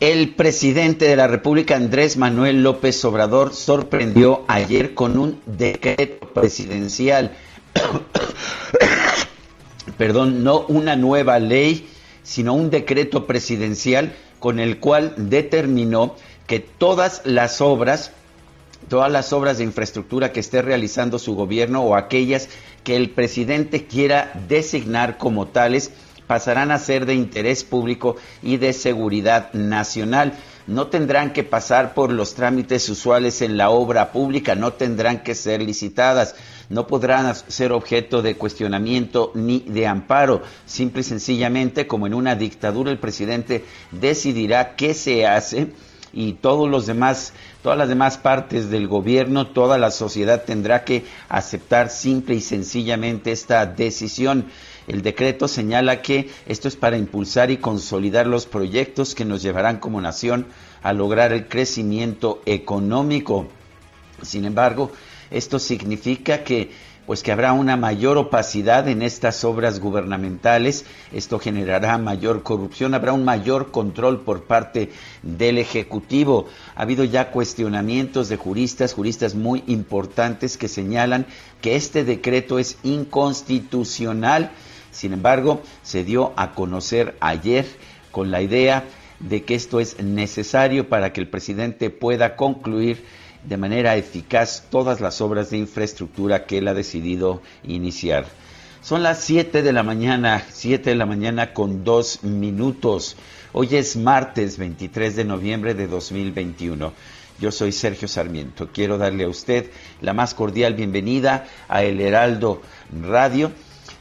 El presidente de la República, Andrés Manuel López Obrador, sorprendió ayer con un decreto presidencial, perdón, no una nueva ley, sino un decreto presidencial con el cual determinó que todas las obras, todas las obras de infraestructura que esté realizando su gobierno o aquellas que el presidente quiera designar como tales, pasarán a ser de interés público y de seguridad nacional. No tendrán que pasar por los trámites usuales en la obra pública, no tendrán que ser licitadas, no podrán ser objeto de cuestionamiento ni de amparo. Simple y sencillamente, como en una dictadura, el presidente decidirá qué se hace y todos los demás, todas las demás partes del gobierno, toda la sociedad tendrá que aceptar simple y sencillamente esta decisión. El decreto señala que esto es para impulsar y consolidar los proyectos que nos llevarán como nación a lograr el crecimiento económico. Sin embargo, esto significa que pues que habrá una mayor opacidad en estas obras gubernamentales, esto generará mayor corrupción, habrá un mayor control por parte del Ejecutivo. Ha habido ya cuestionamientos de juristas, juristas muy importantes que señalan que este decreto es inconstitucional sin embargo, se dio a conocer ayer con la idea de que esto es necesario para que el presidente pueda concluir de manera eficaz todas las obras de infraestructura que él ha decidido iniciar. Son las 7 de la mañana, 7 de la mañana con dos minutos. Hoy es martes 23 de noviembre de 2021. Yo soy Sergio Sarmiento. Quiero darle a usted la más cordial bienvenida a El Heraldo Radio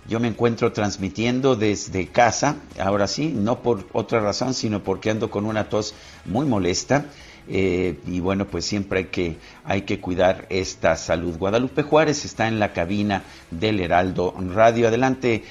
yo me encuentro transmitiendo desde casa, ahora sí, no por otra razón, sino porque ando con una tos muy molesta. Eh, y bueno, pues siempre hay que, hay que cuidar esta salud. Guadalupe Juárez está en la cabina del Heraldo Radio. Adelante,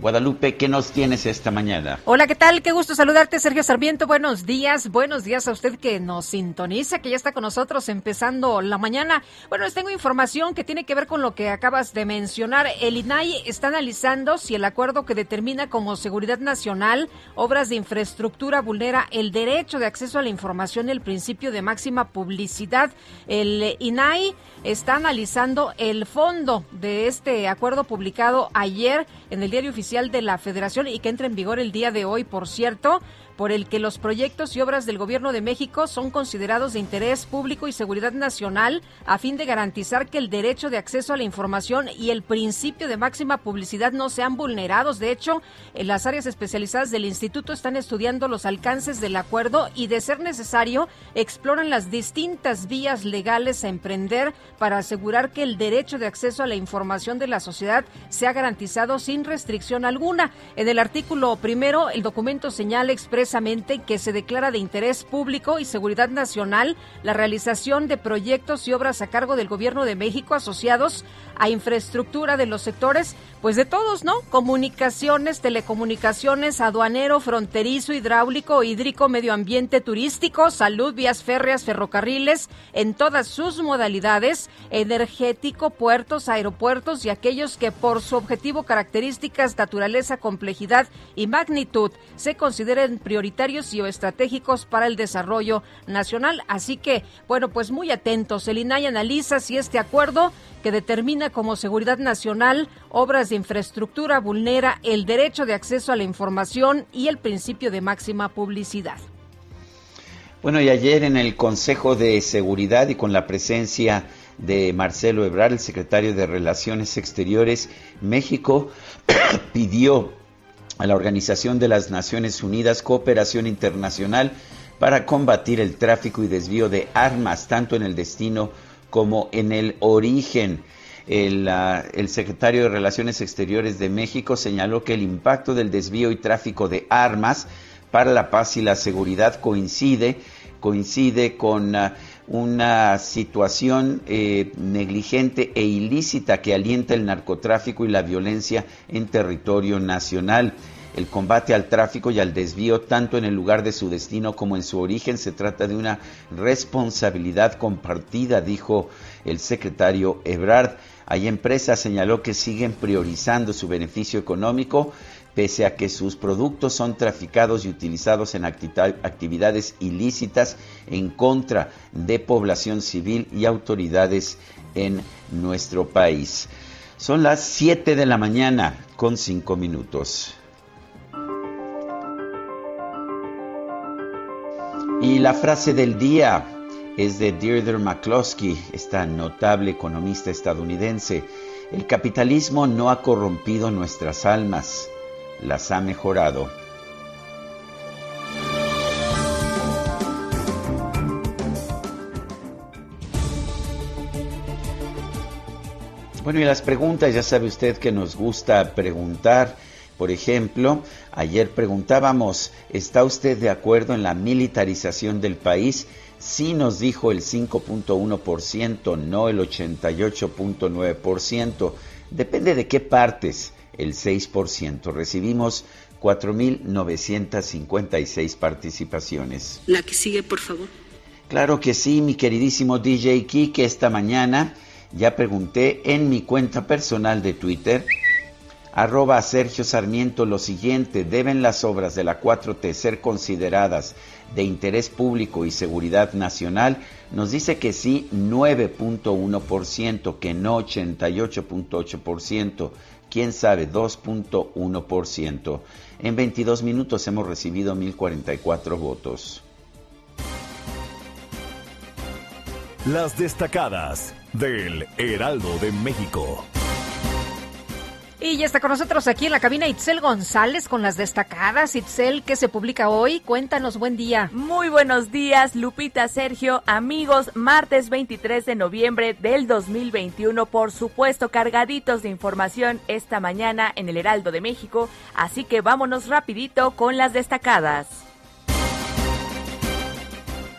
Guadalupe, ¿qué nos tienes esta mañana? Hola, ¿qué tal? Qué gusto saludarte, Sergio Sarmiento. Buenos días, buenos días a usted que nos sintoniza, que ya está con nosotros empezando la mañana. Bueno, les tengo información que tiene que ver con lo que acabas de mencionar. El INAI está analizando si el acuerdo que determina como seguridad nacional obras de infraestructura vulnera el derecho de acceso a la información y el principio de máxima publicidad. El INAI está analizando el fondo de este acuerdo publicado ayer en el diario oficial de la Federación y que entra en vigor el día de hoy, por cierto, por el que los proyectos y obras del Gobierno de México son considerados de interés público y seguridad nacional a fin de garantizar que el derecho de acceso a la información y el principio de máxima publicidad no sean vulnerados. De hecho, en las áreas especializadas del instituto están estudiando los alcances del acuerdo y, de ser necesario, exploran las distintas vías legales a emprender para asegurar que el derecho de acceso a la información de la sociedad sea garantizado sin restricción alguna. En el artículo primero, el documento señala expresa que se declara de interés público y seguridad nacional la realización de proyectos y obras a cargo del Gobierno de México asociados a infraestructura de los sectores, pues de todos, ¿no? Comunicaciones, telecomunicaciones, aduanero, fronterizo, hidráulico, hídrico, medio ambiente, turístico, salud, vías férreas, ferrocarriles, en todas sus modalidades, energético, puertos, aeropuertos y aquellos que por su objetivo, características, naturaleza, complejidad y magnitud se consideren prioritarios prioritarios y o estratégicos para el desarrollo nacional. Así que, bueno, pues muy atentos. El INAI analiza si este acuerdo que determina como seguridad nacional obras de infraestructura vulnera el derecho de acceso a la información y el principio de máxima publicidad. Bueno, y ayer en el Consejo de Seguridad y con la presencia de Marcelo Ebrard, el secretario de Relaciones Exteriores, México pidió a la Organización de las Naciones Unidas cooperación internacional para combatir el tráfico y desvío de armas, tanto en el destino como en el origen. El, secretario de Relaciones Exteriores de México señaló que el impacto del desvío y tráfico de armas para la paz y la seguridad coincide, coincide con uh, una situación eh, negligente e ilícita que alienta el narcotráfico y la violencia en territorio nacional. El combate al tráfico y al desvío, tanto en el lugar de su destino como en su origen, se trata de una responsabilidad compartida, dijo el secretario Ebrard. Hay empresas, señaló, que siguen priorizando su beneficio económico pese a que sus productos son traficados y utilizados en actividades ilícitas en contra de población civil y autoridades en nuestro país. Son las 7 de la mañana con 5 minutos. Y la frase del día es de Deirdre McCloskey, esta notable economista estadounidense. El capitalismo no ha corrompido nuestras almas, las ha mejorado. Bueno, y las preguntas, ya sabe usted que nos gusta preguntar. Por ejemplo, ayer preguntábamos, ¿está usted de acuerdo en la militarización del país? Sí nos dijo el 5.1%, no el 88.9%. Depende de qué partes el 6%. Recibimos 4.956 participaciones. La que sigue, por favor. Claro que sí, mi queridísimo DJ Kike. Esta mañana ya pregunté en mi cuenta personal de Twitter, arroba Sergio Sarmiento, lo siguiente, ¿deben las obras de la 4T ser consideradas de interés público y seguridad nacional? Nos dice que sí, 9.1%, que no 88.8%, quién sabe, 2.1%. En 22 minutos hemos recibido 1.044 votos. Las destacadas del Heraldo de México. Y ya está con nosotros aquí en la cabina Itzel González con las destacadas. Itzel, que se publica hoy? Cuéntanos, buen día. Muy buenos días, Lupita, Sergio, amigos. Martes 23 de noviembre del 2021, por supuesto, cargaditos de información esta mañana en el Heraldo de México. Así que vámonos rapidito con las destacadas.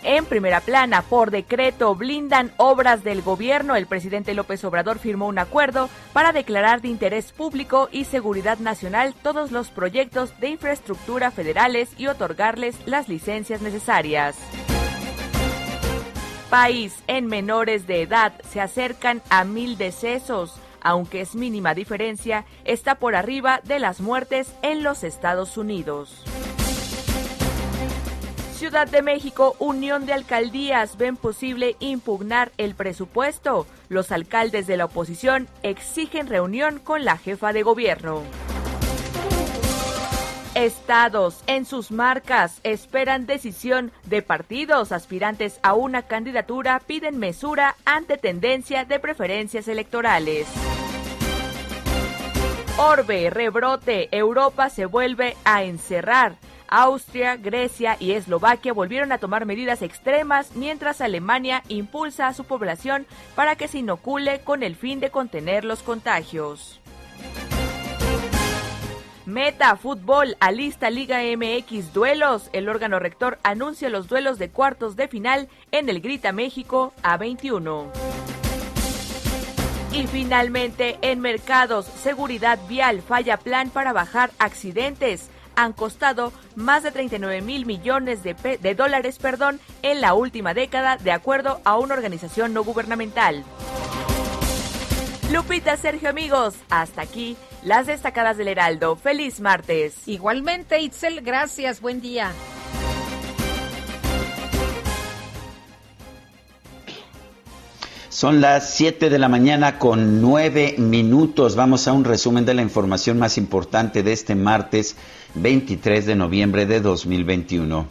En primera plana, por decreto, blindan obras del gobierno. El presidente López Obrador firmó un acuerdo para declarar de interés público y seguridad nacional todos los proyectos de infraestructura federales y otorgarles las licencias necesarias. País en menores de edad se acercan a mil decesos aunque es mínima diferencia, está por arriba de las muertes en los Estados Unidos. Ciudad de México, Unión de Alcaldías ven posible impugnar el presupuesto. Los alcaldes de la oposición exigen reunión con la jefa de gobierno. Estados en sus marcas esperan decisión de partidos aspirantes a una candidatura piden mesura ante tendencia de preferencias electorales. Orbe, rebrote, Europa se vuelve a encerrar. Austria, Grecia y Eslovaquia volvieron a tomar medidas extremas mientras Alemania impulsa a su población para que se inocule con el fin de contener los contagios. Meta Fútbol alista Liga MX duelos. El órgano rector anuncia los duelos de cuartos de final en el Grita México A21. Y finalmente, en mercados, seguridad vial falla plan para bajar accidentes han costado más de 39 mil millones de, dólares perdón, en la última década, de acuerdo a una organización no gubernamental. Lupita, Sergio, amigos, hasta aquí las destacadas del Heraldo. Feliz martes. Igualmente, Itzel, gracias, buen día. Son las 7 de la mañana con 9 minutos. Vamos a un resumen de la información más importante de este martes 23 de noviembre de 2021.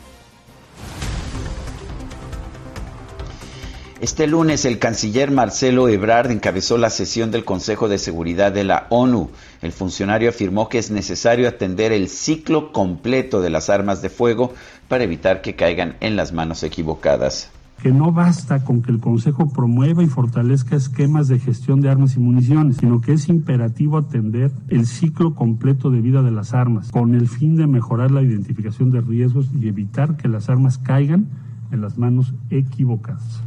Este lunes el canciller Marcelo Ebrard encabezó la sesión del Consejo de Seguridad de la ONU. El funcionario afirmó que es necesario atender el ciclo completo de las armas de fuego para evitar que caigan en las manos equivocadas que no basta con que el Consejo promueva y fortalezca esquemas de gestión de armas y municiones, sino que es imperativo atender el ciclo completo de vida de las armas, con el fin de mejorar la identificación de riesgos y evitar que las armas caigan en las manos equivocadas.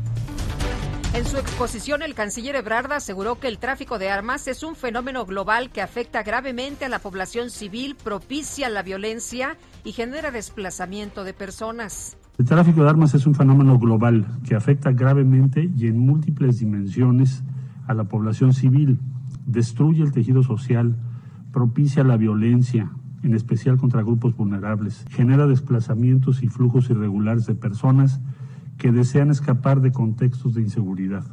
En su exposición, el canciller Ebrard aseguró que el tráfico de armas es un fenómeno global que afecta gravemente a la población civil, propicia la violencia y genera desplazamiento de personas. El tráfico de armas es un fenómeno global que afecta gravemente y en múltiples dimensiones a la población civil, destruye el tejido social, propicia la violencia, en especial contra grupos vulnerables, genera desplazamientos y flujos irregulares de personas que desean escapar de contextos de inseguridad.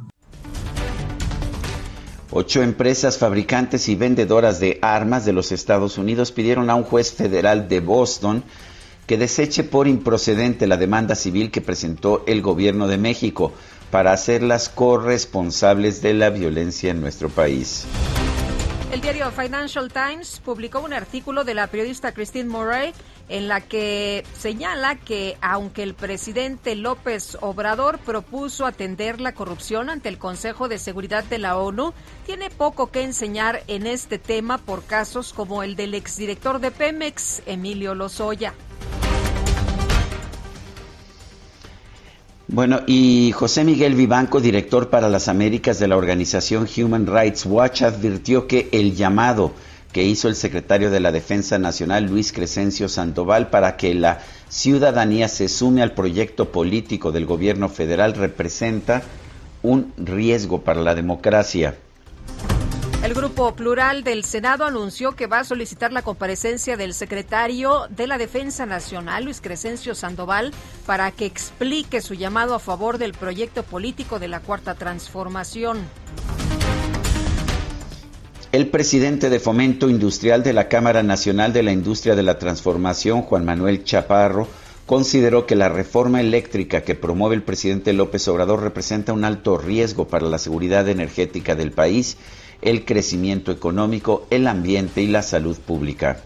Ocho empresas fabricantes y vendedoras de armas de los Estados Unidos pidieron a un juez federal de Boston que deseche por improcedente la demanda civil que presentó el gobierno de México para hacerlas corresponsables de la violencia en nuestro país. El diario Financial Times publicó un artículo de la periodista Christine Murray en la que señala que aunque el presidente López Obrador propuso atender la corrupción ante el Consejo de Seguridad de la ONU, tiene poco que enseñar en este tema por casos como el del exdirector de Pemex, Emilio Lozoya. Bueno, y José Miguel Vivanco, director para las Américas de la organización Human Rights Watch, advirtió que el llamado que hizo el secretario de la Defensa Nacional, Luis Crescencio Sandoval, para que la ciudadanía se sume al proyecto político del gobierno federal representa un riesgo para la democracia. El Grupo Plural del Senado anunció que va a solicitar la comparecencia del secretario de la Defensa Nacional, Luis Crescencio Sandoval, para que explique su llamado a favor del proyecto político de la Cuarta Transformación. El presidente de Fomento Industrial de la Cámara Nacional de la Industria de la Transformación, Juan Manuel Chaparro, consideró que la reforma eléctrica que promueve el presidente López Obrador representa un alto riesgo para la seguridad energética del país el crecimiento económico, el ambiente y la salud pública.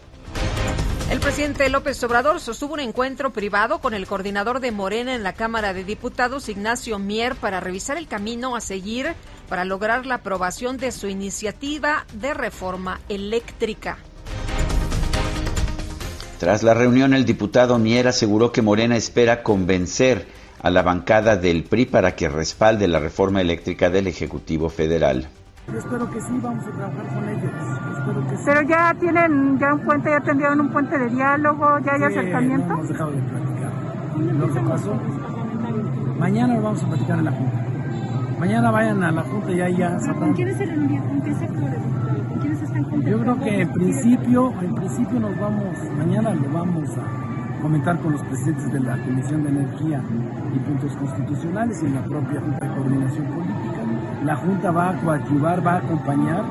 El presidente López Obrador sostuvo un encuentro privado con el coordinador de Morena en la Cámara de Diputados, Ignacio Mier, para revisar el camino a seguir para lograr la aprobación de su iniciativa de reforma eléctrica. Tras la reunión, el diputado Mier aseguró que Morena espera convencer a la bancada del PRI para que respalde la reforma eléctrica del Ejecutivo Federal. Yo espero que sí, vamos a trabajar con ellos. Espero que sí. Pero ya tienen ya un puente, ya tendrían un puente de diálogo, ya hay acercamiento. no hemos dejado de platicar. Lo que pasó, mañana lo vamos a platicar en la Junta. Mañana vayan a la Junta y ahí ya sabrán. ¿Con quiénes se reunieron? ¿Con qué sectores? ¿Con quiénes están? Yo creo que en principio, en principio nos vamos, mañana lo vamos a comentar con los presidentes de la Comisión de Energía y Puntos Constitucionales y en la propia Junta de Coordinación Política. La Junta va a coadyuvar, va a acompañar,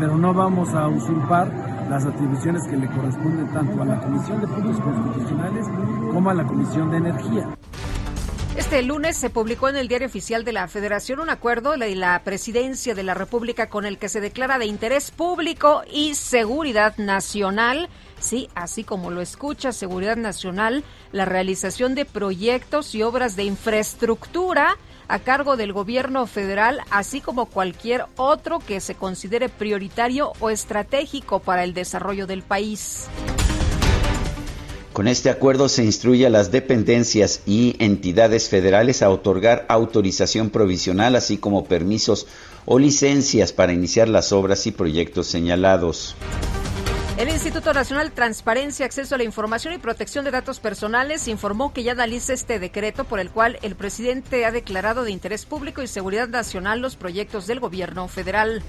pero no vamos a usurpar las atribuciones que le corresponden tanto a la Comisión de Puntos Constitucionales como a la Comisión de Energía. Este lunes se publicó en el Diario Oficial de la Federación un acuerdo de la Presidencia de la República con el que se declara de interés público y seguridad nacional, sí, así como lo escucha, seguridad nacional, la realización de proyectos y obras de infraestructura a cargo del gobierno federal, así como cualquier otro que se considere prioritario o estratégico para el desarrollo del país. Con este acuerdo se instruye a las dependencias y entidades federales a otorgar autorización provisional, así como permisos o licencias para iniciar las obras y proyectos señalados. El Instituto Nacional de Transparencia, Acceso a la Información y Protección de Datos Personales informó que ya analiza este decreto por el cual el presidente ha declarado de interés público y seguridad nacional los proyectos del gobierno federal.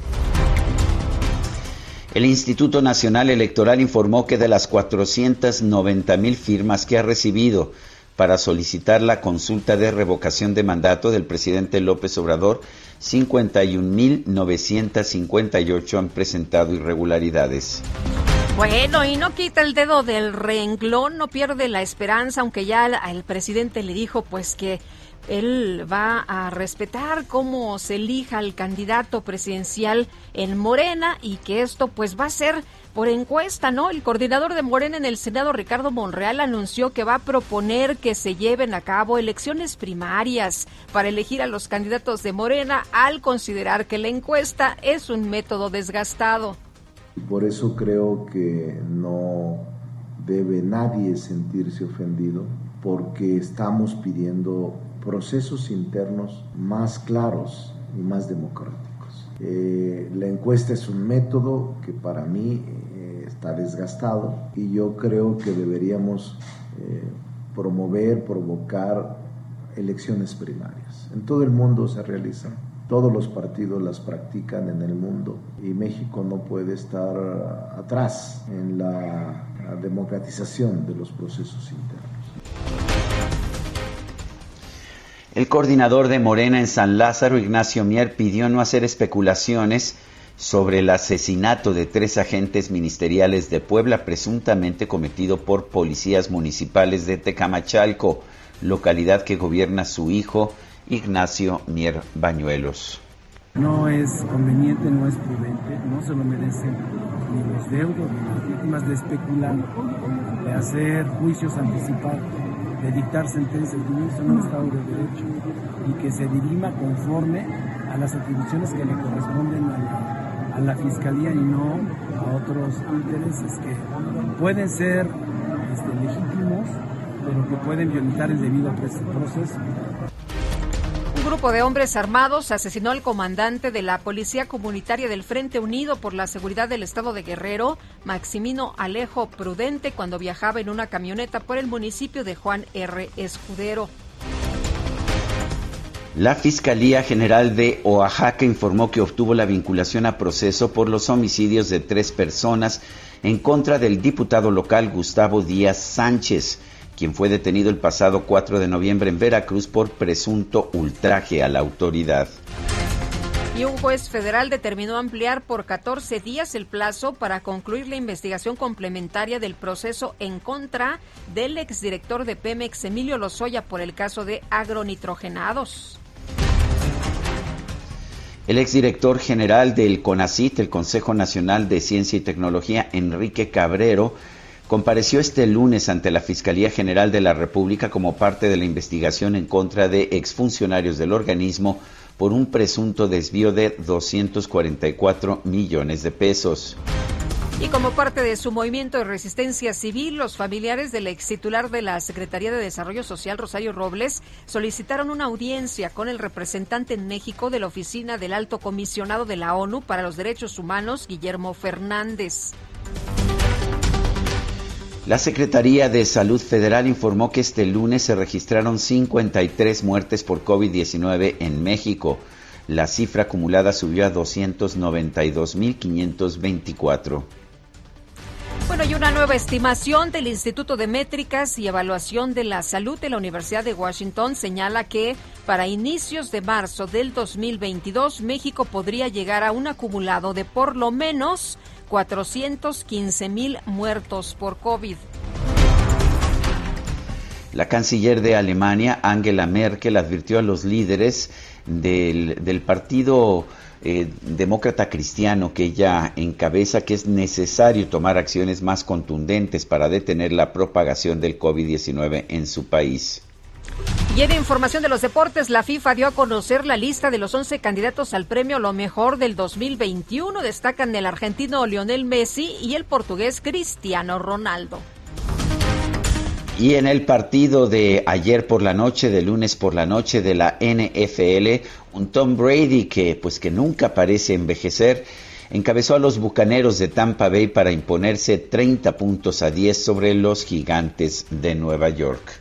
El Instituto Nacional Electoral informó que de las 490 mil firmas que ha recibido para solicitar la consulta de revocación de mandato del presidente López Obrador. 51.958 han presentado irregularidades. Bueno, y no quita el dedo del renglón, no pierde la esperanza, aunque ya el presidente le dijo pues que él va a respetar cómo se elija el candidato presidencial en Morena y que esto pues va a ser por encuesta, ¿no? El coordinador de Morena en el Senado, Ricardo Monreal, anunció que va a proponer que se lleven a cabo elecciones primarias para elegir a los candidatos de Morena al considerar que la encuesta es un método desgastado. Por eso creo que no debe nadie sentirse ofendido porque estamos pidiendo procesos internos más claros y más democráticos. Eh, la encuesta es un método que para mí eh, está desgastado y yo creo que deberíamos eh, promover, provocar elecciones primarias. En todo el mundo se realizan, todos los partidos las practican en el mundo y México no puede estar atrás en la democratización de los procesos internos. El coordinador de Morena en San Lázaro, Ignacio Mier, pidió no hacer especulaciones sobre el asesinato de tres agentes ministeriales de Puebla presuntamente cometido por policías municipales de Tecamachalco, localidad que gobierna su hijo, Ignacio Mier Bañuelos. No es conveniente, no es prudente, no se lo merecen ni los deudos ni las víctimas de especular, de hacer juicios anticipados de dictar sentencias, vivimos en un Estado de Derecho y que se dirima conforme a las atribuciones que le corresponden a la, Fiscalía y no a otros intereses que pueden ser este, legítimos, pero que pueden violentar el debido proceso. Grupo de hombres armados asesinó al comandante de la Policía Comunitaria del Frente Unido por la Seguridad del Estado de Guerrero, Maximino Alejo Prudente, cuando viajaba en una camioneta por el municipio de Juan R. Escudero. La Fiscalía General de Oaxaca informó que obtuvo la vinculación a proceso por los homicidios de tres personas en contra del diputado local Gustavo Díaz Sánchez quien fue detenido el pasado 4 de noviembre en Veracruz por presunto ultraje a la autoridad. Y un juez federal determinó ampliar por 14 días el plazo para concluir la investigación complementaria del proceso en contra del exdirector de Pemex, Emilio Lozoya, por el caso de agronitrogenados. El exdirector general del CONACIT, el Consejo Nacional de Ciencia y Tecnología, Enrique Cabrero, compareció este lunes ante la Fiscalía General de la República como parte de la investigación en contra de exfuncionarios del organismo por un presunto desvío de 244 millones de pesos. Y como parte de su movimiento de resistencia civil, los familiares del ex titular de la Secretaría de Desarrollo Social, Rosario Robles, solicitaron una audiencia con el representante en México de la Oficina del Alto Comisionado de la ONU para los Derechos Humanos, Guillermo Fernández. La Secretaría de Salud Federal informó que este lunes se registraron 53 muertes por COVID-19 en México. La cifra acumulada subió a 292.524. Bueno, y una nueva estimación del Instituto de Métricas y Evaluación de la Salud de la Universidad de Washington señala que para inicios de marzo del 2022 México podría llegar a un acumulado de por lo menos 415 mil muertos por COVID. La canciller de Alemania, Angela Merkel, advirtió a los líderes del, Partido eh, Demócrata Cristiano que ella encabeza que es necesario tomar acciones más contundentes para detener la propagación del COVID-19 en su país. Y en información de los deportes, la FIFA dio a conocer la lista de los 11 candidatos al premio Lo Mejor del 2021. Destacan el argentino Lionel Messi y el portugués Cristiano Ronaldo. Y en el partido de ayer por la noche, de lunes por la noche de la NFL, un Tom Brady que pues que nunca parece envejecer, encabezó a los Bucaneros de Tampa Bay para imponerse 30 puntos a 10 sobre los Gigantes de Nueva York.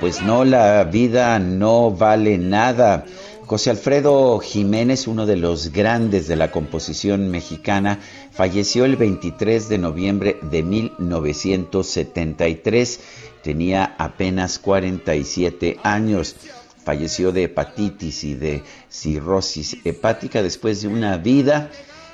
Pues no, la vida no vale nada. José Alfredo Jiménez, uno de los grandes de la composición mexicana, falleció el 23 de noviembre de 1973. Tenía apenas 47 años. Falleció de hepatitis y de cirrosis hepática después de una vida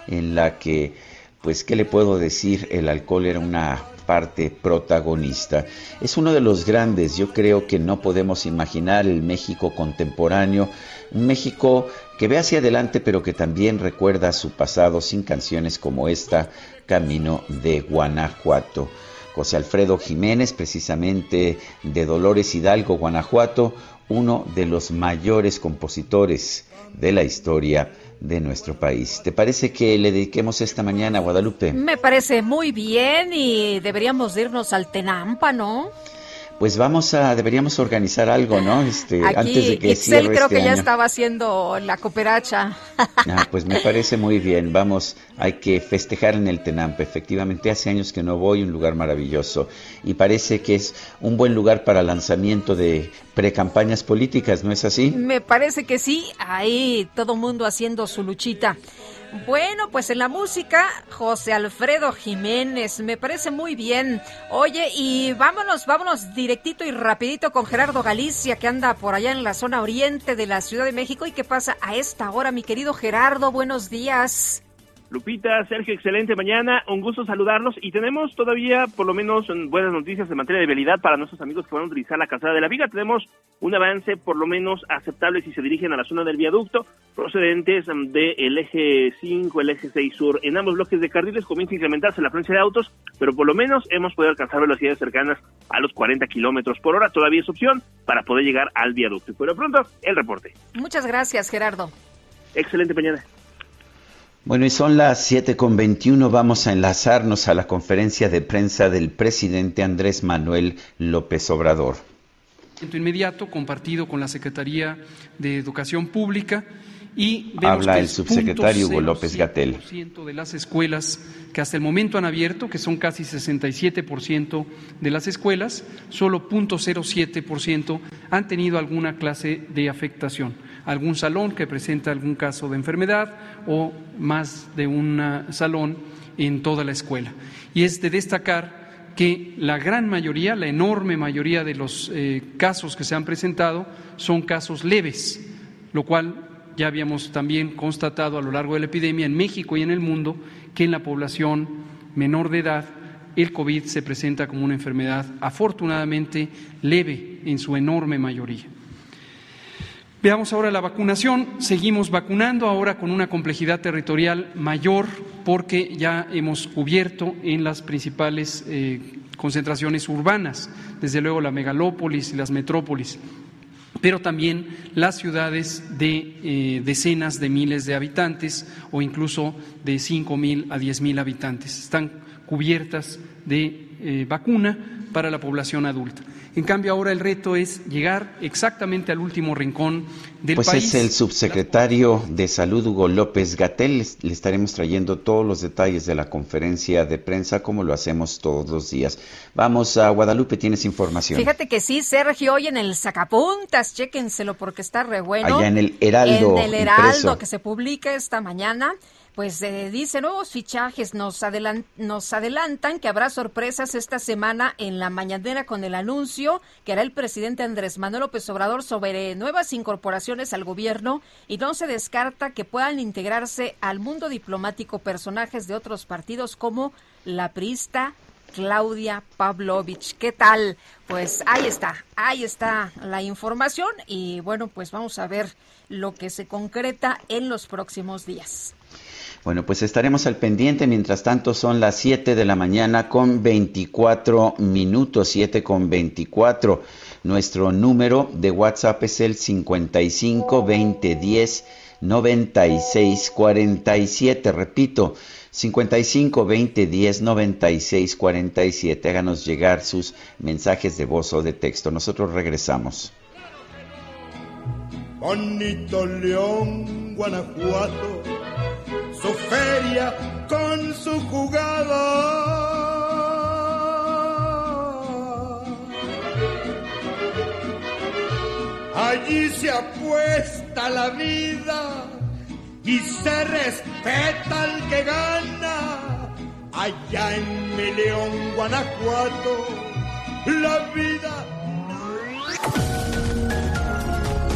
en la que, pues, ¿qué le puedo decir? El alcohol era una parte protagonista. Es uno de los grandes, yo creo que no podemos imaginar el México contemporáneo, un México que ve hacia adelante pero que también recuerda su pasado sin canciones como esta, Camino de Guanajuato. José Alfredo Jiménez, precisamente de Dolores Hidalgo, Guanajuato, uno de los mayores compositores de la historia de nuestro país. ¿Te parece que le dediquemos esta mañana a Guadalupe? Me parece muy bien y deberíamos irnos al Tenampa, ¿no? Pues vamos a, deberíamos organizar algo, ¿no? Este, antes de que Itzel creo este que ya año. estaba haciendo la cooperacha. Ah, pues me parece muy bien. Vamos, hay que festejar en el Tenampa. Efectivamente, hace años que no voy, un lugar maravilloso. Y parece que es un buen lugar para lanzamiento de precampañas políticas, ¿no es así? Me parece que sí, ahí todo mundo haciendo su luchita. Bueno, pues en la música, José Alfredo Jiménez, me parece muy bien. Oye, y vámonos, vámonos directito y rapidito con Gerardo Galicia, que anda por allá en la zona oriente de la Ciudad de México. ¿Y qué pasa a esta hora, mi querido Gerardo? Buenos días. Lupita, Sergio, excelente mañana, un gusto saludarlos y tenemos todavía por lo menos buenas noticias en materia de vialidad para nuestros amigos que van a utilizar la calzada de la Viga. Tenemos un avance por lo menos aceptable si se dirigen a la zona del viaducto procedentes mm, del eje 5, el eje 6 sur. En ambos bloques de carriles comienza a incrementarse la afluencia de autos, pero por lo menos hemos podido alcanzar velocidades cercanas a los 40 kilómetros por hora. Todavía es opción para poder llegar al viaducto. Y por lo pronto, el reporte. Muchas gracias, Gerardo. Excelente mañana. Bueno, y son las 7 con 21. Vamos a enlazarnos a la conferencia de prensa del presidente Andrés Manuel López Obrador. inmediato compartido con la Secretaría de Educación Pública y vemos Habla que el subsecretario Hugo 0.07% López Gatel. de las escuelas que hasta el momento han abierto, que son casi 67% de las escuelas, solo 0.07% han tenido alguna clase de afectación, algún salón que presenta algún caso de enfermedad o más de un ah, salón en toda la escuela. Y es de destacar que la gran mayoría, la enorme mayoría de los eh, casos que se han presentado son casos leves, lo cual ya habíamos también constatado a lo largo de la epidemia en México y en el mundo que en la población menor de edad el COVID se presenta como una enfermedad afortunadamente leve en su enorme mayoría. Veamos ahora la vacunación. Seguimos vacunando ahora con una complejidad territorial mayor porque ya hemos cubierto en las principales eh, concentraciones urbanas, desde luego la megalópolis y las metrópolis, pero también las ciudades de eh, decenas de miles de habitantes o incluso de cinco mil a diez mil habitantes. Están cubiertas de eh, vacuna para la población adulta. En cambio, ahora el reto es llegar exactamente al último rincón del Pues país. es el subsecretario de Salud Hugo López Gatel. Les- Le estaremos trayendo todos los detalles de la conferencia de prensa como lo hacemos todos los días. Vamos a Guadalupe, tienes información. Fíjate que sí, Sergio, hoy en el Sacapuntas, chéquenselo porque está re bueno. Allá en el Heraldo En el Heraldo, impreso. que se publica esta mañana. Pues eh, dice nuevos fichajes, nos, adelan- nos adelantan que habrá sorpresas esta semana en la mañanera con el anuncio que hará el presidente Andrés Manuel López Obrador sobre nuevas incorporaciones al gobierno y no se descarta que puedan integrarse al mundo diplomático personajes de otros partidos como la Prista, Claudia Pavlovich. ¿Qué tal? Pues ahí está, ahí está la información y bueno, pues vamos a ver lo que se concreta en los próximos días. Bueno, pues estaremos al pendiente. Mientras tanto, son las 7 de la mañana con 24 minutos, 7 con 24. Nuestro número de WhatsApp es el 55 20 10 96 47. Repito, 55 20 10 96 47. Háganos llegar sus mensajes de voz o de texto. Nosotros regresamos. Bonito León, Guanajuato su feria con su jugada. Allí se apuesta la vida y se respeta al que gana. Allá en mi León, Guanajuato, la vida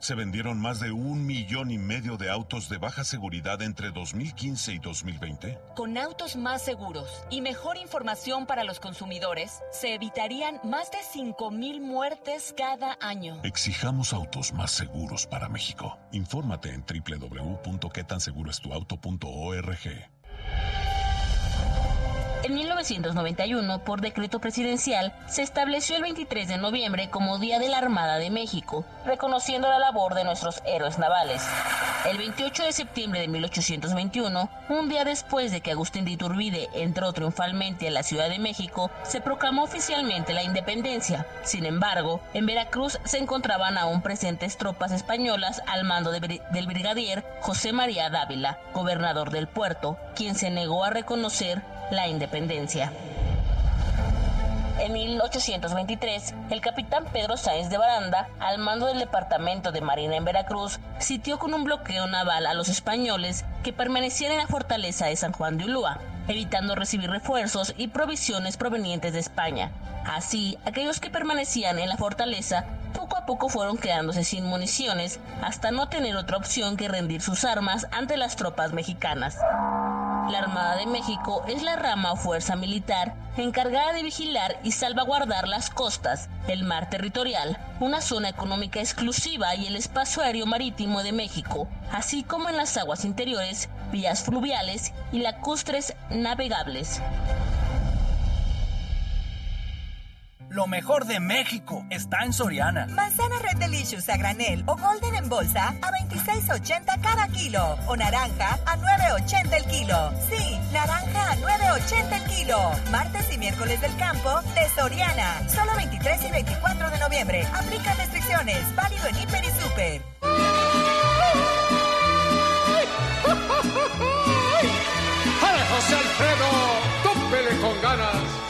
se vendieron más de un millón y medio de autos de baja seguridad entre 2015 y 2020. Con autos más seguros y mejor información para los consumidores, se evitarían más de 5.000 muertes cada año. Exijamos autos más seguros para México. Infórmate en www.quetanseguroestuauto.org. En 1991, por decreto presidencial, se estableció el 23 de noviembre como Día de la Armada de México, reconociendo la labor de nuestros héroes navales. El 28 de septiembre de 1821, un día después de que Agustín de Iturbide entró triunfalmente a la Ciudad de México, se proclamó oficialmente la independencia. Sin embargo, en Veracruz se encontraban aún presentes tropas españolas al mando del brigadier José María Dávila, gobernador del puerto, quien se negó a reconocer la independencia. En 1823, el capitán Pedro Sáenz de Baranda, al mando del Departamento de Marina en Veracruz, sitió con un bloqueo naval a los españoles que permanecían en la fortaleza de San Juan de Ulúa, evitando recibir refuerzos y provisiones provenientes de España. Así, aquellos que permanecían en la fortaleza poco a poco fueron quedándose sin municiones hasta no tener otra opción que rendir sus armas ante las tropas mexicanas. La Armada de México es la rama o fuerza militar encargada de vigilar y salvaguardar las costas, el mar territorial, una zona económica exclusiva y el espacio aéreo marítimo de México, así como en las aguas interiores, vías fluviales y lacustres navegables. Lo mejor de México está en Soriana. Manzana Red Delicious a granel o Golden en bolsa a 26.80 cada kilo. O naranja a 9.80 el kilo. Sí, naranja a 9.80 el kilo. Martes y miércoles del campo de Soriana. Solo 23 y 24 de noviembre. Aplica restricciones. Válido en Hiper y Super. José Alfredo! ¡Tópele con ganas!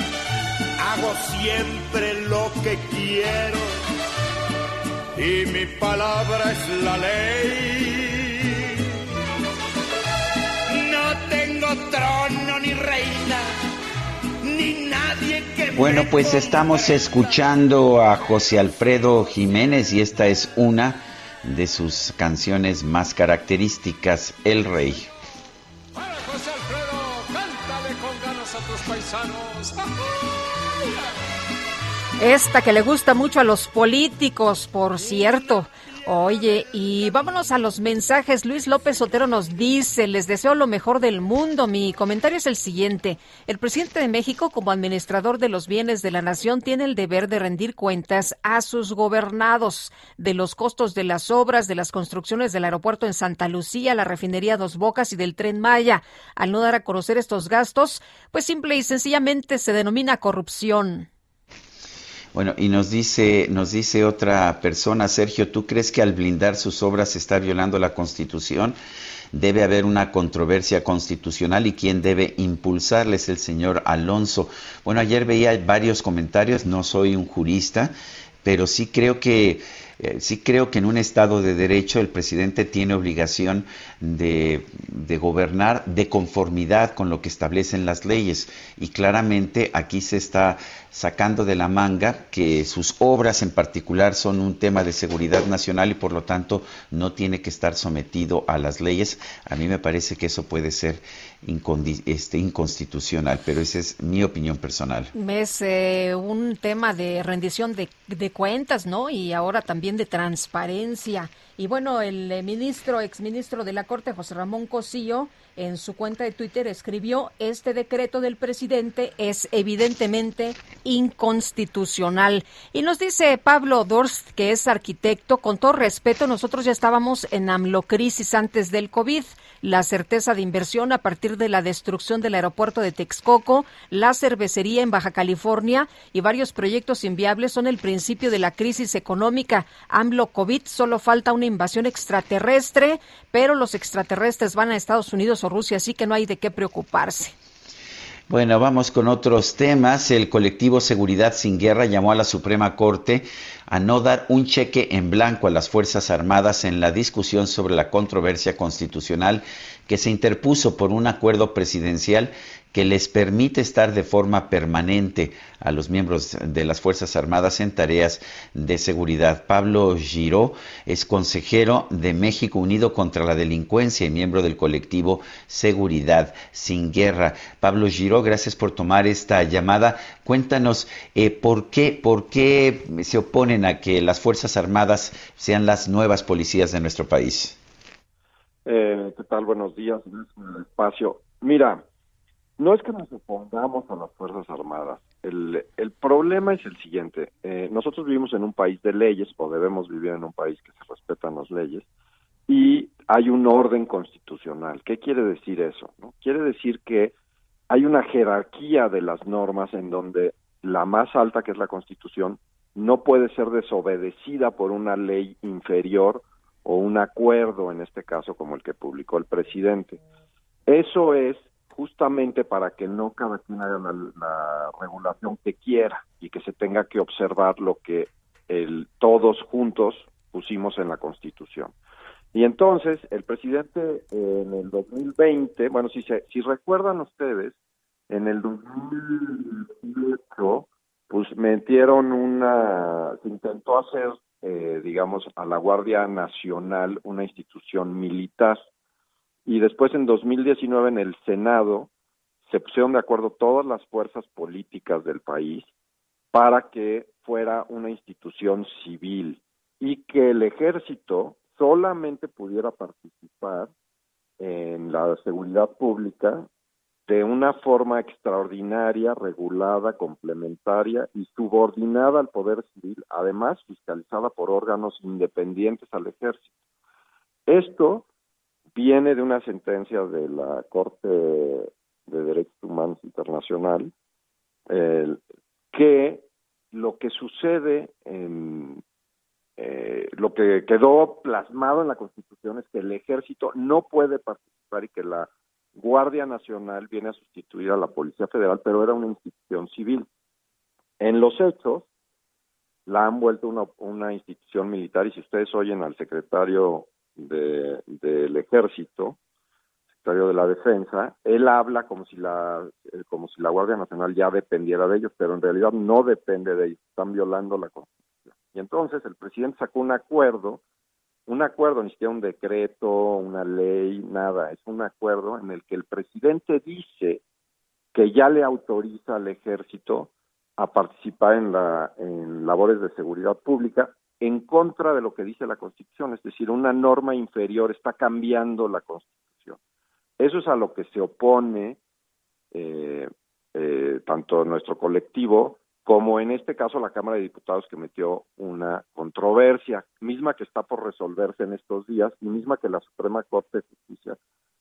hago siempre lo que quiero y mi palabra es la ley. No tengo trono ni reina, ni nadie que... Bueno, pues estamos escuchando a José Alfredo Jiménez y esta es una de sus canciones más características, El Rey. José Alfredo! cántale con ganas a tus paisanos. Esta que le gusta mucho a los políticos, por cierto. Oye, y vámonos a los mensajes. Luis López Otero nos dice, les deseo lo mejor del mundo. Mi comentario es el siguiente. El presidente de México, como administrador de los bienes de la nación, tiene el deber de rendir cuentas a sus gobernados de los costos de las obras, de las construcciones del aeropuerto en Santa Lucía, la refinería Dos Bocas y del tren Maya. Al no dar a conocer estos gastos, pues simple y sencillamente se denomina corrupción. Bueno, y nos dice, nos dice otra persona, Sergio, ¿tú crees que al blindar sus obras se está violando la Constitución? Debe haber una controversia constitucional y quién debe impulsarles el señor Alonso. Bueno, ayer veía varios comentarios, no soy un jurista, pero sí creo que eh, sí creo que en un Estado de Derecho el presidente tiene obligación de, de, gobernar de conformidad con lo que establecen las leyes. Y claramente aquí se está sacando de la manga que sus obras en particular son un tema de seguridad nacional y por lo tanto no tiene que estar sometido a las leyes. A mí me parece que eso puede ser este, inconstitucional, pero esa es mi opinión personal. Es eh, un tema de rendición de, de cuentas, ¿no? Y ahora también de transparencia. Y bueno, el eh, ministro, exministro de la Corte, José Ramón Cosillo, en su cuenta de Twitter escribió, este decreto del presidente es evidentemente inconstitucional. Y nos dice Pablo Dorst, que es arquitecto, con todo respeto, nosotros ya estábamos en AMLO-crisis antes del COVID la certeza de inversión a partir de la destrucción del aeropuerto de Texcoco, la cervecería en Baja California y varios proyectos inviables son el principio de la crisis económica. AMLO COVID solo falta una invasión extraterrestre, pero los extraterrestres van a Estados Unidos o Rusia, así que no hay de qué preocuparse. Bueno, vamos con otros temas. El colectivo Seguridad sin Guerra llamó a la Suprema Corte a no dar un cheque en blanco a las Fuerzas Armadas en la discusión sobre la controversia constitucional que se interpuso por un acuerdo presidencial que les permite estar de forma permanente a los miembros de las Fuerzas Armadas en tareas de seguridad. Pablo Giró es consejero de México Unido contra la Delincuencia y miembro del colectivo Seguridad sin Guerra. Pablo Giró, gracias por tomar esta llamada. Cuéntanos eh, por qué, por qué se oponen a que las Fuerzas Armadas sean las nuevas policías de nuestro país. Eh, ¿Qué tal? Buenos días. el espacio. Mira, no es que nos opongamos a las Fuerzas Armadas. El, el problema es el siguiente. Eh, nosotros vivimos en un país de leyes, o debemos vivir en un país que se respetan las leyes, y hay un orden constitucional. ¿Qué quiere decir eso? No? Quiere decir que hay una jerarquía de las normas en donde la más alta, que es la Constitución, no puede ser desobedecida por una ley inferior o un acuerdo, en este caso, como el que publicó el presidente. Eso es justamente para que no cada quien haga la, regulación que quiera y que se tenga que observar lo que el, todos juntos pusimos en la Constitución. Y entonces el presidente en el 2020, bueno, si, se, si recuerdan ustedes, en el 2018, pues metieron una, se intentó hacer, eh, digamos, a la Guardia Nacional una institución militar y después en 2019 en el Senado se pusieron de acuerdo todas las fuerzas políticas del país para que fuera una institución civil y que el ejército solamente pudiera participar en la seguridad pública de una forma extraordinaria, regulada, complementaria y subordinada al poder civil, además fiscalizada por órganos independientes al ejército. Esto viene de una sentencia de la Corte de Derechos Humanos Internacional que lo que sucede en eh, lo que quedó plasmado en la Constitución es que el ejército no puede participar y que la Guardia Nacional viene a sustituir a la Policía Federal, pero era una institución civil. En los hechos, la han vuelto una, una institución militar y si ustedes oyen al secretario de, del ejército, secretario de la defensa, él habla como si la eh, como si la Guardia Nacional ya dependiera de ellos, pero en realidad no depende de ellos, están violando la Constitución. Y entonces el presidente sacó un acuerdo un acuerdo, ni siquiera un decreto, una ley, nada, es un acuerdo en el que el presidente dice que ya le autoriza al ejército a participar en, la, en labores de seguridad pública en contra de lo que dice la Constitución, es decir, una norma inferior está cambiando la Constitución. Eso es a lo que se opone eh, eh, tanto nuestro colectivo como en este caso la Cámara de Diputados que metió una controversia, misma que está por resolverse en estos días y misma que la Suprema Corte de Justicia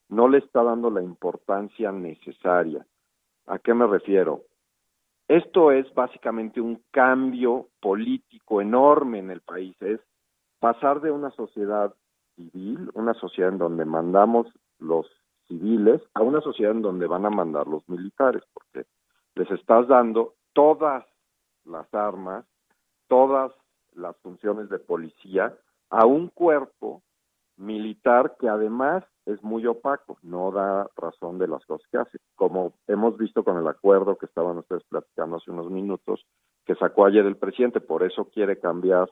no le está dando la importancia necesaria. ¿A qué me refiero? Esto es básicamente un cambio político enorme en el país, es pasar de una sociedad civil, una sociedad en donde mandamos los civiles, a una sociedad en donde van a mandar los militares, porque les estás dando todas las armas, todas las funciones de policía a un cuerpo militar que además es muy opaco, no da razón de las cosas que hace, como hemos visto con el acuerdo que estaban ustedes platicando hace unos minutos, que sacó ayer el presidente, por eso quiere cambiar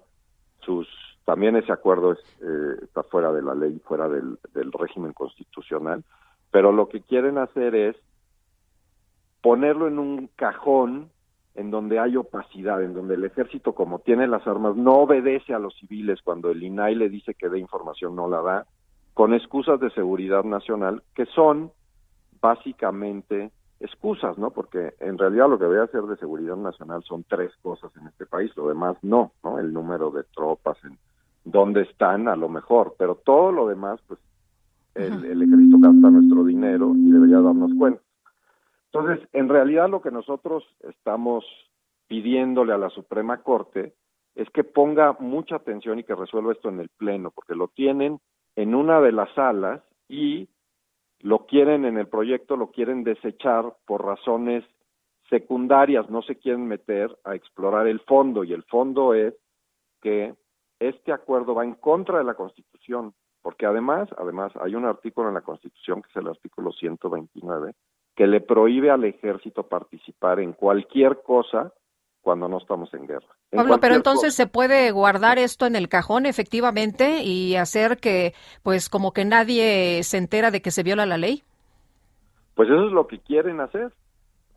sus, también ese acuerdo eh, está fuera de la ley, fuera del régimen constitucional, pero lo que quieren hacer es ponerlo en un cajón en donde hay opacidad, en donde el ejército, como tiene las armas, no obedece a los civiles cuando el INAI le dice que dé información, no la da, con excusas de seguridad nacional, que son básicamente excusas, ¿no? Porque en realidad lo que debe hacer de seguridad nacional son tres cosas en este país, lo demás no, ¿no? El número de tropas, en dónde están, a lo mejor, pero todo lo demás, pues el, el ejército gasta nuestro dinero y debería darnos cuenta. Entonces, en realidad lo que nosotros estamos pidiéndole a la Suprema Corte es que ponga mucha atención y que resuelva esto en el Pleno, porque lo tienen en una de las salas y lo quieren en el proyecto, lo quieren desechar por razones secundarias, no se quieren meter a explorar el fondo y el fondo es que este acuerdo va en contra de la Constitución, porque además, además hay un artículo en la Constitución que es el artículo 129 que le prohíbe al ejército participar en cualquier cosa cuando no estamos en guerra. Pablo, pero entonces se puede guardar esto en el cajón efectivamente y hacer que, pues, como que nadie se entera de que se viola la ley. Pues eso es lo que quieren hacer.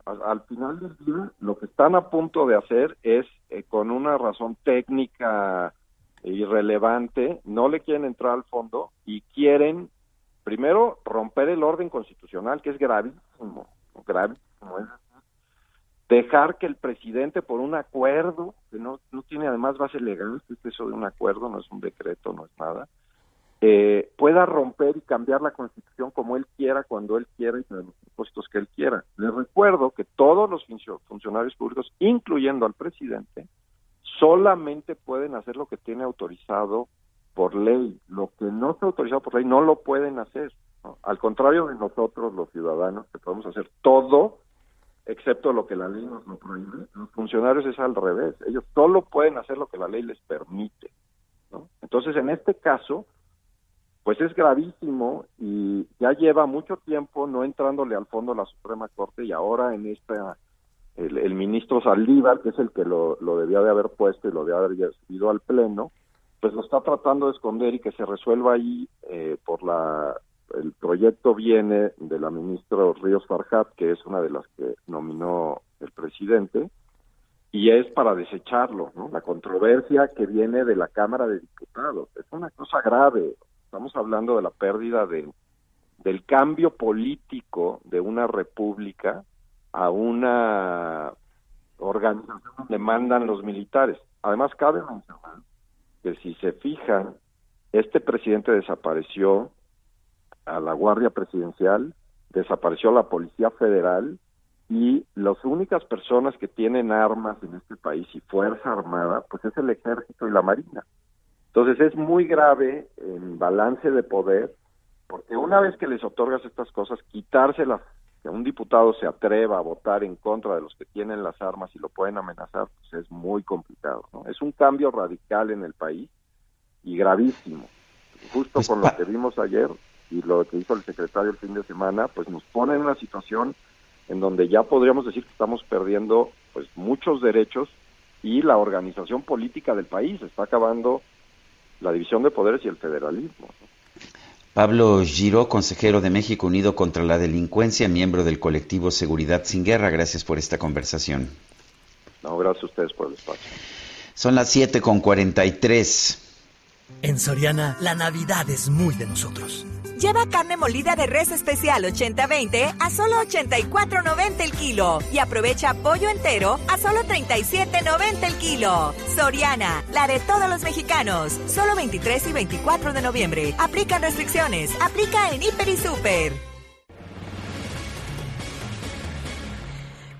Al, final del día, lo que están a punto de hacer es, eh, con una razón técnica irrelevante, no le quieren entrar al fondo y quieren primero, romper el orden constitucional, que es gravísimo, gravísimo, es dejar que el presidente por un acuerdo, que no, no tiene además base legal, es eso de un acuerdo, no es un decreto, no es nada, eh, pueda romper y cambiar la constitución como él quiera, cuando él quiera y con los propósitos que él quiera. Les recuerdo que todos los funcionarios públicos, incluyendo al presidente, solamente pueden hacer lo que tiene autorizado por ley. Lo que no está autorizado por ley no lo pueden hacer. Al contrario de nosotros, los ciudadanos, que podemos hacer todo, excepto lo que la ley nos lo prohíbe, los funcionarios es al revés. Ellos solo pueden hacer lo que la ley les permite. Entonces, en este caso, pues es gravísimo y ya lleva mucho tiempo no entrándole al fondo la Suprema Corte y ahora en esta el, ministro Saldívar, que es el que lo, debía de haber puesto y lo debía haber subido al Pleno, pues lo está tratando de esconder y que se resuelva ahí eh, por la el proyecto viene de la ministra Ríos Farjat, que es una de las que nominó el presidente, y es para desecharlo, ¿no? La controversia que viene de la Cámara de Diputados. Es una cosa grave. Estamos hablando de la pérdida de, del cambio político de una república a una organización donde mandan los militares. Además, cabe mencionar que si se fijan, este presidente desapareció a la Guardia Presidencial, desapareció la Policía Federal y las únicas personas que tienen armas en este país y Fuerza Armada, pues es el Ejército y la Marina. Entonces es muy grave en balance de poder, porque una vez que les otorgas estas cosas, quitárselas que un diputado se atreva a votar en contra de los que tienen las armas y lo pueden amenazar, pues es muy complicado. ¿no? Es un cambio radical en el país y gravísimo. Justo con lo que vimos ayer y lo que hizo el secretario el fin de semana, pues nos pone en una situación en donde ya podríamos decir que estamos perdiendo pues muchos derechos y la organización política del país está acabando la división de poderes y el federalismo. Pablo Giro, consejero de México Unido contra la Delincuencia, miembro del colectivo Seguridad sin Guerra. Gracias por esta conversación. No, gracias a ustedes por el espacio. Son las 7 con 43. En Soriana, la Navidad es muy de nosotros. Lleva carne molida de res especial 80-20 a solo 84.90 el kilo y aprovecha pollo entero a solo 37.90 el kilo. Soriana, la de todos los mexicanos. Solo 23 y 24 de noviembre. Aplican restricciones. Aplica en Hiper y Super.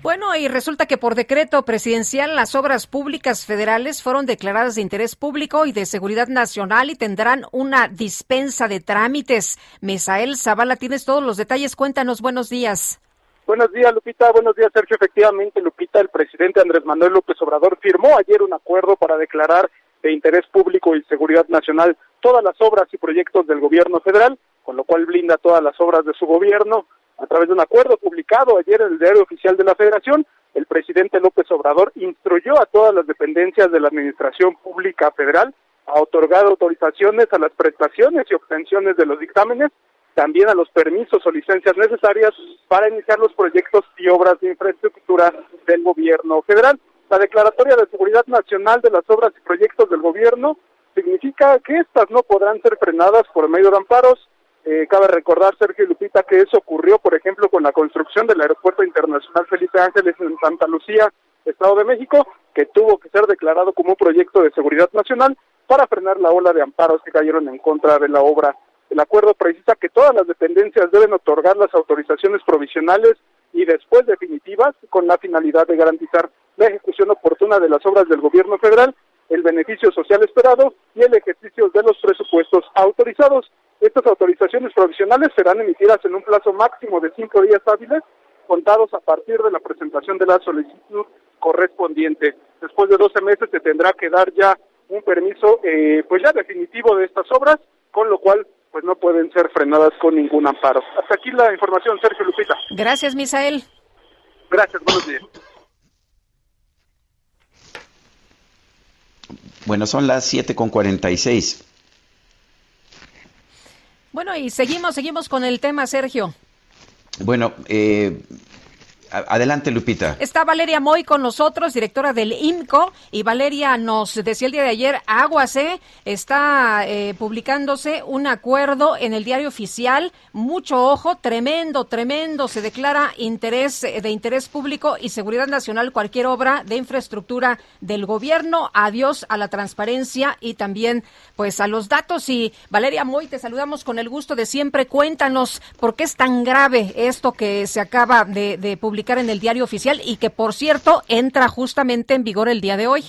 Bueno, y resulta que por decreto presidencial las obras públicas federales fueron declaradas de interés público y de seguridad nacional y tendrán una dispensa de trámites. Mesael Zavala, tienes todos los detalles. Cuéntanos, buenos días. Buenos días, Lupita. Buenos días, Sergio. Efectivamente, Lupita, el presidente Andrés Manuel López Obrador firmó ayer un acuerdo para declarar de interés público y seguridad nacional todas las obras y proyectos del gobierno federal, con lo cual blinda todas las obras de su gobierno a través de un acuerdo publicado ayer en el Diario Oficial de la Federación, el presidente López Obrador instruyó a todas las dependencias de la Administración Pública Federal a otorgar autorizaciones a las prestaciones y obtenciones de los dictámenes, también a los permisos o licencias necesarias para iniciar los proyectos y obras de infraestructura del gobierno federal. La Declaratoria de Seguridad Nacional de las Obras y Proyectos del Gobierno significa que estas no podrán ser frenadas por medio de amparos eh, cabe recordar, Sergio Lupita, que eso ocurrió, por ejemplo, con la construcción del Aeropuerto Internacional Felipe Ángeles en Santa Lucía, Estado de México, que tuvo que ser declarado como un proyecto de seguridad nacional para frenar la ola de amparos que cayeron en contra de la obra. El acuerdo precisa que todas las dependencias deben otorgar las autorizaciones provisionales y después definitivas con la finalidad de garantizar la ejecución oportuna de las obras del gobierno federal, el beneficio social esperado y el ejercicio de los presupuestos autorizados. Estas autorizaciones provisionales serán emitidas en un plazo máximo de cinco días hábiles, contados a partir de la presentación de la solicitud correspondiente. Después de 12 meses se tendrá que dar ya un permiso, eh, pues ya definitivo de estas obras, con lo cual pues no pueden ser frenadas con ningún amparo. Hasta aquí la información, Sergio Lupita. Gracias, Misael. Gracias, buenos días. Bueno, son las 7 con 46. Bueno, y seguimos, seguimos con el tema, Sergio. Bueno, eh, Adelante, Lupita. Está Valeria Moy con nosotros, directora del IMCO, y Valeria nos decía el día de ayer, Aguase está eh, publicándose un acuerdo en el diario oficial, mucho ojo, tremendo, tremendo, se declara interés eh, de interés público y seguridad nacional cualquier obra de infraestructura del gobierno, adiós a la transparencia y también pues a los datos. Y Valeria Moy, te saludamos con el gusto de siempre, cuéntanos por qué es tan grave esto que se acaba de publicar en el diario oficial y que, por cierto, entra justamente en vigor el día de hoy.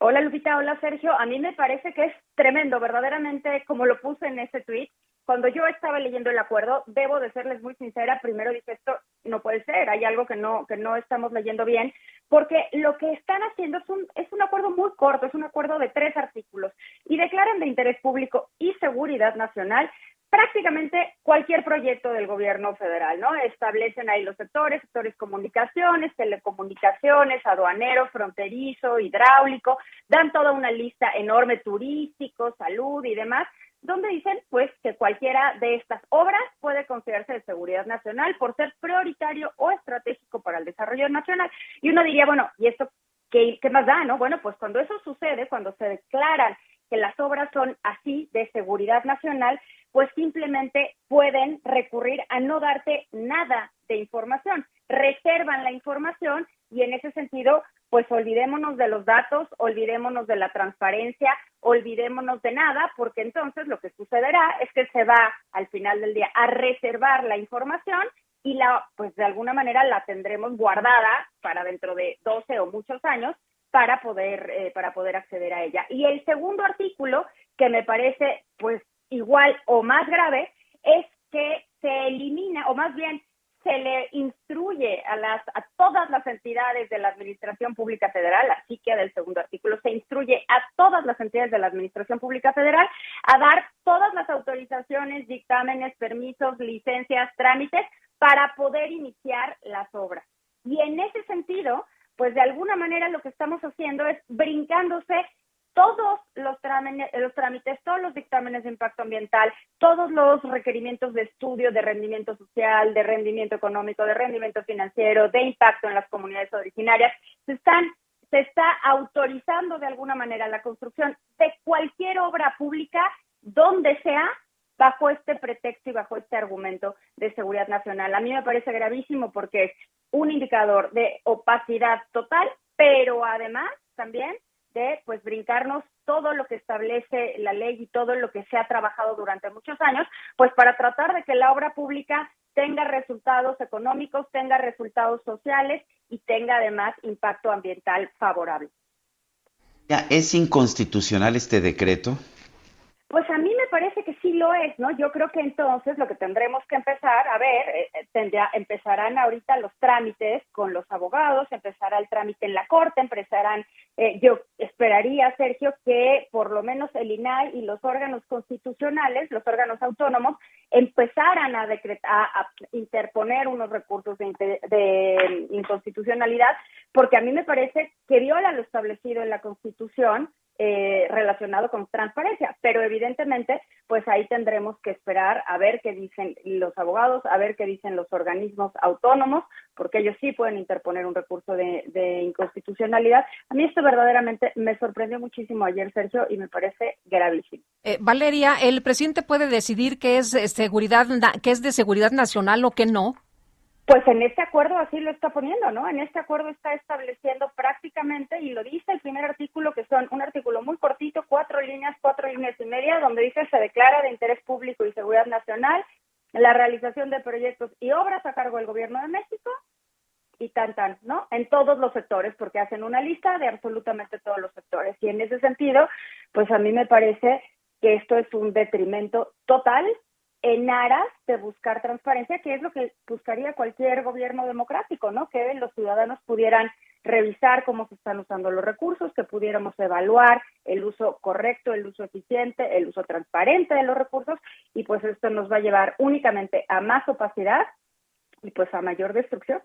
Hola Lupita, hola Sergio. A mí me parece que es tremendo, verdaderamente, como lo puse en ese tweet. Cuando yo estaba leyendo el acuerdo, debo de serles muy sincera, primero dije esto no puede ser, hay algo que no que no estamos leyendo bien, porque lo que están haciendo es un es un acuerdo muy corto, es un acuerdo de tres artículos y declaran de interés público y seguridad nacional prácticamente cualquier proyecto del gobierno federal, ¿no? Establecen ahí los sectores, sectores comunicaciones, telecomunicaciones, aduanero, fronterizo, hidráulico, dan toda una lista enorme turístico, salud y demás, donde dicen pues que cualquiera de estas obras puede considerarse de seguridad nacional por ser prioritario o estratégico para el desarrollo nacional. Y uno diría, bueno, ¿y esto qué, qué más da, no? Bueno, pues cuando eso sucede, cuando se declaran que las obras son así de seguridad nacional, pues simplemente pueden recurrir a no darte nada de información, reservan la información y en ese sentido, pues olvidémonos de los datos, olvidémonos de la transparencia, olvidémonos de nada, porque entonces lo que sucederá es que se va al final del día a reservar la información y la, pues de alguna manera la tendremos guardada para dentro de 12 o muchos años para poder, eh, para poder acceder a ella. Y el segundo artículo, que me parece pues igual o más grave, es que se elimina, o más bien se le instruye a las a todas las entidades de la Administración Pública Federal, así que del segundo artículo se instruye a todas las entidades de la Administración Pública Federal a dar todas las autorizaciones, dictámenes, permisos, licencias, trámites para poder iniciar las obras. Y en ese sentido, pues de alguna manera lo que estamos haciendo es brincándose todos los trámites, los trámites, todos los dictámenes de impacto ambiental, todos los requerimientos de estudio de rendimiento social, de rendimiento económico, de rendimiento financiero, de impacto en las comunidades originarias, se están se está autorizando de alguna manera la construcción de cualquier obra pública donde sea bajo este pretexto y bajo este argumento de seguridad nacional. A mí me parece gravísimo porque es un indicador de opacidad total, pero además también de pues brincarnos todo lo que establece la ley y todo lo que se ha trabajado durante muchos años, pues para tratar de que la obra pública tenga resultados económicos, tenga resultados sociales y tenga además impacto ambiental favorable. ¿Es inconstitucional este decreto? Pues a mí me parece que sí lo es, ¿no? Yo creo que entonces lo que tendremos que empezar a ver, eh, eh, tendrá, empezarán ahorita los trámites con los abogados, empezará el trámite en la corte, empezarán, eh, yo esperaría, Sergio, que por lo menos el INAI y los órganos constitucionales, los órganos autónomos, empezaran a decretar, a, interponer unos recursos de, de inconstitucionalidad, porque a mí me parece que viola lo establecido en la Constitución eh, relacionado con transparencia, pero evidentemente, pues ahí tendremos que esperar a ver qué dicen los abogados, a ver qué dicen los organismos autónomos, porque ellos sí pueden interponer un recurso de, inconstitucionalidad. A mí esto verdaderamente me sorprendió muchísimo ayer, Sergio, y me parece gravísimo. Eh, Valeria, ¿el presidente puede decidir qué es eh, seguridad, qué es de seguridad nacional o qué no? Pues en este acuerdo así lo está poniendo, ¿no? En este acuerdo está estableciendo prácticamente, y lo dice el primer artículo, que son un artículo muy cortito, cuatro líneas, cuatro líneas y media, donde dice se declara de interés público y seguridad nacional la realización de proyectos y obras a cargo del gobierno de México y tan tan, ¿no? En todos los sectores, porque hacen una lista de absolutamente todos los sectores. Y en ese sentido, pues a mí me parece que esto es un detrimento total en aras de buscar transparencia, que es lo que buscaría cualquier gobierno democrático, ¿no? Que los ciudadanos pudieran revisar cómo se están usando los recursos, que pudiéramos evaluar el uso correcto, el uso eficiente, el uso transparente de los recursos y pues esto nos va a llevar únicamente a más opacidad y pues a mayor destrucción.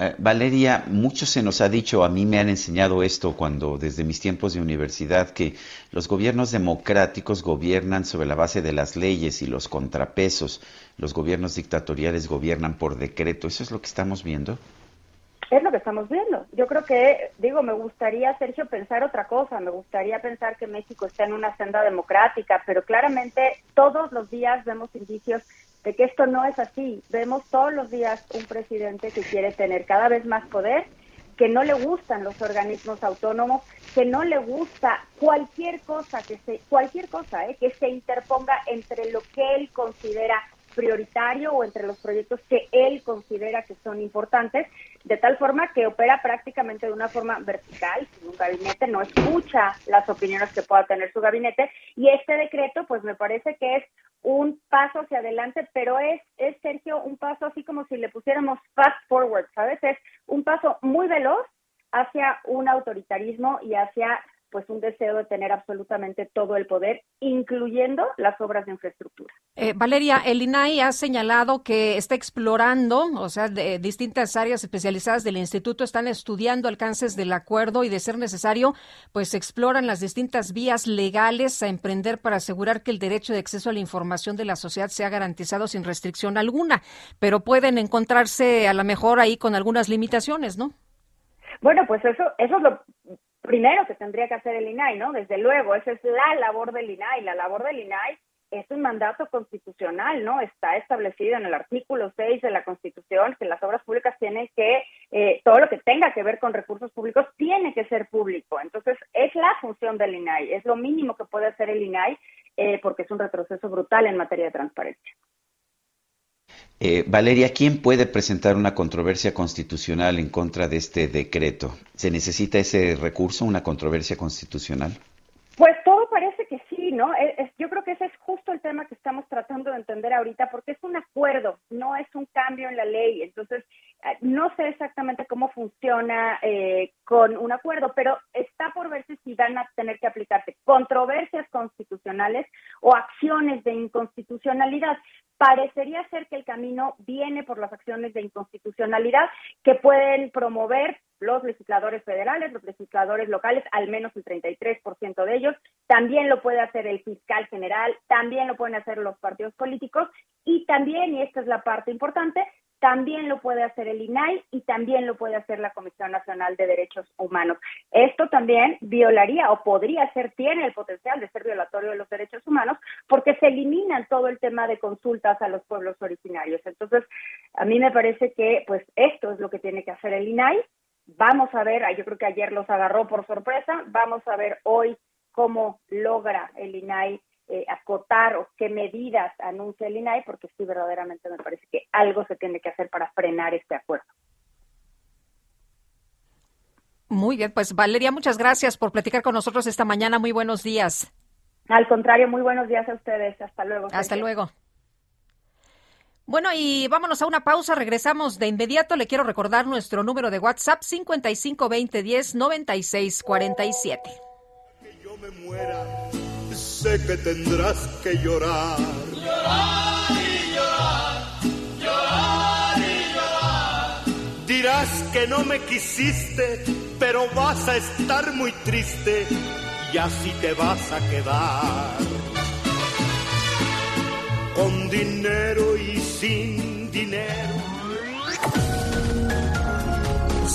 Eh, Valeria, mucho se nos ha dicho, a mí me han enseñado esto cuando desde mis tiempos de universidad, que los gobiernos democráticos gobiernan sobre la base de las leyes y los contrapesos, los gobiernos dictatoriales gobiernan por decreto. ¿Eso es lo que estamos viendo? Es lo que estamos viendo. Yo creo que, digo, me gustaría, Sergio, pensar otra cosa. Me gustaría pensar que México está en una senda democrática, pero claramente todos los días vemos indicios de que esto no es así. Vemos todos los días un presidente que quiere tener cada vez más poder, que no le gustan los organismos autónomos, que no le gusta cualquier cosa que se cualquier cosa ¿eh? que se interponga entre lo que él considera prioritario o entre los proyectos que él considera que son importantes, de tal forma que opera prácticamente de una forma vertical, sin un gabinete, no escucha las opiniones que pueda tener su gabinete y este decreto pues me parece que es un paso hacia adelante, pero es, es Sergio, un paso así como si le pusiéramos fast forward, ¿sabes? Es un paso muy veloz hacia un autoritarismo y hacia pues un deseo de tener absolutamente todo el poder, incluyendo las obras de infraestructura. Eh, Valeria, el INAI ha señalado que está explorando, o sea, de, distintas áreas especializadas del instituto están estudiando alcances del acuerdo y de ser necesario, pues exploran las distintas vías legales a emprender para asegurar que el derecho de acceso a la información de la sociedad sea garantizado sin restricción alguna, pero pueden encontrarse a lo mejor ahí con algunas limitaciones, ¿no? Bueno, pues eso, eso es lo primero que tendría que hacer el INAI, ¿no? Desde luego, esa es la labor del INAI. La labor del INAI es un mandato constitucional, ¿no? Está establecido en el artículo 6 de la Constitución que las obras públicas tienen que, eh, todo lo que tenga que ver con recursos públicos tiene que ser público. Entonces, es la función del INAI, es lo mínimo que puede hacer el INAI eh, porque es un retroceso brutal en materia de transparencia. Eh, Valeria, ¿quién puede presentar una controversia constitucional en contra de este decreto? ¿Se necesita ese recurso, una controversia constitucional? Pues todo parece que sí, ¿no? yo creo que ese es justo el tema que estamos tratando de entender ahorita, porque es un acuerdo, no es un cambio en la ley. Entonces, eh, no sé exactamente cómo funciona eh, con un acuerdo, pero está por verse si van a tener que aplicarse controversias constitucionales o acciones de inconstitucionalidad parecería ser que el camino viene por las acciones de inconstitucionalidad que pueden promover los legisladores federales, los legisladores locales, al menos el 33% de ellos, también lo puede hacer el fiscal general, también lo pueden hacer los partidos políticos. Y también, y esta es la parte importante, también lo puede hacer el INAI y también lo puede hacer la Comisión Nacional de Derechos Humanos. Esto también violaría o podría ser, tiene el potencial de ser violatorio de los derechos humanos porque se eliminan todo el tema de consultas a los pueblos originarios. Entonces, a mí me parece que pues esto es lo que tiene que hacer el INAI. Vamos a ver, yo creo que ayer los agarró por sorpresa, vamos a ver hoy cómo logra el INAI eh, acotar o qué medidas anuncia el INAI, porque sí, verdaderamente me parece que algo se tiene que hacer para frenar este acuerdo. Muy bien, pues Valeria, muchas gracias por platicar con nosotros esta mañana. Muy buenos días. Al contrario, muy buenos días a ustedes. Hasta luego. Hasta luego. Bueno, y vámonos a una pausa. Regresamos de inmediato. Le quiero recordar nuestro número de WhatsApp 5520109647. 9647. Que yo me muera sé que tendrás que llorar. Llorar y llorar, llorar y llorar. Dirás que no me quisiste, pero vas a estar muy triste y así te vas a quedar. Con dinero y sin dinero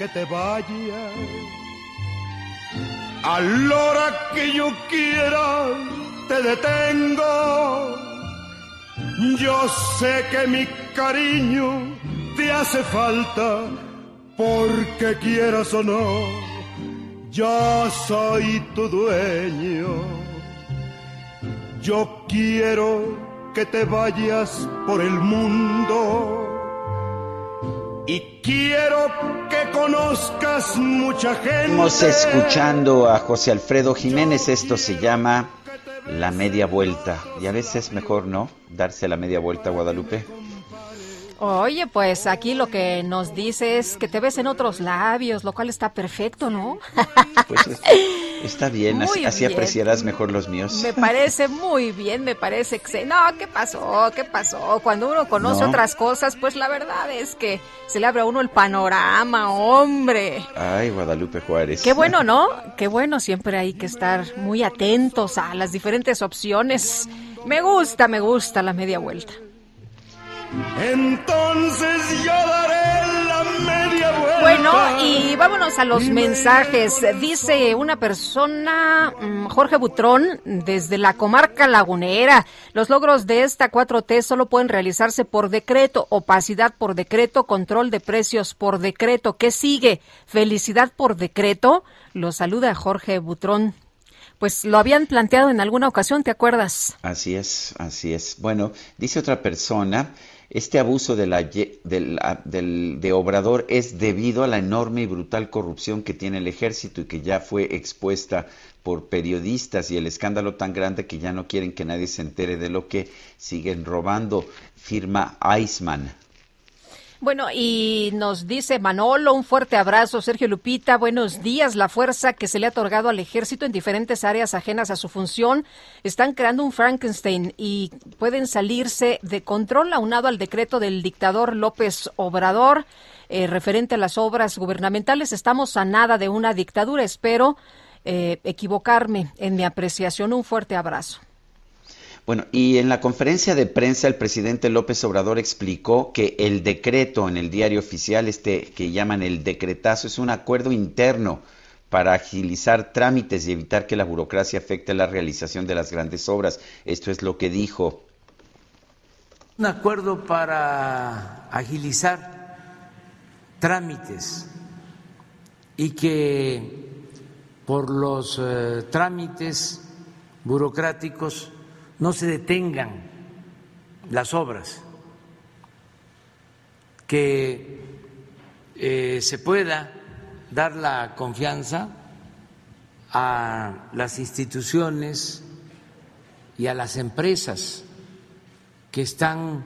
Que te vayas. A la hora que yo quiera, te detengo. Yo sé que mi cariño te hace falta, porque quieras o no, yo soy tu dueño. Yo quiero que te vayas por el mundo y quiero que conozcas mucha gente. Estamos escuchando a José Alfredo Jiménez, esto se llama La Media Vuelta. Y a veces es mejor, ¿no? Darse la media vuelta, Guadalupe. Oye, pues aquí lo que nos dice es que te ves en otros labios, lo cual está perfecto, ¿no? Pues está bien, así, apreciarás mejor los míos. Me parece muy bien, me parece que... No, ¿qué pasó? ¿Qué pasó? Cuando uno conoce otras cosas, pues la verdad es que se le abre a uno el panorama, hombre. Ay, Guadalupe Juárez. Qué bueno, ¿no? Qué bueno, siempre hay que estar muy atentos a las diferentes opciones. Me gusta, me gusta la media vuelta. Entonces yo daré la media vuelta. Bueno, y vámonos a los mensajes. Dice una persona, mm, Jorge Butrón, desde la comarca lagunera. Los logros de esta 4T solo pueden realizarse por decreto, opacidad por decreto, control de precios por decreto. ¿Qué sigue? Felicidad por decreto. Lo saluda Jorge Butrón pues lo habían planteado en alguna ocasión, ¿te acuerdas? Así es, así es. Bueno, dice otra persona, este abuso de, la, de Obrador es debido a la enorme y brutal corrupción que tiene el ejército y que ya fue expuesta por periodistas y el escándalo tan grande que ya no quieren que nadie se entere de lo que siguen robando, firma Eisman. Bueno, y nos dice Manolo, un fuerte abrazo, Sergio Lupita, buenos días. La fuerza que se le ha otorgado al ejército en diferentes áreas ajenas a su función están creando un Frankenstein y pueden salirse de control aunado al decreto del dictador López Obrador eh, referente a las obras gubernamentales. Estamos a nada de una dictadura, espero eh, equivocarme en mi apreciación. Un fuerte abrazo. Bueno, y en la conferencia de prensa el presidente López Obrador explicó que el decreto en el diario oficial, este que llaman el decretazo, es un acuerdo interno para agilizar trámites y evitar que la burocracia afecte la realización de las grandes obras. Esto es lo que dijo. Un acuerdo para agilizar trámites y que por los eh, trámites burocráticos no se detengan las obras, que eh, se pueda dar la confianza a las instituciones y a las empresas que están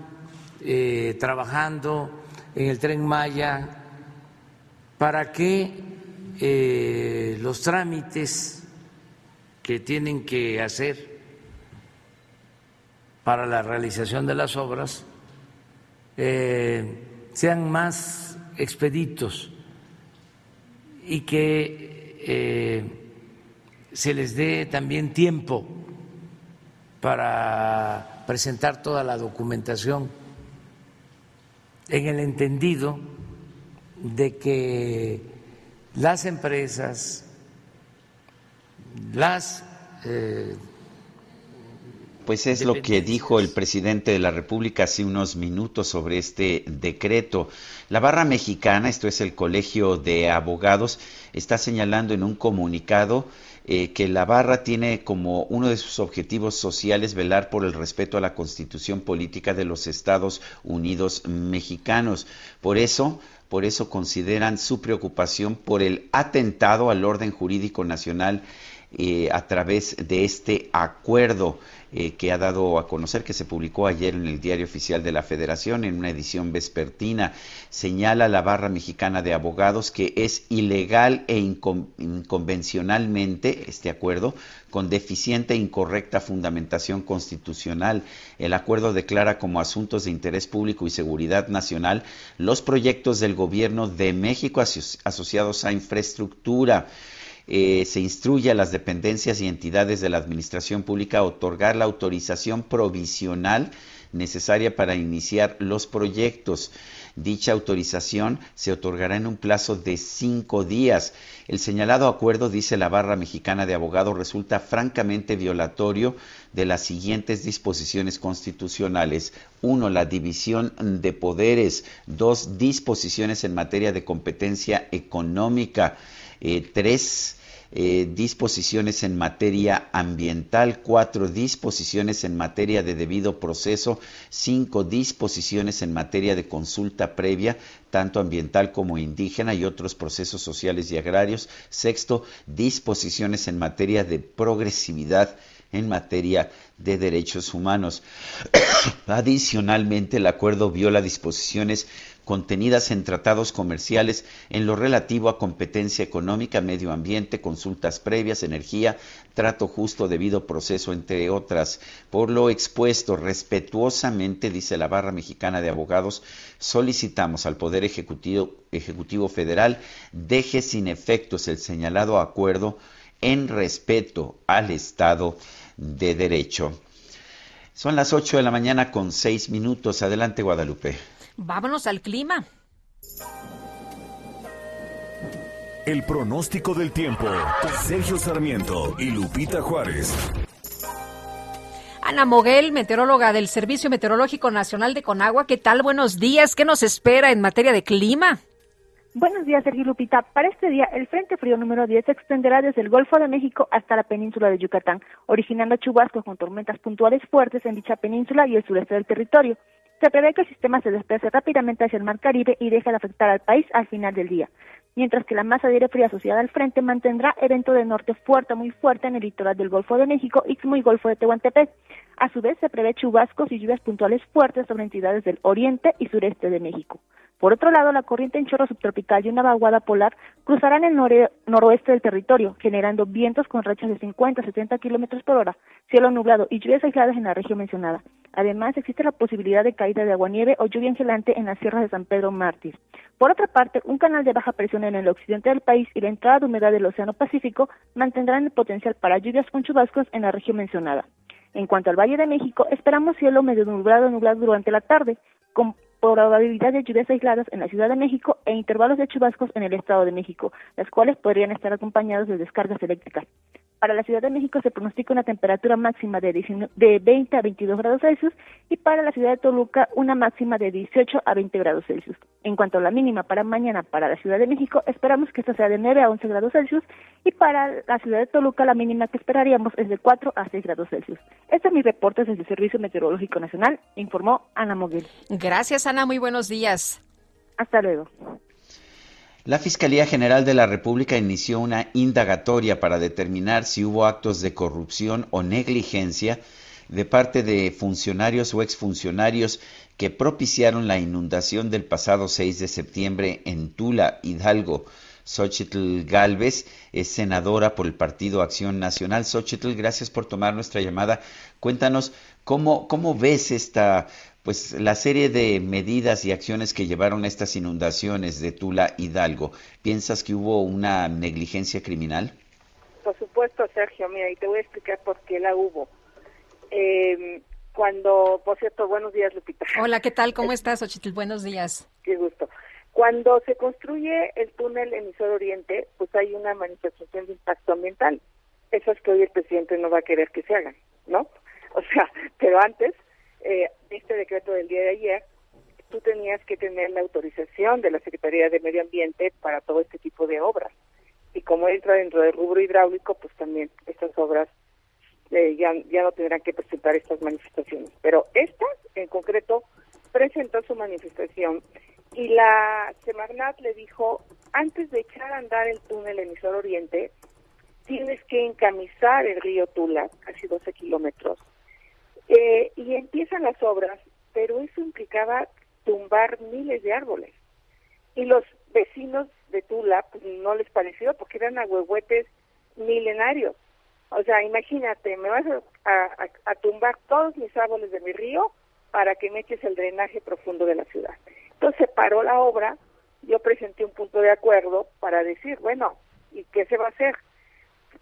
eh, trabajando en el tren Maya para que eh, los trámites que tienen que hacer para la realización de las obras eh, sean más expeditos y que eh, se les dé también tiempo para presentar toda la documentación en el entendido de que las empresas, las eh, pues es lo que dijo el presidente de la República hace unos minutos sobre este decreto. La barra mexicana, esto es el Colegio de Abogados, está señalando en un comunicado eh, que la barra tiene como uno de sus objetivos sociales velar por el respeto a la constitución política de los Estados Unidos mexicanos. Por eso, por eso consideran su preocupación por el atentado al orden jurídico nacional eh, a través de este acuerdo. Eh, que ha dado a conocer, que se publicó ayer en el Diario Oficial de la Federación en una edición vespertina. Señala la barra mexicana de abogados que es ilegal e inconvencionalmente este acuerdo con deficiente e incorrecta fundamentación constitucional. El acuerdo declara como asuntos de interés público y seguridad nacional los proyectos del gobierno de México asociados a infraestructura eh, se instruye a las dependencias y entidades de la Administración Pública a otorgar la autorización provisional necesaria para iniciar los proyectos. Dicha autorización se otorgará en un plazo de cinco días. El señalado acuerdo, dice la barra mexicana de abogados, resulta francamente violatorio de las siguientes disposiciones constitucionales. Uno, la división de poderes. Dos, disposiciones en materia de competencia económica. Eh, tres, eh, disposiciones en materia ambiental, cuatro disposiciones en materia de debido proceso, cinco disposiciones en materia de consulta previa, tanto ambiental como indígena y otros procesos sociales y agrarios, sexto, disposiciones en materia de progresividad en materia de derechos humanos. Adicionalmente, el acuerdo viola disposiciones contenidas en tratados comerciales en lo relativo a competencia económica, medio ambiente, consultas previas, energía, trato justo, debido proceso, entre otras. Por lo expuesto, respetuosamente, dice la barra mexicana de abogados, solicitamos al Poder Ejecutivo, Federal deje sin efectos el señalado acuerdo en respeto al Estado de Derecho. Son las 8 de la mañana con 6 minutos. Adelante, Guadalupe. Vámonos al clima. El pronóstico del tiempo. Sergio Sarmiento y Lupita Juárez. Ana Moguel, meteoróloga del Servicio Meteorológico Nacional de Conagua. ¿Qué tal? Buenos días. ¿Qué nos espera en materia de clima? Buenos días, Sergio Lupita. Para este día, el Frente Frío número 10 se extenderá desde el Golfo de México hasta la península de Yucatán, originando chubascos con tormentas puntuales fuertes en dicha península y el sureste del territorio. Se prevé que el sistema se desplace rápidamente hacia el Mar Caribe y deje de afectar al país al final del día, mientras que la masa de aire fría asociada al frente mantendrá evento de norte fuerte, muy fuerte en el litoral del Golfo de México, Istmo y Golfo de Tehuantepec. A su vez, se prevé chubascos y lluvias puntuales fuertes sobre entidades del oriente y sureste de México. Por otro lado, la corriente en chorro subtropical y una vaguada polar cruzarán el noroeste del territorio, generando vientos con rachas de 50 a 70 kilómetros por hora, cielo nublado y lluvias aisladas en la región mencionada. Además, existe la posibilidad de caída de agua-nieve o lluvia engelante en las sierras de San Pedro Mártir. Por otra parte, un canal de baja presión en el occidente del país y la entrada de humedad del Océano Pacífico mantendrán el potencial para lluvias con chubascos en la región mencionada. En cuanto al Valle de México, esperamos cielo medio nublado nublado durante la tarde, con probabilidad de lluvias aisladas en la Ciudad de México e intervalos de chubascos en el Estado de México, las cuales podrían estar acompañadas de descargas eléctricas. Para la Ciudad de México se pronostica una temperatura máxima de, 20 a 22 grados Celsius y para la Ciudad de Toluca una máxima de 18 a 20 grados Celsius. En cuanto a la mínima para mañana para la Ciudad de México, esperamos que esta sea de 9 a 11 grados Celsius y para la Ciudad de Toluca la mínima que esperaríamos es de 4 a 6 grados Celsius. Este es mi reporte desde el Servicio Meteorológico Nacional, informó Ana Moguel. Gracias, Ana. Muy buenos días. Hasta luego. La Fiscalía General de la República inició una indagatoria para determinar si hubo actos de corrupción o negligencia de parte de funcionarios o exfuncionarios que propiciaron la inundación del pasado 6 de septiembre en Tula, Hidalgo. Xochitl Galvez es senadora por el Partido Acción Nacional. Xochitl, gracias por tomar nuestra llamada. Cuéntanos cómo, cómo ves esta, pues, la serie de medidas y acciones que llevaron a estas inundaciones de Tula, Hidalgo. ¿Piensas que hubo una negligencia criminal? Por supuesto, Sergio, mira, y te voy a explicar por qué la hubo. Eh, cuando, por cierto, buenos días, Lupita. Hola, ¿qué tal? ¿Cómo estás, Xochitl? Buenos días. Qué gusto. Cuando se construye el túnel emisor oriente, pues hay una manifestación de impacto ambiental. Esas que hoy el presidente no va a querer que se hagan, ¿no? O sea, pero antes, eh, este decreto del día de ayer, tú tenías que tener la autorización de la Secretaría de Medio Ambiente para todo este tipo de obras. Y como entra dentro del rubro hidráulico, pues también estas obras eh, ya, ya no tendrán que presentar estas manifestaciones. Pero esta, en concreto, presentó su manifestación y la Semarnat le dijo, antes de echar a andar el túnel emisor oriente, tienes que encamizar el río Tula, casi 12 kilómetros, eh, y empiezan las obras, pero eso implicaba tumbar miles de árboles. Y los vecinos de Tula pues, no les pareció porque eran ahuehuetes milenarios. O sea, imagínate, me vas a, a, tumbar todos mis árboles de mi río para que me eches el drenaje profundo de la ciudad. Entonces se paró la obra, yo presenté un punto de acuerdo para decir, bueno, ¿y qué se va a hacer?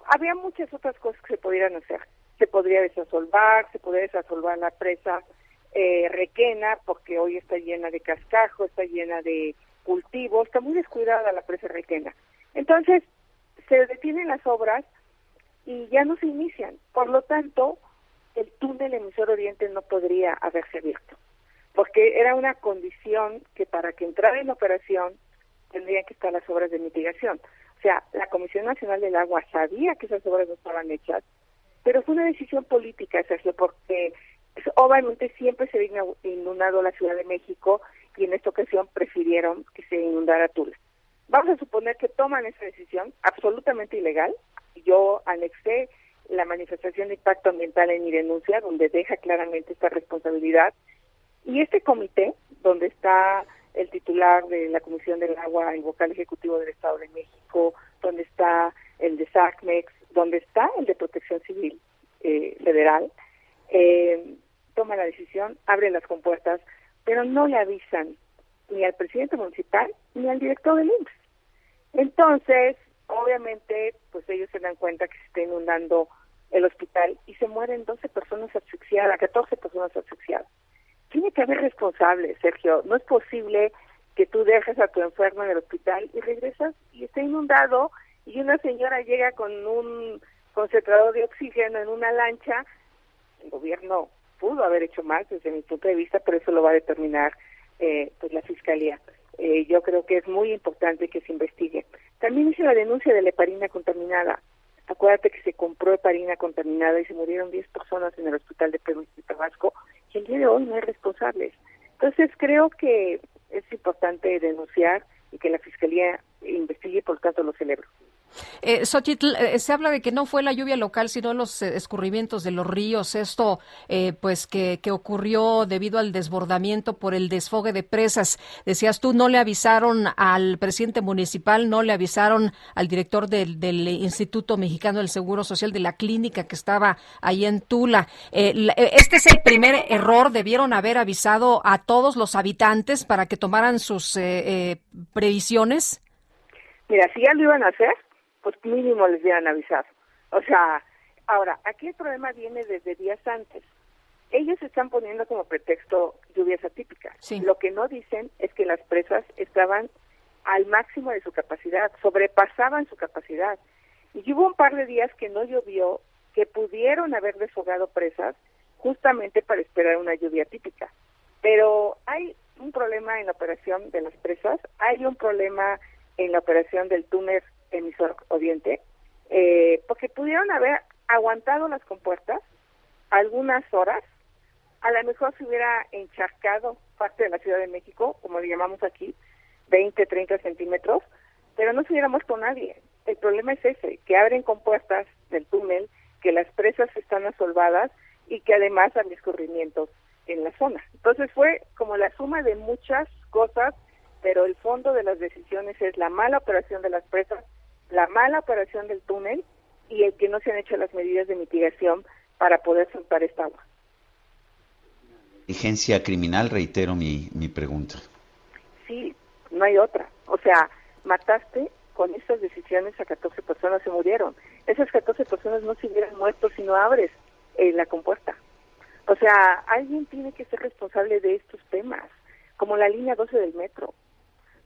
Había muchas otras cosas que se pudieran hacer. Se podría desasolvar, se podría desasolvar la presa eh, Requena, porque hoy está llena de cascajo, está llena de cultivos, está muy descuidada la presa Requena. Entonces, se detienen las obras y ya no se inician. Por lo tanto, el túnel emisor oriente no podría haberse abierto, porque era una condición que para que entrara en operación tendrían que estar las obras de mitigación. O sea, la Comisión Nacional del Agua sabía que esas obras no estaban hechas, pero fue una decisión política, Sergio, porque pues, obviamente siempre se había inundado la Ciudad de México y en esta ocasión prefirieron que se inundara Tula. Vamos a suponer que toman esa decisión absolutamente ilegal. Yo anexé la manifestación de impacto ambiental en mi denuncia, donde deja claramente esta responsabilidad. Y este comité, donde está el titular de la Comisión del Agua, el vocal ejecutivo del Estado de México, donde está el de SACMEX, donde está el de Protección Civil eh, Federal, eh, toma la decisión, abre las compuertas, pero no le avisan ni al presidente municipal ni al director del IMSS. Entonces, obviamente, pues ellos se dan cuenta que se está inundando el hospital y se mueren 12 personas asfixiadas, 14 personas asfixiadas. Tiene que haber responsables, Sergio. No es posible que tú dejes a tu enfermo en el hospital y regresas y está inundado y una señora llega con un concentrador de oxígeno en una lancha. El gobierno pudo haber hecho más desde mi punto de vista, pero eso lo va a determinar eh, pues la fiscalía. Eh, yo creo que es muy importante que se investigue. También hice la denuncia de la heparina contaminada. Acuérdate que se compró heparina contaminada y se murieron 10 personas en el hospital de Perú y Tabasco y el día de hoy no hay responsables. Entonces creo que es importante denunciar y que la Fiscalía investigue, por tanto lo celebro. Eh, eh, se habla de que no fue la lluvia local, sino los eh, escurrimientos de los ríos. Esto, eh, pues, que, que, ocurrió debido al desbordamiento por el desfogue de presas. Decías tú, no le avisaron al presidente municipal, no le avisaron al director del, del Instituto Mexicano del Seguro Social de la clínica que estaba ahí en Tula. este es el primer error. Debieron haber avisado a todos los habitantes para que tomaran sus previsiones. Mira, si ya lo iban a hacer, pues mínimo les hubieran avisado. O sea, ahora, aquí el problema viene desde días antes. Ellos están poniendo como pretexto lluvias atípicas. Lo que no dicen es que las presas estaban al máximo de su capacidad, sobrepasaban su capacidad. Y hubo un par de días que no llovió, que pudieron haber desfogado presas justamente para esperar una lluvia típica. Pero hay un problema en la operación de las presas, hay un problema en la operación del túnel emisor Oriente, eh, porque pudieron haber aguantado las compuertas algunas horas, a lo mejor se hubiera encharcado parte de la Ciudad de México, como le llamamos aquí, 20, 30 centímetros, pero no se hubiera muerto nadie. El problema es ese, que abren compuertas del túnel, que las presas están asolvadas y que además hay escurrimientos en la zona. Entonces fue como la suma de muchas cosas, pero el fondo de las decisiones es la mala operación de las presas, la mala operación del túnel y el que no se han hecho las medidas de mitigación para poder soltar esta agua. Inteligencia criminal, reitero mi, mi pregunta. Sí, no hay otra. O sea, mataste con estas decisiones a 14 personas se murieron. Esas 14 personas no se hubieran muerto si no abres eh, la compuerta. O sea, alguien tiene que ser responsable de estos temas, como la línea 12 del metro.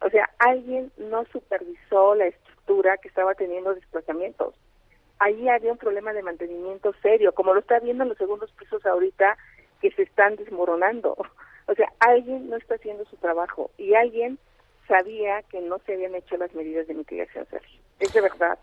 O sea, alguien no supervisó la estructura que estaba teniendo desplazamientos. Ahí había un problema de mantenimiento serio, como lo está viendo en los segundos pisos ahorita que se están desmoronando. O sea, alguien no está haciendo su trabajo y alguien sabía que no se habían hecho las medidas de mitigación, Sergio. Es de verdad.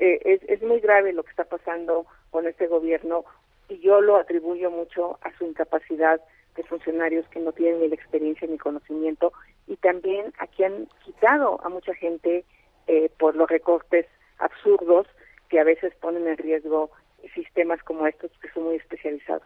Eh, es, es muy grave lo que está pasando con este gobierno y yo lo atribuyo mucho a su incapacidad de funcionarios que no tienen ni la experiencia ni conocimiento y también a que han quitado a mucha gente eh, por los recortes absurdos que a veces ponen en riesgo sistemas como estos que son muy especializados.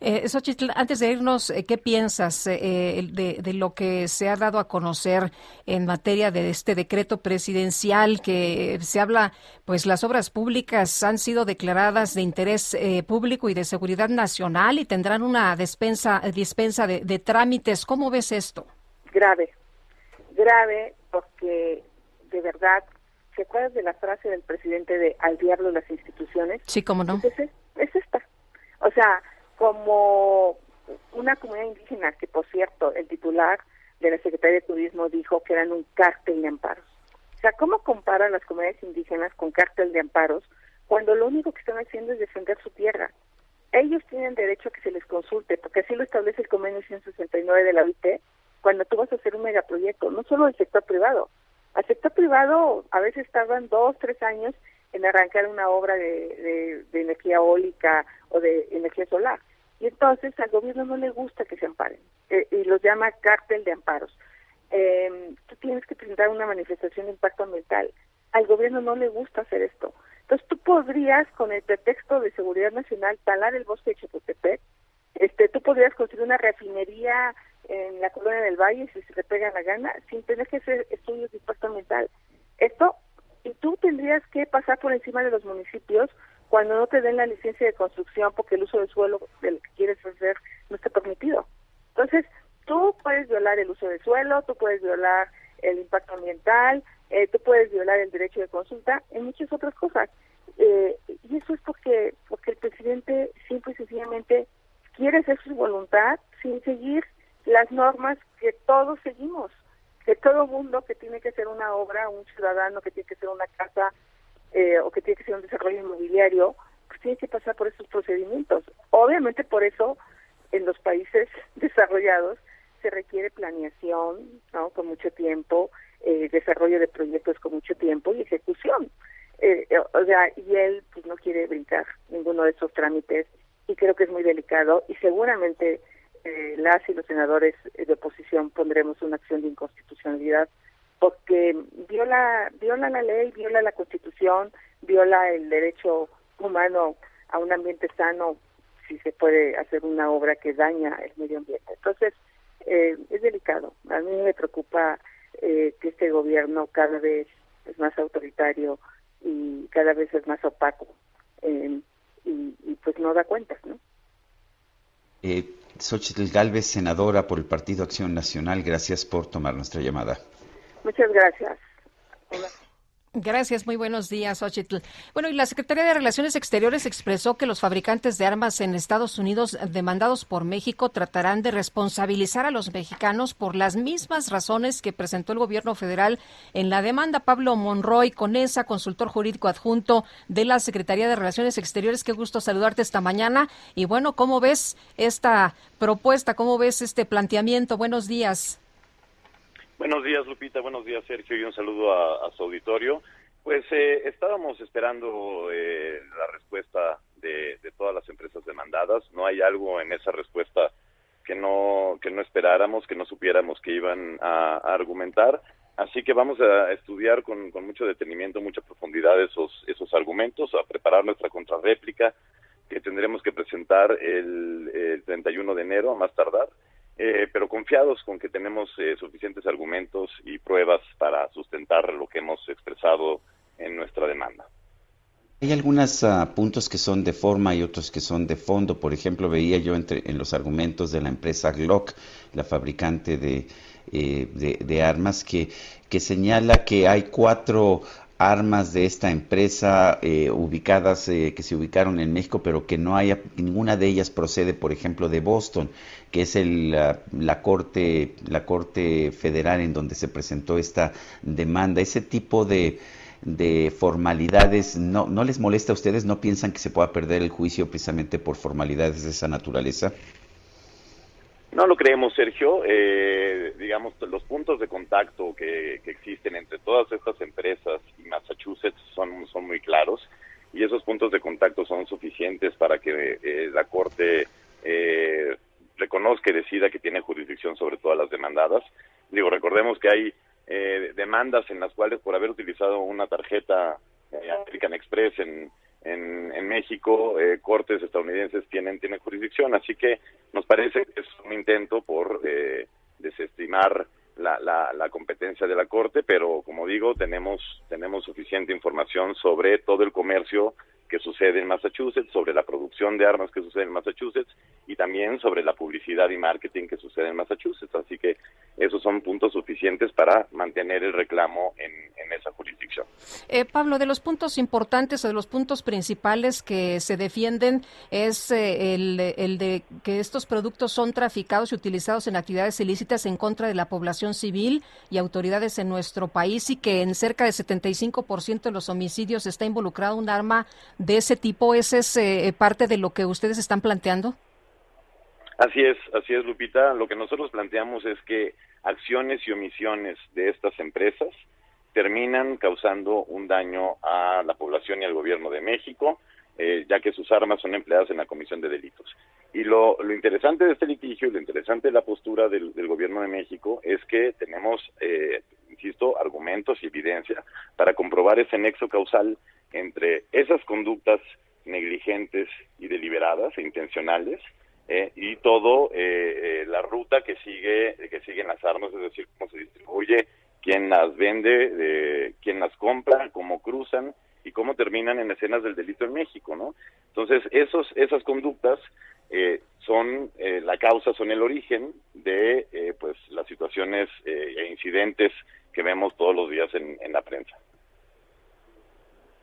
Eh, Xochitl, antes de irnos, eh, ¿qué piensas eh, de, de, lo que se ha dado a conocer en materia de este decreto presidencial que se habla, pues las obras públicas han sido declaradas de interés eh, público y de seguridad nacional y tendrán una despensa, dispensa de, de trámites? ¿Cómo ves esto? Grave, grave porque de verdad ¿te acuerdas de la frase del presidente de al diablo las instituciones? Sí, cómo no. Es, es esta. O sea, como una comunidad indígena que, por cierto, el titular de la Secretaría de Turismo dijo que eran un cártel de amparos. O sea, ¿cómo compara las comunidades indígenas con cártel de amparos cuando lo único que están haciendo es defender su tierra? Ellos tienen derecho a que se les consulte, porque así lo establece el convenio 169 de la OIT, cuando tú vas a hacer un megaproyecto, no solo del sector privado, al sector privado a veces tardan dos, tres años en arrancar una obra de, de, energía eólica o de energía solar. Y entonces al gobierno no le gusta que se amparen eh, y los llama cártel de amparos. Eh, tú tienes que presentar una manifestación de impacto ambiental. Al gobierno no le gusta hacer esto. Entonces tú podrías, con el pretexto de seguridad nacional, talar el bosque de Chapultepec. Este, tú podrías construir una refinería en la colonia del Valle si se te pega la gana, sin tener que hacer estudios de impacto ambiental. Esto, y tú tendrías que pasar por encima de los municipios cuando no te den la licencia de construcción porque el uso del suelo del que quieres hacer no está permitido. Entonces, tú puedes violar el uso del suelo, tú puedes violar el impacto ambiental, eh, tú puedes violar el derecho de consulta y muchas otras cosas. Eh, y eso es porque, porque el presidente simple y sencillamente quiere hacer su voluntad sin seguir las normas que todos seguimos, que todo mundo que tiene que hacer una obra, un ciudadano que tiene que hacer una casa eh, o que tiene que hacer un desarrollo inmobiliario, pues tiene que pasar por esos procedimientos. Obviamente por eso en los países desarrollados se requiere planeación, ¿no? Con mucho tiempo, eh, desarrollo de proyectos con mucho tiempo y ejecución. Eh, o sea, y él pues no quiere brincar ninguno de esos trámites y creo que es muy delicado y seguramente eh, las y los senadores de oposición pondremos una acción de inconstitucionalidad porque viola viola la ley, viola la Constitución, viola el derecho humano a un ambiente sano si se puede hacer una obra que daña el medio ambiente. Entonces, eh, es delicado. A mí me preocupa eh, que este gobierno cada vez es más autoritario y cada vez es más opaco eh, y, y, pues no da cuentas, ¿no? Xochitl Galvez, senadora por el Partido Acción Nacional, gracias por tomar nuestra llamada. Muchas gracias. Hola. Gracias, muy buenos días, Ochitl. Bueno, y la Secretaría de Relaciones Exteriores expresó que los fabricantes de armas en Estados Unidos demandados por México tratarán de responsabilizar a los mexicanos por las mismas razones que presentó el gobierno federal en la demanda. Pablo Monroy, Conesa, consultor jurídico adjunto de la Secretaría de Relaciones Exteriores. Qué gusto saludarte esta mañana. Y bueno, ¿cómo ves esta propuesta? ¿Cómo ves este planteamiento? Buenos días. Buenos días, Lupita. Buenos días, Sergio. Y un saludo a, su auditorio. Pues eh, estábamos esperando eh, la respuesta de, de, todas las empresas demandadas. No hay algo en esa respuesta que no que no esperáramos, que no supiéramos que iban a, a argumentar. Así que vamos a estudiar con, con mucho detenimiento, mucha profundidad esos, esos argumentos, a preparar nuestra contrarréplica que tendremos que presentar el, el 31 de enero a más tardar, eh, pero confiados con que tenemos eh, suficientes argumentos y pruebas para sustentar lo que hemos expresado en nuestra demanda. Hay algunos ah, puntos que son de forma y otros que son de fondo. Por ejemplo, veía yo entre, en los argumentos de la empresa Glock, la fabricante de, eh, de, de armas, que, que señala que hay cuatro armas de esta empresa eh, ubicadas, eh, que se ubicaron en México, pero que no haya, ninguna de ellas procede, por ejemplo, de Boston, que es el, la, la, corte, la corte federal en donde se presentó esta demanda. Ese tipo de, de formalidades, no, ¿no les molesta a ustedes? ¿No piensan que se pueda perder el juicio precisamente por formalidades de esa naturaleza? No lo creemos, Sergio. Eh, digamos, los puntos de contacto que, que, existen entre todas estas empresas y Massachusetts son, son muy claros y esos puntos de contacto son suficientes para que eh, la Corte eh, reconozca y decida que tiene jurisdicción sobre todas las demandadas. Digo, recordemos que hay eh, demandas en las cuales por haber utilizado una tarjeta eh, American Express en en, en México eh, cortes estadounidenses tienen, tienen jurisdicción, así que nos parece que es un intento por eh, desestimar la, la, la, competencia de la Corte, pero como digo, tenemos, tenemos suficiente información sobre todo el comercio que sucede en Massachusetts, sobre la producción de armas que sucede en Massachusetts y también sobre la publicidad y marketing que sucede en Massachusetts. Así que esos son puntos suficientes para mantener el reclamo en, esa jurisdicción. Eh, Pablo, de los puntos importantes o de los puntos principales que se defienden es eh, el, el, de que estos productos son traficados y utilizados en actividades ilícitas en contra de la población civil y autoridades en nuestro país y que en cerca de 75% de los homicidios está involucrado un arma de ese tipo. ¿Ese es eh, parte de lo que ustedes están planteando? Así es, así es, Lupita. Lo que nosotros planteamos es que acciones y omisiones de estas empresas terminan causando un daño a la población y al gobierno de México, eh, ya que sus armas son empleadas en la comisión de delitos. Y lo, lo interesante de este litigio y lo interesante de la postura del, gobierno de México es que tenemos, eh, insisto, argumentos y evidencia para comprobar ese nexo causal entre esas conductas negligentes y deliberadas e intencionales eh, y todo eh, eh, la ruta que sigue que siguen las armas, es decir, cómo se distribuye, quién las vende, de, quién las compra, cómo cruzan y cómo terminan en escenas del delito en México, ¿no? Entonces, esos, esas conductas eh, son eh, la causa, son el origen de eh, pues las situaciones e incidentes que vemos todos los días en la prensa.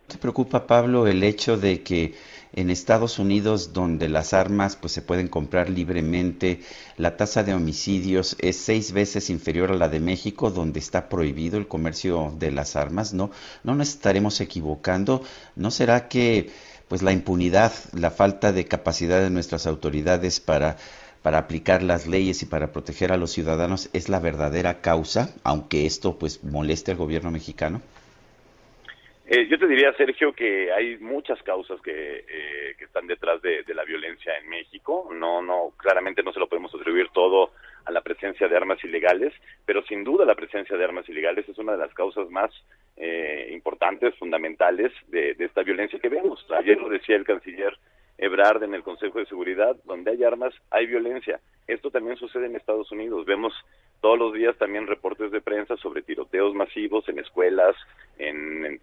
¿Te preocupa, Pablo, el hecho de que en Estados Unidos, donde las armas pues se pueden comprar libremente, la tasa de homicidios es seis veces inferior a la de México, donde está prohibido el comercio de las armas? ¿No, no nos estaremos equivocando? ¿No será que pues la impunidad, la falta de capacidad de nuestras autoridades para para aplicar las leyes y para proteger a los ciudadanos es la verdadera causa, aunque esto pues moleste al gobierno mexicano? Eh, yo te diría, Sergio, que hay muchas causas que, eh, que están detrás de, la violencia en México. No, no, claramente no se lo podemos atribuir todo a la presencia de armas ilegales, pero sin duda la presencia de armas ilegales es una de las causas más eh, importantes, fundamentales de, de esta violencia que vemos. Ayer lo decía el canciller Ebrard en el Consejo de Seguridad, donde hay armas, hay violencia. Esto también sucede en Estados Unidos. Vemos todos los días también reportes de prensa sobre tiroteos masivos en escuelas, en,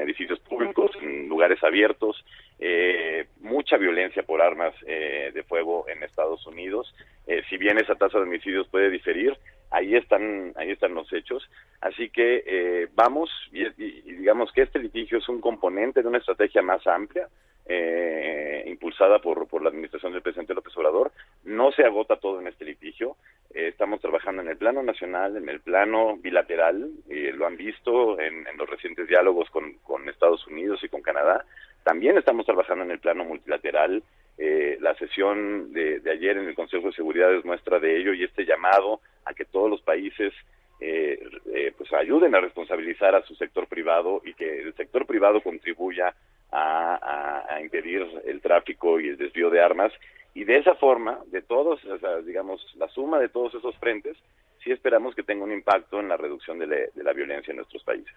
edificios públicos, en lugares abiertos, eh, mucha violencia por armas eh, de fuego en Estados Unidos. Eh, si bien esa tasa de homicidios puede diferir, ahí están ahí están los hechos. Así que eh, vamos y digamos que este litigio es un componente de una estrategia más amplia eh, impulsada por, por la administración del presidente López Obrador. No se agota todo en este litigio. Eh, estamos trabajando en el plano nacional, en el plano bilateral, y lo han visto en, en los recientes diálogos con, con, Estados Unidos y con Canadá. También estamos trabajando en el plano multilateral. Eh, la sesión de, de, ayer en el Consejo de Seguridad es muestra de ello y este llamado a que todos los países eh, eh, pues ayuden a responsabilizar a su sector privado y que el sector privado contribuya a, a, a, impedir el tráfico y el desvío de armas y de esa forma, de todos, o sea, digamos, la suma de todos esos frentes, sí esperamos que tenga un impacto en la reducción de la, de la violencia en nuestros países.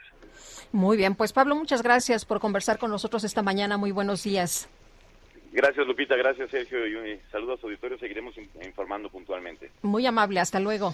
Muy bien, pues Pablo, muchas gracias por conversar con nosotros esta mañana. Muy buenos días. Gracias Lupita, gracias Sergio y un saludo a su auditorio, seguiremos informando puntualmente. Muy amable, hasta luego.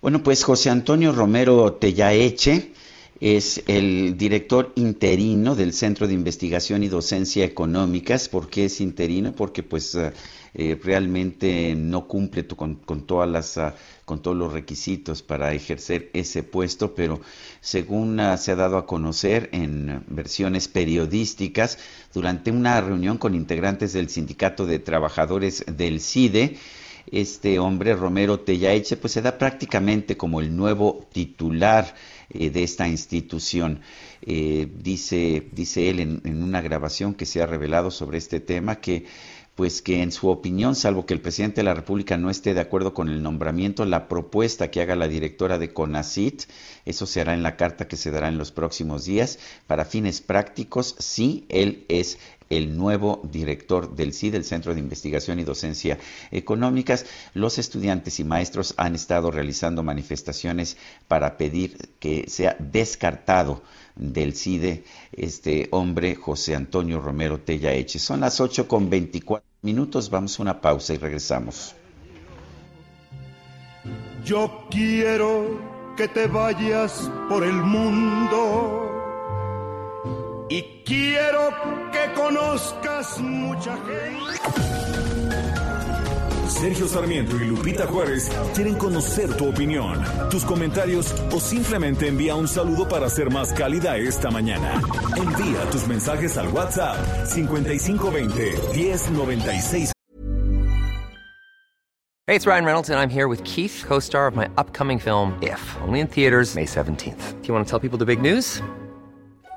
Bueno, pues José Antonio Romero Tellaeche es el director interino del Centro de Investigación y Docencia Económicas. ¿Por qué es interino? Porque pues eh, eh, realmente no cumple con, todas las, ah, con todos los requisitos para ejercer ese puesto, pero según ah, se ha dado a conocer en versiones periodísticas, durante una reunión con integrantes del Sindicato de Trabajadores del CIDE, este hombre, Romero Tellaeche, pues se da prácticamente como el nuevo titular eh, de esta institución. Eh, dice, dice él en, en, una grabación que se ha revelado sobre este tema que pues que en su opinión, salvo que el presidente de la República no esté de acuerdo con el nombramiento, la propuesta que haga la directora de CONACIT, eso se hará en la carta que se dará en los próximos días, para fines prácticos, sí, él es el nuevo director del CID, el Centro de Investigación y Docencia Económicas. Los estudiantes y maestros han estado realizando manifestaciones para pedir que sea descartado del CIDE este hombre José Antonio Romero Tellaeche. Son las 8 con 24 minutos, vamos a una pausa y regresamos. Yo quiero que te vayas por el mundo y quiero que conozcas mucha gente. Sergio Sarmiento y Lupita Juárez quieren conocer tu opinión, tus comentarios o simplemente envía un saludo para ser más cálida esta mañana. Envía tus mensajes al WhatsApp 5520 1096. Hey, it's Ryan Reynolds and I'm here with Keith, co-star of my upcoming film If, only in theaters May 17th. Do you want to tell people the big news?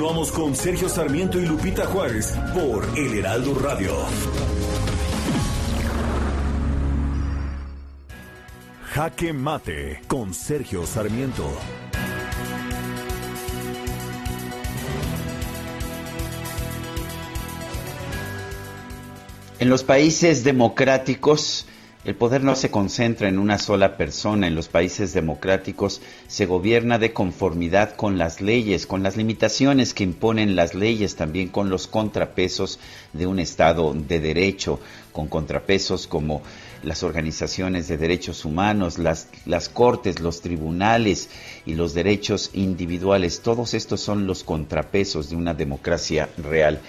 Continuamos con Sergio Sarmiento y Lupita Juárez por El Heraldo Radio. Jaque Mate con Sergio Sarmiento. En los países democráticos, el poder no se concentra en una sola persona. En los países democráticos se gobierna de conformidad con las leyes, con las limitaciones que imponen las leyes, también con los contrapesos de un Estado de derecho, con contrapesos como las organizaciones de derechos humanos, las, las cortes, los tribunales y los derechos individuales. Todos estos son los contrapesos de una democracia real.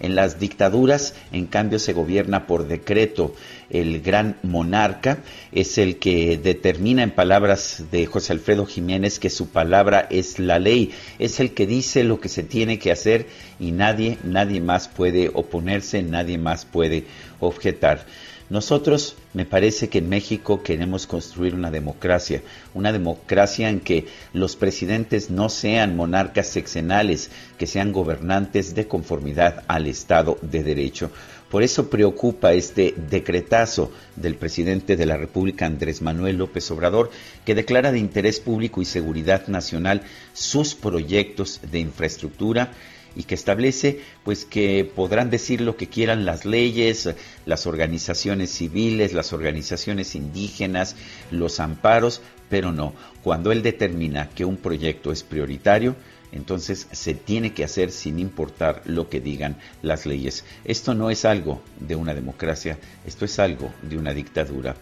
En las dictaduras, en cambio, se gobierna por decreto. El gran monarca es el que determina, en palabras de José Alfredo Jiménez, que su palabra es la ley. Es el que dice lo que se tiene que hacer y nadie, nadie más puede oponerse, nadie más puede objetar. Nosotros, me parece que en México queremos construir una democracia, una democracia en que los presidentes no sean monarcas sexenales, que sean gobernantes de conformidad al Estado de Derecho. Por eso preocupa este decretazo del presidente de la República, Andrés Manuel López Obrador, que declara de interés público y seguridad nacional sus proyectos de infraestructura y que establece pues que podrán decir lo que quieran las leyes, las organizaciones civiles, las organizaciones indígenas, los amparos, pero no, cuando él determina que un proyecto es prioritario, entonces se tiene que hacer sin importar lo que digan las leyes. Esto no es algo de una democracia, esto es algo de una dictadura.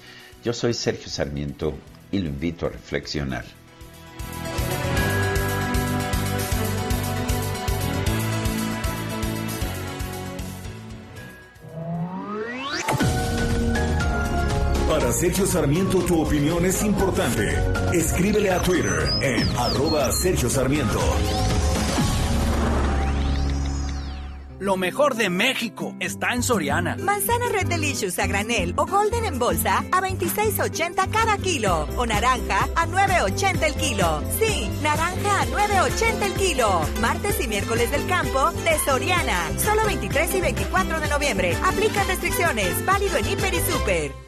Yo soy Sergio Sarmiento y lo invito a reflexionar. Para Sergio Sarmiento tu opinión es importante. Escríbele a Twitter en arroba Sergio Sarmiento. Lo mejor de México está en Soriana. Manzana Red Delicious a granel o Golden en bolsa a 26.80 cada kilo. O naranja a 9.80 el kilo. Sí, naranja a 9.80 el kilo. Martes y miércoles del campo de Soriana. Solo 23 y 24 de noviembre. Aplica restricciones. Válido en Hiper y Super.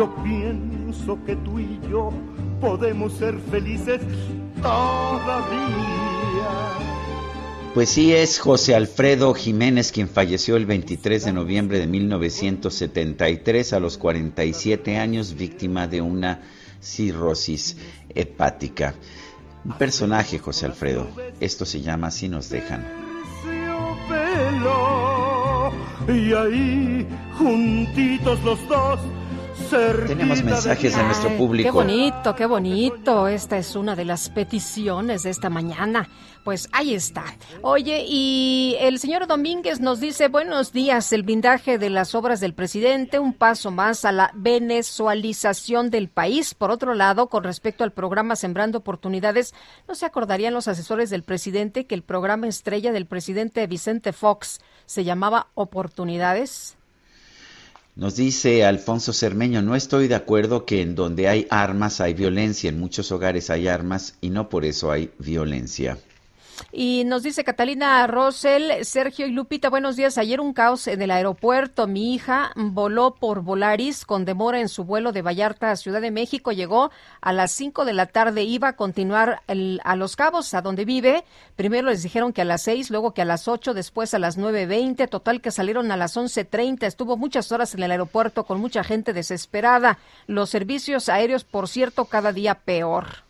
Yo pienso que tú y yo podemos ser felices todavía. Pues sí, es José Alfredo Jiménez quien falleció el 23 de noviembre de 1973 a los 47 años, víctima de una cirrosis hepática. Un personaje, José Alfredo. Esto se llama Si nos dejan. Y ahí juntitos los dos Tenemos mensajes de nuestro público. Qué bonito, qué bonito. Esta es una de las peticiones de esta mañana. Pues ahí está. Oye, y el señor Domínguez nos dice, buenos días, el blindaje de las obras del presidente, un paso más a la venezualización del país. Por otro lado, con respecto al programa Sembrando Oportunidades, ¿no se acordarían los asesores del presidente que el programa estrella del presidente Vicente Fox se llamaba Oportunidades? Nos dice Alfonso Cermeño, no estoy de acuerdo que en donde hay armas hay violencia, en muchos hogares hay armas y no por eso hay violencia. Y nos dice Catalina Rosel, Sergio y Lupita, buenos días. Ayer un caos en el aeropuerto. Mi hija voló por Volaris con demora en su vuelo de Vallarta a Ciudad de México. Llegó a las 5 de la tarde. Iba a continuar a Los Cabos, a donde vive. Primero les dijeron que a las 6, luego que a las 8, después a las 9.20. Total que salieron a las 11.30. Estuvo muchas horas en el aeropuerto con mucha gente desesperada. Los servicios aéreos, por cierto, cada día peor.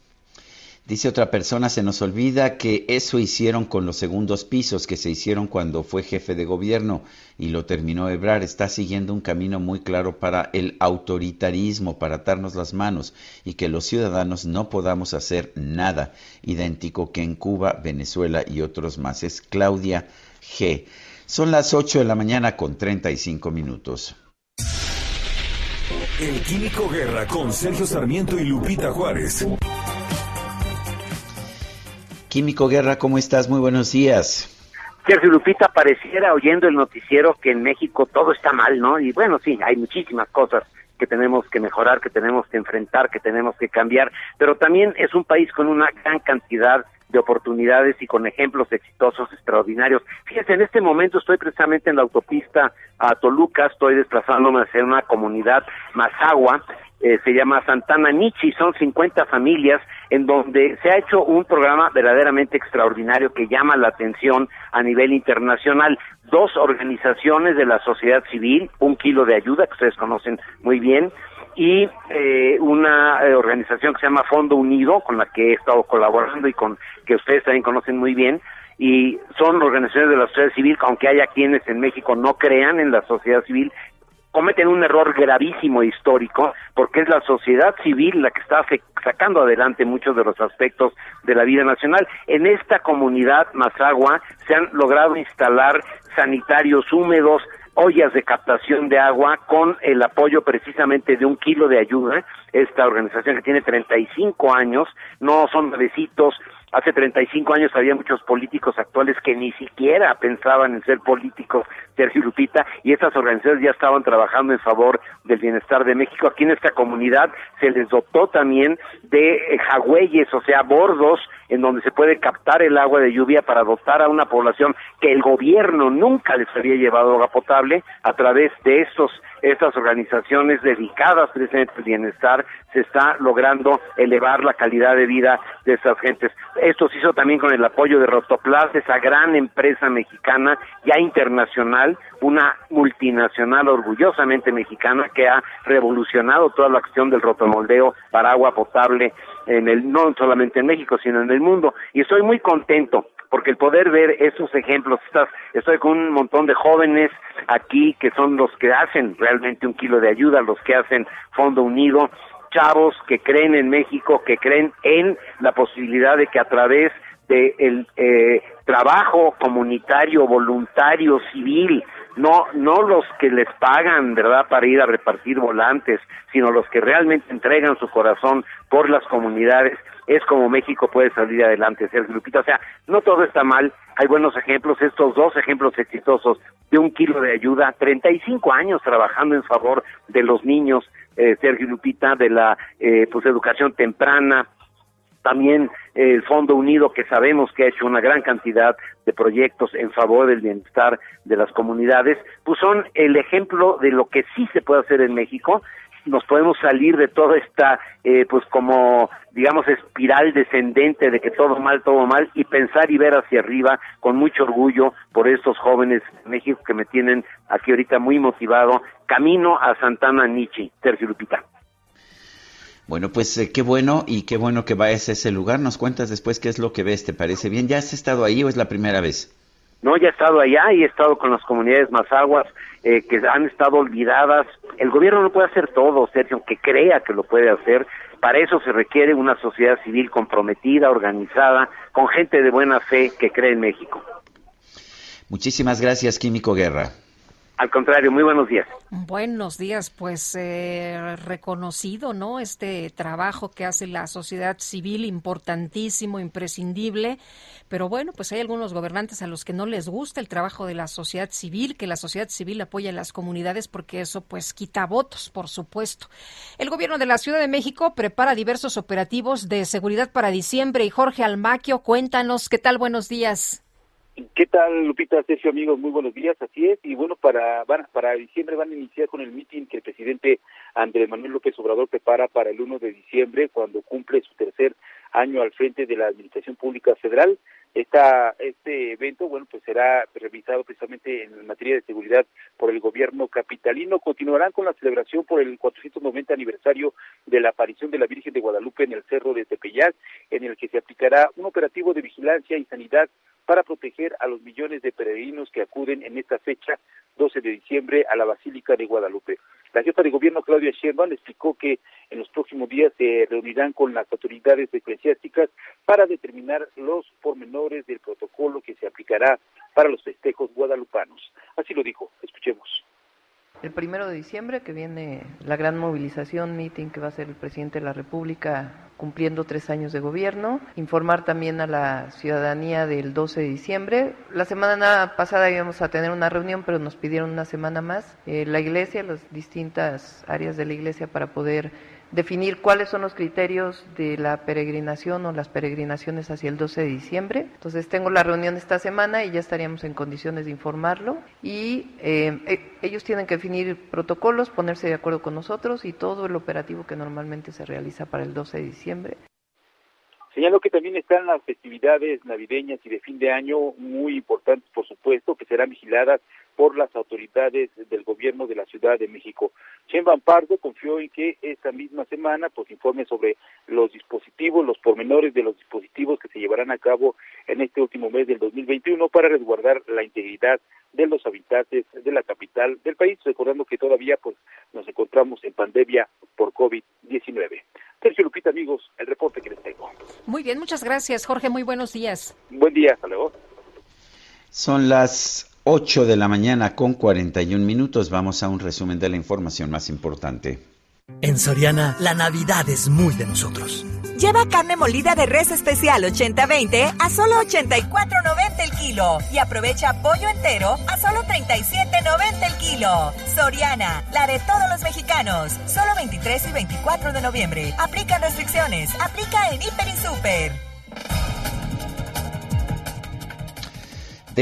Dice otra persona, se nos olvida que eso hicieron con los segundos pisos que se hicieron cuando fue jefe de gobierno y lo terminó Ebrar. Está siguiendo un camino muy claro para el autoritarismo, para atarnos las manos y que los ciudadanos no podamos hacer nada idéntico que en Cuba, Venezuela y otros más. Es Claudia G. Son las 8 de la mañana con 35 minutos. El Químico Guerra con Sergio Sarmiento y Lupita Juárez. Químico Guerra, ¿cómo estás? Muy buenos días. Sergio Lupita, pareciera oyendo el noticiero que en México todo está mal, ¿no? Y bueno, sí, hay muchísimas cosas que tenemos que mejorar, que tenemos que enfrentar, que tenemos que cambiar, pero también es un país con una gran cantidad de oportunidades y con ejemplos exitosos extraordinarios. Fíjense, en este momento estoy precisamente en la autopista a Toluca, estoy desplazándome hacia una comunidad Mazagua, eh, se llama Santana Nichi, son 50 familias en donde se ha hecho un programa verdaderamente extraordinario que llama la atención a nivel internacional. Dos organizaciones de la sociedad civil, un kilo de ayuda, que ustedes conocen muy bien, y eh, una eh, organización que se llama Fondo Unido, con la que he estado colaborando y con que ustedes también conocen muy bien, y son organizaciones de la sociedad civil, aunque haya quienes en México no crean en la sociedad civil, cometen un error gravísimo histórico porque es la sociedad civil la que está sacando adelante muchos de los aspectos de la vida nacional. En esta comunidad Mazagua se han logrado instalar sanitarios húmedos, ollas de captación de agua con el apoyo precisamente de un kilo de ayuda. Esta organización que tiene 35 años, no son bebecitos, Hace 35 años había muchos políticos actuales que ni siquiera pensaban en ser políticos, Sergio Lupita, y estas organizaciones ya estaban trabajando en favor del bienestar de México. Aquí en esta comunidad se les dotó también de eh, jagüeyes, o sea, bordos, en donde se puede captar el agua de lluvia para dotar a una población que el gobierno nunca les había llevado agua potable a través de estos estas organizaciones dedicadas al bienestar se está logrando elevar la calidad de vida de estas gentes. Esto se hizo también con el apoyo de Rotoplas, esa gran empresa mexicana ya internacional, una multinacional orgullosamente mexicana que ha revolucionado toda la acción del rotomoldeo para agua potable en el no solamente en México, sino en el mundo. Y estoy muy contento porque el poder ver esos ejemplos, estás, estoy con un montón de jóvenes aquí que son los que hacen realmente un kilo de ayuda, los que hacen Fondo Unido, chavos que creen en México, que creen en la posibilidad de que a través el eh, trabajo comunitario, voluntario, civil, no no los que les pagan, ¿verdad?, para ir a repartir volantes, sino los que realmente entregan su corazón por las comunidades, es como México puede salir adelante, Sergio Lupita. O sea, no todo está mal, hay buenos ejemplos, estos dos ejemplos exitosos de un kilo de ayuda, 35 años trabajando en favor de los niños, eh, Sergio Lupita, de la eh, pues educación temprana, también eh, el Fondo Unido, que sabemos que ha hecho una gran cantidad de proyectos en favor del bienestar de las comunidades, pues son el ejemplo de lo que sí se puede hacer en México. Nos podemos salir de toda esta, eh, pues como, digamos, espiral descendente de que todo mal, todo mal, y pensar y ver hacia arriba con mucho orgullo por estos jóvenes de México que me tienen aquí ahorita muy motivado, camino a Santana Nietzsche, Sergio Lupita. Bueno, pues eh, qué bueno y qué bueno que vayas a ese lugar. Nos cuentas después qué es lo que ves, ¿te parece bien? ¿Ya has estado ahí o es la primera vez? No, ya he estado allá y he estado con las comunidades más aguas eh, que han estado olvidadas. El gobierno no puede hacer todo, Sergio, aunque crea que lo puede hacer. Para eso se requiere una sociedad civil comprometida, organizada, con gente de buena fe que cree en México. Muchísimas gracias, Químico Guerra. Al contrario, muy buenos días. Buenos días, pues eh, reconocido, ¿no? Este trabajo que hace la sociedad civil, importantísimo, imprescindible, pero bueno, pues hay algunos gobernantes a los que no les gusta el trabajo de la sociedad civil, que la sociedad civil apoya a las comunidades porque eso pues quita votos, por supuesto. El gobierno de la Ciudad de México prepara diversos operativos de seguridad para diciembre y Jorge Almaquio, cuéntanos, ¿qué tal? Buenos días. ¿Qué tal, Lupita, Sergio, amigos? Muy buenos días, así es. Y bueno, para van, para diciembre van a iniciar con el meeting que el presidente Andrés Manuel López Obrador prepara para el 1 de diciembre, cuando cumple su tercer año al frente de la Administración Pública Federal. Esta, este evento, bueno, pues será revisado precisamente en materia de seguridad por el gobierno capitalino. Continuarán con la celebración por el 490 aniversario de la aparición de la Virgen de Guadalupe en el Cerro de Tepeyac, en el que se aplicará un operativo de vigilancia y sanidad para proteger a los millones de peregrinos que acuden en esta fecha, 12 de diciembre, a la Basílica de Guadalupe. La jefa de gobierno, Claudia Sheinbaum, explicó que en los próximos días se reunirán con las autoridades eclesiásticas para determinar los pormenores del protocolo que se aplicará para los festejos guadalupanos. Así lo dijo. Escuchemos el primero de diciembre, que viene la gran movilización, meeting que va a ser el presidente de la República cumpliendo tres años de gobierno. Informar también a la ciudadanía del 12 de diciembre. La semana pasada íbamos a tener una reunión, pero nos pidieron una semana más. Eh, la iglesia, las distintas áreas de la iglesia para poder definir cuáles son los criterios de la peregrinación o las peregrinaciones hacia el 12 de diciembre. Entonces tengo la reunión esta semana y ya estaríamos en condiciones de informarlo. Y eh, e, ellos tienen que definir protocolos, ponerse de acuerdo con nosotros y todo el operativo que normalmente se realiza para el 12 de diciembre. Señalo que también están las festividades navideñas y de fin de año muy importantes, por supuesto, que serán vigiladas por las autoridades del gobierno de la Ciudad de México. Van Pardo confió en que esta misma semana pues informe sobre los dispositivos, los pormenores de los dispositivos que se llevarán a cabo en este último mes del 2021 para resguardar la integridad de los habitantes de la capital del país, recordando que todavía pues nos encontramos en pandemia por COVID-19. Sergio Lupita, amigos, el reporte que les tengo. Muy bien, muchas gracias, Jorge. Muy buenos días. Buen día, hasta luego. Son las 8 de la mañana con 41 minutos. Vamos a un resumen de la información más importante. En Soriana, la Navidad es muy de nosotros. Lleva carne molida de res especial 80-20 a solo 84.90 el kilo y aprovecha pollo entero a solo 37.90 el kilo. Soriana, la de todos los mexicanos. Solo 23 y 24 de noviembre. Aplica restricciones. Aplica en Hiper y Super.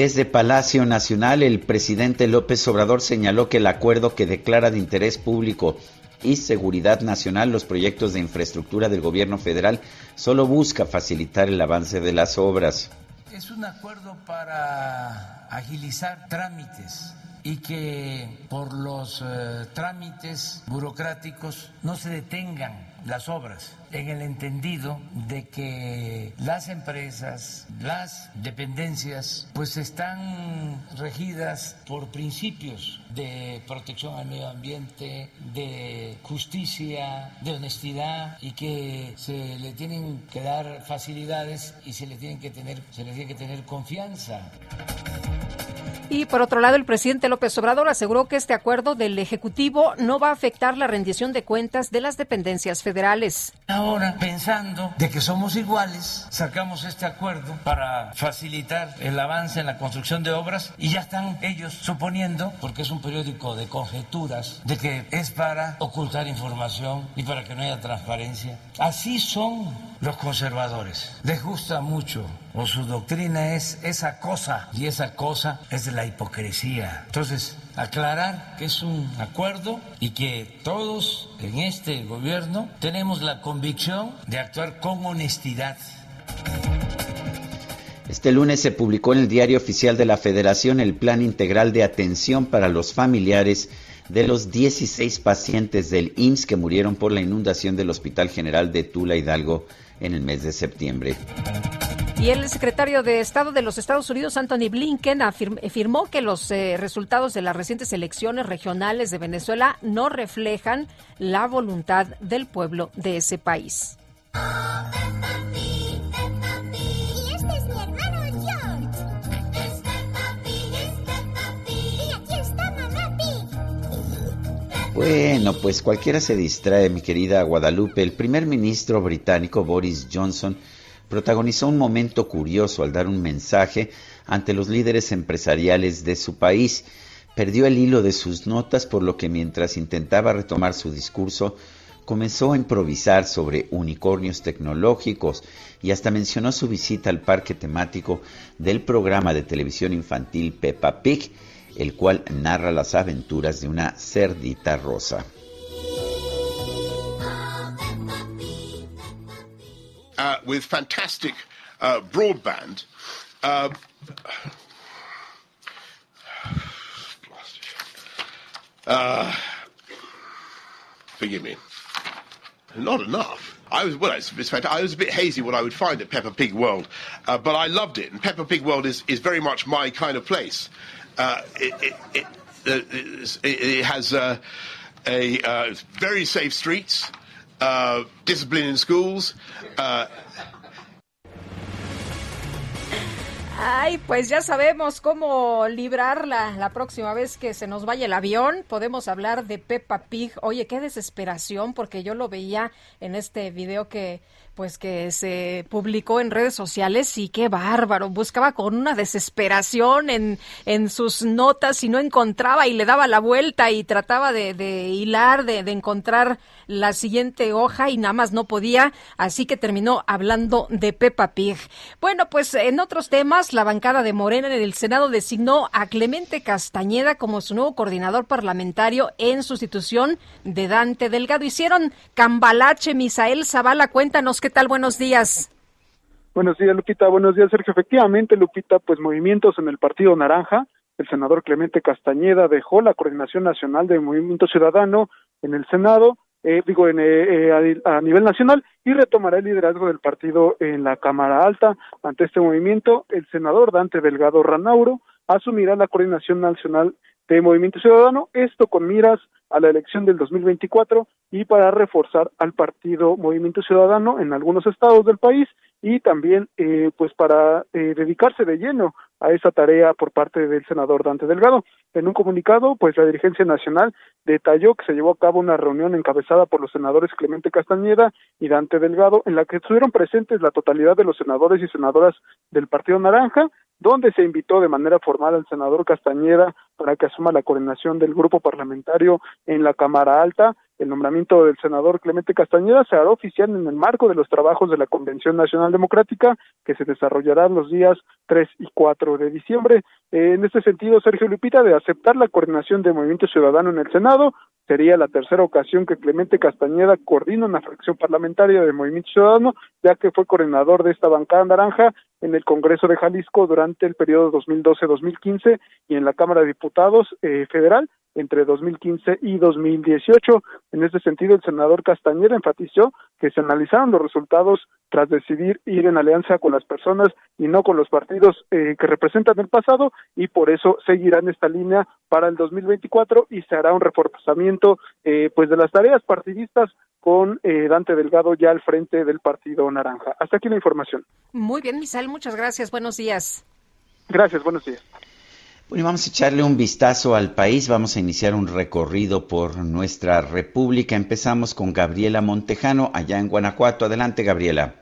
Desde Palacio Nacional, el presidente López Obrador señaló que el acuerdo que declara de interés público y seguridad nacional los proyectos de infraestructura del gobierno federal solo busca facilitar el avance de las obras. Es un acuerdo para agilizar trámites y que por los eh, trámites burocráticos no se detengan las obras en el entendido de que las empresas, las dependencias, pues están regidas por principios de protección al medio ambiente, de justicia, de honestidad y que se le tienen que dar facilidades y se le tienen que tener, se le tiene que tener confianza. Y por otro lado, el presidente López Obrador aseguró que este acuerdo del Ejecutivo no va a afectar la rendición de cuentas de las dependencias federales. Ahora, pensando de que somos iguales, sacamos este acuerdo para facilitar el avance en la construcción de obras y ya están ellos suponiendo, porque es un periódico de conjeturas, de que es para ocultar información y para que no haya transparencia. Así son los conservadores. Les gusta mucho o su doctrina es esa cosa y esa cosa es la hipocresía. Entonces, aclarar que es un acuerdo y que todos en este gobierno tenemos la convicción de actuar con honestidad. Este lunes se publicó en el Diario Oficial de la Federación el Plan Integral de Atención para los Familiares de los 16 pacientes del IMSS que murieron por la inundación del Hospital General de Tula Hidalgo en el mes de septiembre. Y el secretario de Estado de los Estados Unidos, Anthony Blinken, afirmó que los eh, resultados de las recientes elecciones regionales de Venezuela no reflejan la voluntad del pueblo de ese país. Bueno, pues cualquiera se distrae, mi querida Guadalupe. El primer ministro británico Boris Johnson protagonizó un momento curioso al dar un mensaje ante los líderes empresariales de su país. Perdió el hilo de sus notas, por lo que mientras intentaba retomar su discurso, comenzó a improvisar sobre unicornios tecnológicos y hasta mencionó su visita al parque temático del programa de televisión infantil Peppa Pig, el cual narra las aventuras de una cerdita rosa. Uh, with fantastic uh, broadband. Uh, uh, forgive me. Not enough. I was well. It's, it's I was a bit hazy what I would find at Peppa Pig World, uh, but I loved it. And Peppa Pig World is, is very much my kind of place. Uh, it, it, it, it, has uh, a uh, very safe streets, uh, discipline in schools. Ay, pues ya sabemos cómo librarla la próxima vez que se nos vaya el avión. Podemos hablar de Peppa Pig. Oye, qué desesperación, porque yo lo veía en este video que pues que se publicó en redes sociales y qué bárbaro, buscaba con una desesperación en, en sus notas y no encontraba y le daba la vuelta y trataba de, de hilar, de, de, encontrar la siguiente hoja y nada más no podía, así que terminó hablando de Peppa Pig. Bueno, pues en otros temas, la bancada de Morena en el Senado designó a Clemente Castañeda como su nuevo coordinador parlamentario en sustitución de Dante Delgado. Hicieron cambalache, Misael Zavala, cuéntanos qué ¿Qué tal? Buenos días. Buenos días, Lupita. Buenos días, Sergio. Efectivamente, Lupita, pues movimientos en el Partido Naranja. El senador Clemente Castañeda dejó la Coordinación Nacional de Movimiento Ciudadano en el Senado, eh, digo, en, eh, a, a, nivel nacional, y retomará el liderazgo del partido en la Cámara Alta. Ante este movimiento, el senador Dante Delgado Ranauro asumirá la Coordinación Nacional de Movimiento Ciudadano, esto con miras a la elección del 2024 y para reforzar al partido Movimiento Ciudadano en algunos estados del país y también eh, pues para eh, dedicarse de lleno a esa tarea por parte del senador Dante Delgado. En un comunicado, pues la dirigencia nacional detalló que se llevó a cabo una reunión encabezada por los senadores Clemente Castañeda y Dante Delgado, en la que estuvieron presentes la totalidad de los senadores y senadoras del Partido Naranja, donde se invitó de manera formal al senador Castañeda para que asuma la coordinación del grupo parlamentario en la Cámara Alta el nombramiento del senador Clemente Castañeda se hará oficial en el marco de los trabajos de la Convención Nacional Democrática que se desarrollará los días 3 y 4 de diciembre. Eh, en este sentido, Sergio Lupita, de aceptar la coordinación de Movimiento Ciudadano en el Senado, sería la tercera ocasión que Clemente Castañeda coordina una fracción parlamentaria de Movimiento Ciudadano, ya que fue coordinador de esta bancada naranja en el Congreso de Jalisco durante el periodo 2012-2015 y en la Cámara de Diputados eh, Federal entre 2015 y 2018. En este sentido, el senador Castañeda enfatizó que se analizaron los resultados tras decidir ir en alianza con las personas y no con los partidos eh, que representan el pasado y por eso seguirán esta línea para el 2024 y se hará un reforzamiento eh, pues de las tareas partidistas con eh, Dante Delgado ya al frente del Partido Naranja. Hasta aquí la información. Muy bien, Misael, muchas gracias. Buenos días. Gracias, buenos días. Bueno, vamos a echarle un vistazo al país, vamos a iniciar un recorrido por nuestra república. Empezamos con Gabriela Montejano, allá en Guanajuato. Adelante, Gabriela.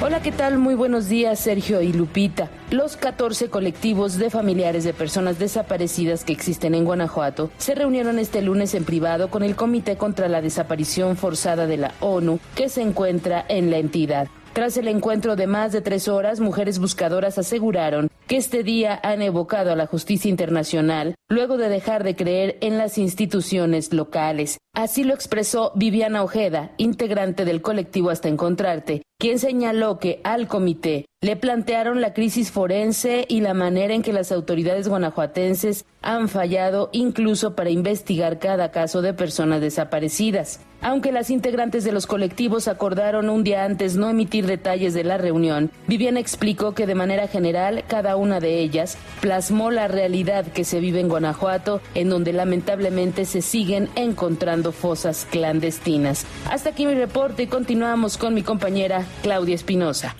Hola, ¿qué tal? Muy buenos días, Sergio y Lupita. Los 14 colectivos de familiares de personas desaparecidas que existen en Guanajuato se reunieron este lunes en privado con el Comité contra la Desaparición Forzada de la ONU que se encuentra en la entidad. Tras el encuentro de más de tres horas, mujeres buscadoras aseguraron que este día han evocado a la justicia internacional luego de dejar de creer en las instituciones locales. Así lo expresó Viviana Ojeda, integrante del colectivo Hasta Encontrarte, quien señaló que al comité le plantearon la crisis forense y la manera en que las autoridades guanajuatenses han fallado incluso para investigar cada caso de personas desaparecidas. Aunque las integrantes de los colectivos acordaron un día antes no emitir detalles de la reunión, Viviana explicó que de manera general cada una de ellas plasmó la realidad que se vive en Guanajuato, en donde lamentablemente se siguen encontrando fosas clandestinas. Hasta aquí mi reporte y continuamos con mi compañera Claudia Espinosa.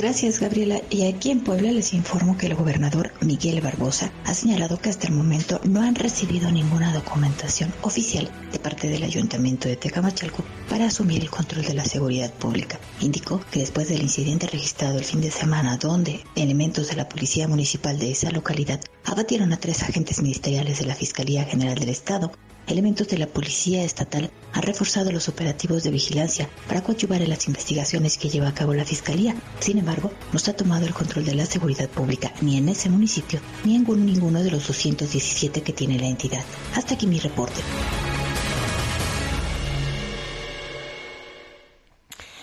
Gracias, Gabriela. Y aquí en Puebla les informo que el gobernador Miguel Barbosa ha señalado que hasta el momento no han recibido ninguna documentación oficial de parte del ayuntamiento de Tecamachalco para asumir el control de la seguridad pública. Indicó que después del incidente registrado el fin de semana, donde elementos de la policía municipal de esa localidad abatieron a tres agentes ministeriales de la Fiscalía General del Estado, elementos de la Policía Estatal han reforzado los operativos de vigilancia para coadyuvar en las investigaciones que lleva a cabo la Fiscalía. Sin embargo, no se ha tomado el control de la seguridad pública ni en ese municipio ni en ninguno de los 217 que tiene la entidad. Hasta aquí mi reporte.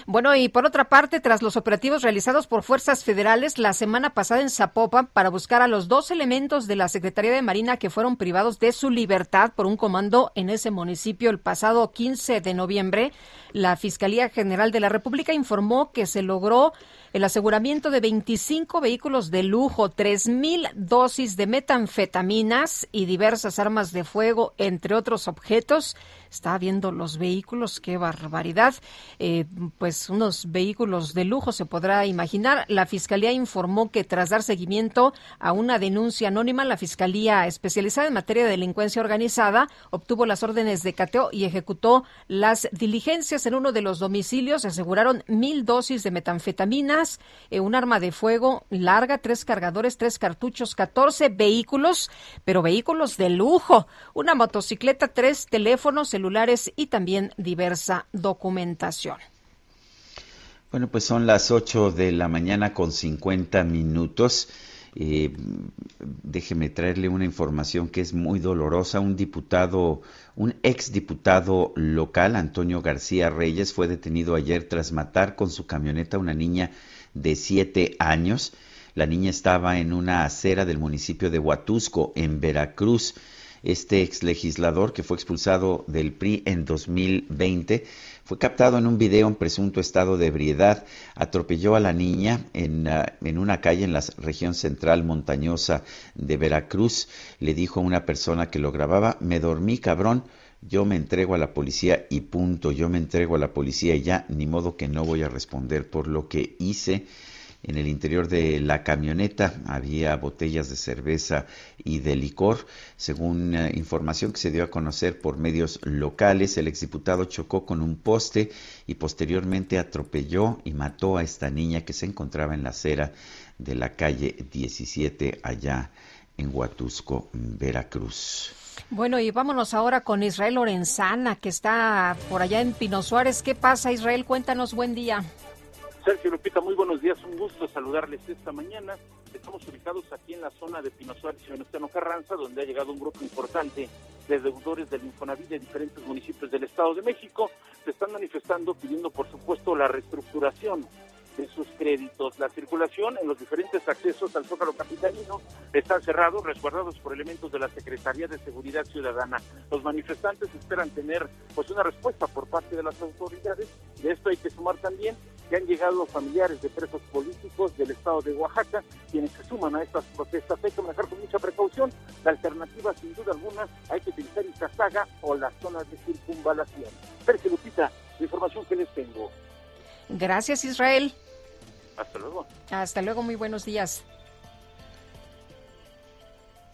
Bueno, y por otra parte, tras los operativos realizados por fuerzas federales la semana pasada en Zapopan para buscar a los dos elementos de la Secretaría de Marina que fueron privados de su libertad por un comando en ese municipio el pasado 15 de noviembre, la Fiscalía General de la República informó que se logró el aseguramiento de 25 vehículos de lujo, 3.000 dosis de metanfetaminas y diversas armas de fuego, entre otros objetos. Está viendo los vehículos, qué barbaridad. Eh, pues unos vehículos de lujo se podrá imaginar. La Fiscalía informó que tras dar seguimiento a una denuncia anónima, la Fiscalía especializada en materia de delincuencia organizada obtuvo las órdenes de cateo y ejecutó las diligencias en uno de los domicilios. Se aseguraron mil dosis de metanfetaminas, eh, un arma de fuego larga, tres cargadores, tres cartuchos, 14 vehículos, pero vehículos de lujo, una motocicleta, tres teléfonos y también diversa documentación. Bueno, pues son las 8 de la mañana con 50 minutos. Eh, déjeme traerle una información que es muy dolorosa. Un diputado, un exdiputado local, Antonio García Reyes, fue detenido ayer tras matar con su camioneta a una niña de 7 años. La niña estaba en una acera del municipio de Huatusco, en Veracruz. Este ex legislador que fue expulsado del PRI en 2020 fue captado en un video en presunto estado de ebriedad. Atropelló a la niña en, uh, en, una calle en la región central montañosa de Veracruz. Le dijo a una persona que lo grababa, me dormí cabrón, yo me entrego a la policía y punto, yo me entrego a la policía y ya, ni modo que no voy a responder por lo que hice. En el interior de la camioneta había botellas de cerveza y de licor. Según uh, información que se dio a conocer por medios locales, el exdiputado chocó con un poste y posteriormente atropelló y mató a esta niña que se encontraba en la acera de la calle 17 allá en Huatusco, Veracruz. Bueno, y vámonos ahora con Israel Lorenzana, que está por allá en Pino Suárez. ¿Qué pasa, Israel? Cuéntanos, buen día. Sergio Lupita, muy buenos días, un gusto saludarles esta mañana. Estamos ubicados aquí en la zona de Pino Suárez y Venustiano Carranza, donde ha llegado un grupo importante de deudores del Infonavit de diferentes municipios del Estado de México. Se están manifestando pidiendo, por supuesto, la reestructuración de sus créditos. La circulación en los diferentes accesos al Zócalo Capitalino están cerrados, resguardados por elementos de la Secretaría de Seguridad Ciudadana. Los manifestantes esperan tener pues una respuesta por parte de las autoridades. De esto hay que sumar también que han llegado familiares de presos políticos del estado de Oaxaca, quienes se suman a estas protestas. Hay que manejar con mucha precaución. La alternativa, sin duda alguna, hay que utilizar Izazaga o las zonas de circunvalación. Sergio Lupita, la información que les tengo. Gracias, Israel. Hasta luego. Hasta luego, muy buenos días.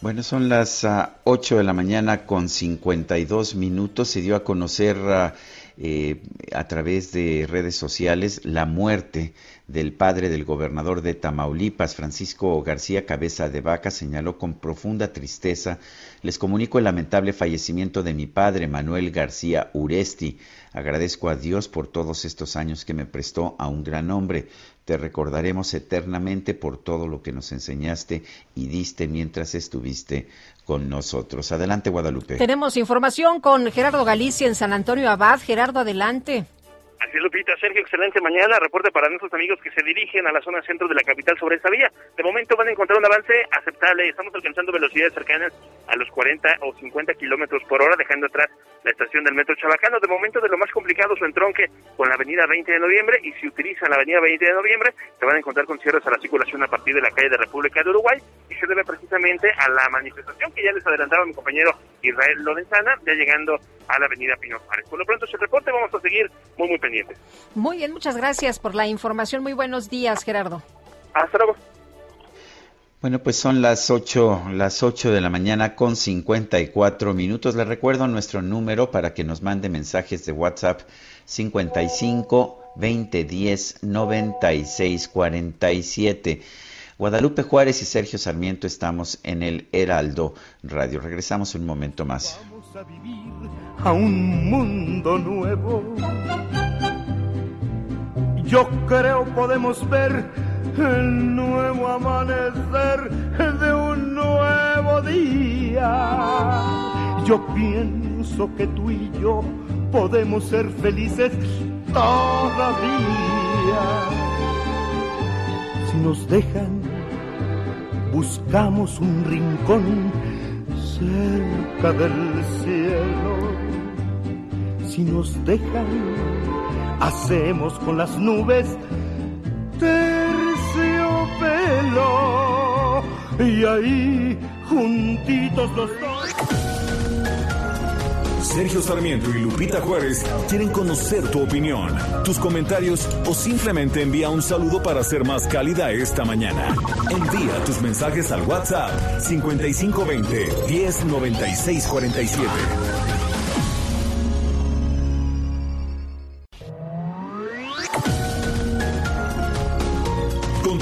Bueno, son las uh, 8 de la mañana con 52 minutos. Se dio a conocer uh, eh, a través de redes sociales la muerte del padre del gobernador de Tamaulipas, Francisco García Cabeza de Vaca, señaló con profunda tristeza, les comunico el lamentable fallecimiento de mi padre, Manuel García Uresti. Agradezco a Dios por todos estos años que me prestó a un gran hombre. Te recordaremos eternamente por todo lo que nos enseñaste y diste mientras estuviste con nosotros. Adelante, Guadalupe. Tenemos información con Gerardo Galicia en San Antonio Abad. Gerardo, adelante. Así es, Lupita. Sergio, excelente mañana. Reporte para nuestros amigos que se dirigen a la zona centro de la capital sobre esta vía. De momento van a encontrar un avance aceptable. Estamos alcanzando velocidades cercanas a los 40 o 50 kilómetros por hora, dejando atrás la estación del metro Chabacano. De momento, de lo más complicado su entronque con la avenida 20 de noviembre. Y si utilizan la avenida 20 de noviembre, se van a encontrar con cierres a la circulación a partir de la calle de República de Uruguay. Y se debe precisamente a la manifestación que ya les adelantaba mi compañero Israel Lorenzana, ya llegando a la avenida Pino Suárez. Por lo pronto, ese reporte vamos a seguir muy, muy pendientes. Muy bien, muchas gracias por la información. Muy buenos días, Gerardo. Hasta luego. Bueno, pues son las 8, las 8 de la mañana con 54 minutos. Les recuerdo nuestro número para que nos mande mensajes de WhatsApp 55 20 10 96 47. Guadalupe Juárez y Sergio Sarmiento estamos en el Heraldo Radio. Regresamos un momento más. Vamos a vivir a un mundo nuevo. Yo creo podemos ver el nuevo amanecer de un nuevo día. Yo pienso que tú y yo podemos ser felices todavía. Si nos dejan, buscamos un rincón cerca del cielo. Si nos dejan, hacemos con las nubes terciopelo y ahí juntitos los dos. Sergio Sarmiento y Lupita Juárez quieren conocer tu opinión, tus comentarios o simplemente envía un saludo para ser más cálida esta mañana. Envía tus mensajes al WhatsApp 5520 109647.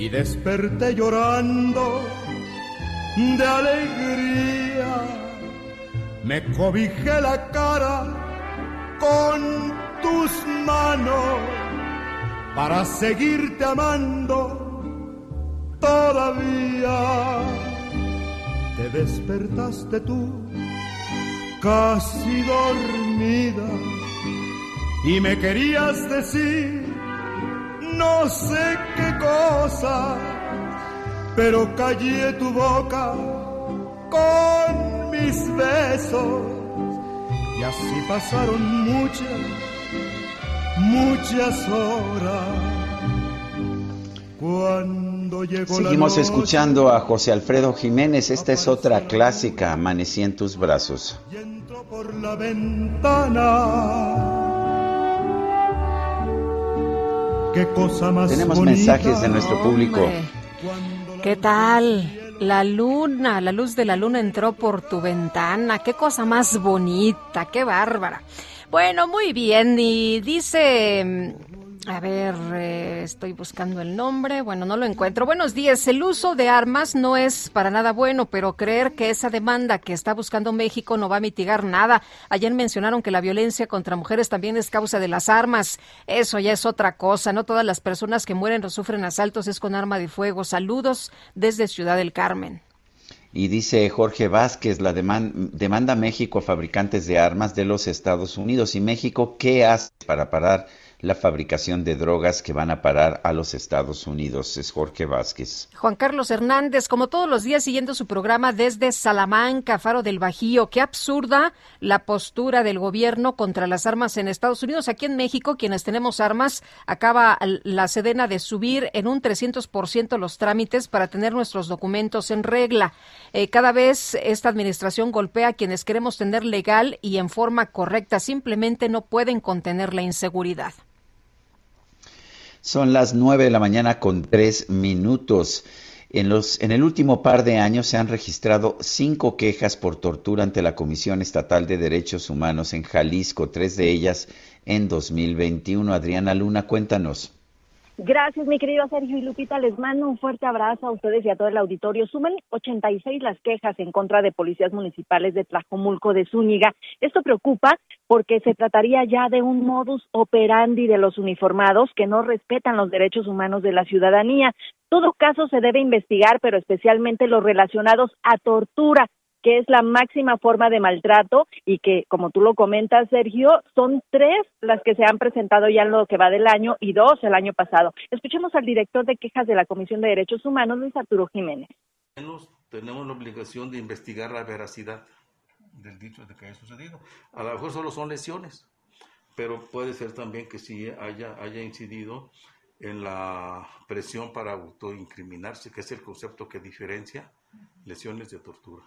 y desperté llorando de alegría. Me cobijé la cara con tus manos para seguirte amando todavía. Te despertaste tú casi dormida y me querías decir no sé qué cosa, pero callé tu boca con mis besos y así pasaron muchas, muchas horas. Cuando llegó Seguimos la escuchando a José Alfredo Jiménez. Esta es otra clásica, Amanecí en tus brazos. por la ventana. Qué cosa más Tenemos bonita. mensajes de nuestro público. ¿Qué tal? La luna, la luz de la luna entró por tu ventana. Qué cosa más bonita, qué bárbara. Bueno, muy bien. Y dice, a ver, eh, estoy buscando el nombre. Bueno, no lo encuentro. Buenos días. El uso de armas no es para nada bueno, pero creer que esa demanda que está buscando México no va a mitigar nada. Ayer mencionaron que la violencia contra mujeres también es causa de las armas. Eso ya es otra cosa. No todas las personas que mueren o sufren asaltos es con arma de fuego. Saludos desde Ciudad del Carmen. Y dice Jorge Vázquez, la deman- demanda México a fabricantes de armas de los Estados Unidos. ¿Y México qué hace para parar la fabricación de drogas que van a parar a los Estados Unidos? Es Jorge Vázquez. Juan Carlos Hernández, como todos los días siguiendo su programa desde Salamanca, Faro del Bajío. Qué absurda la postura del gobierno contra las armas en Estados Unidos. Aquí en México, quienes tenemos armas, acaba la Sedena de subir en un 300% los trámites para tener nuestros documentos en regla. Eh, cada vez esta administración golpea a quienes queremos tener legal y en forma correcta. Simplemente no pueden contener la inseguridad. Son las nueve de la mañana con tres minutos. En, los, en el último par de años se han registrado cinco quejas por tortura ante la Comisión Estatal de Derechos Humanos en Jalisco, tres de ellas en 2021. Adriana Luna, cuéntanos. Gracias, mi querido Sergio y Lupita. Les mando un fuerte abrazo a ustedes y a todo el auditorio. Suman 86 las quejas en contra de policías municipales de Tlajomulco de Zúñiga. Esto preocupa porque se trataría ya de un modus operandi de los uniformados que no respetan los derechos humanos de la ciudadanía. Todo caso se debe investigar, pero especialmente los relacionados a tortura que es la máxima forma de maltrato y que, como tú lo comentas, Sergio, son tres las que se han presentado ya en lo que va del año y dos el año pasado. Escuchemos al director de quejas de la Comisión de Derechos Humanos, Luis Arturo Jiménez. tenemos la obligación de investigar la veracidad del dicho de que haya sucedido. A lo mejor solo son lesiones, pero puede ser también que sí haya, haya incidido en la presión para autoincriminarse, que es el concepto que diferencia lesiones de tortura.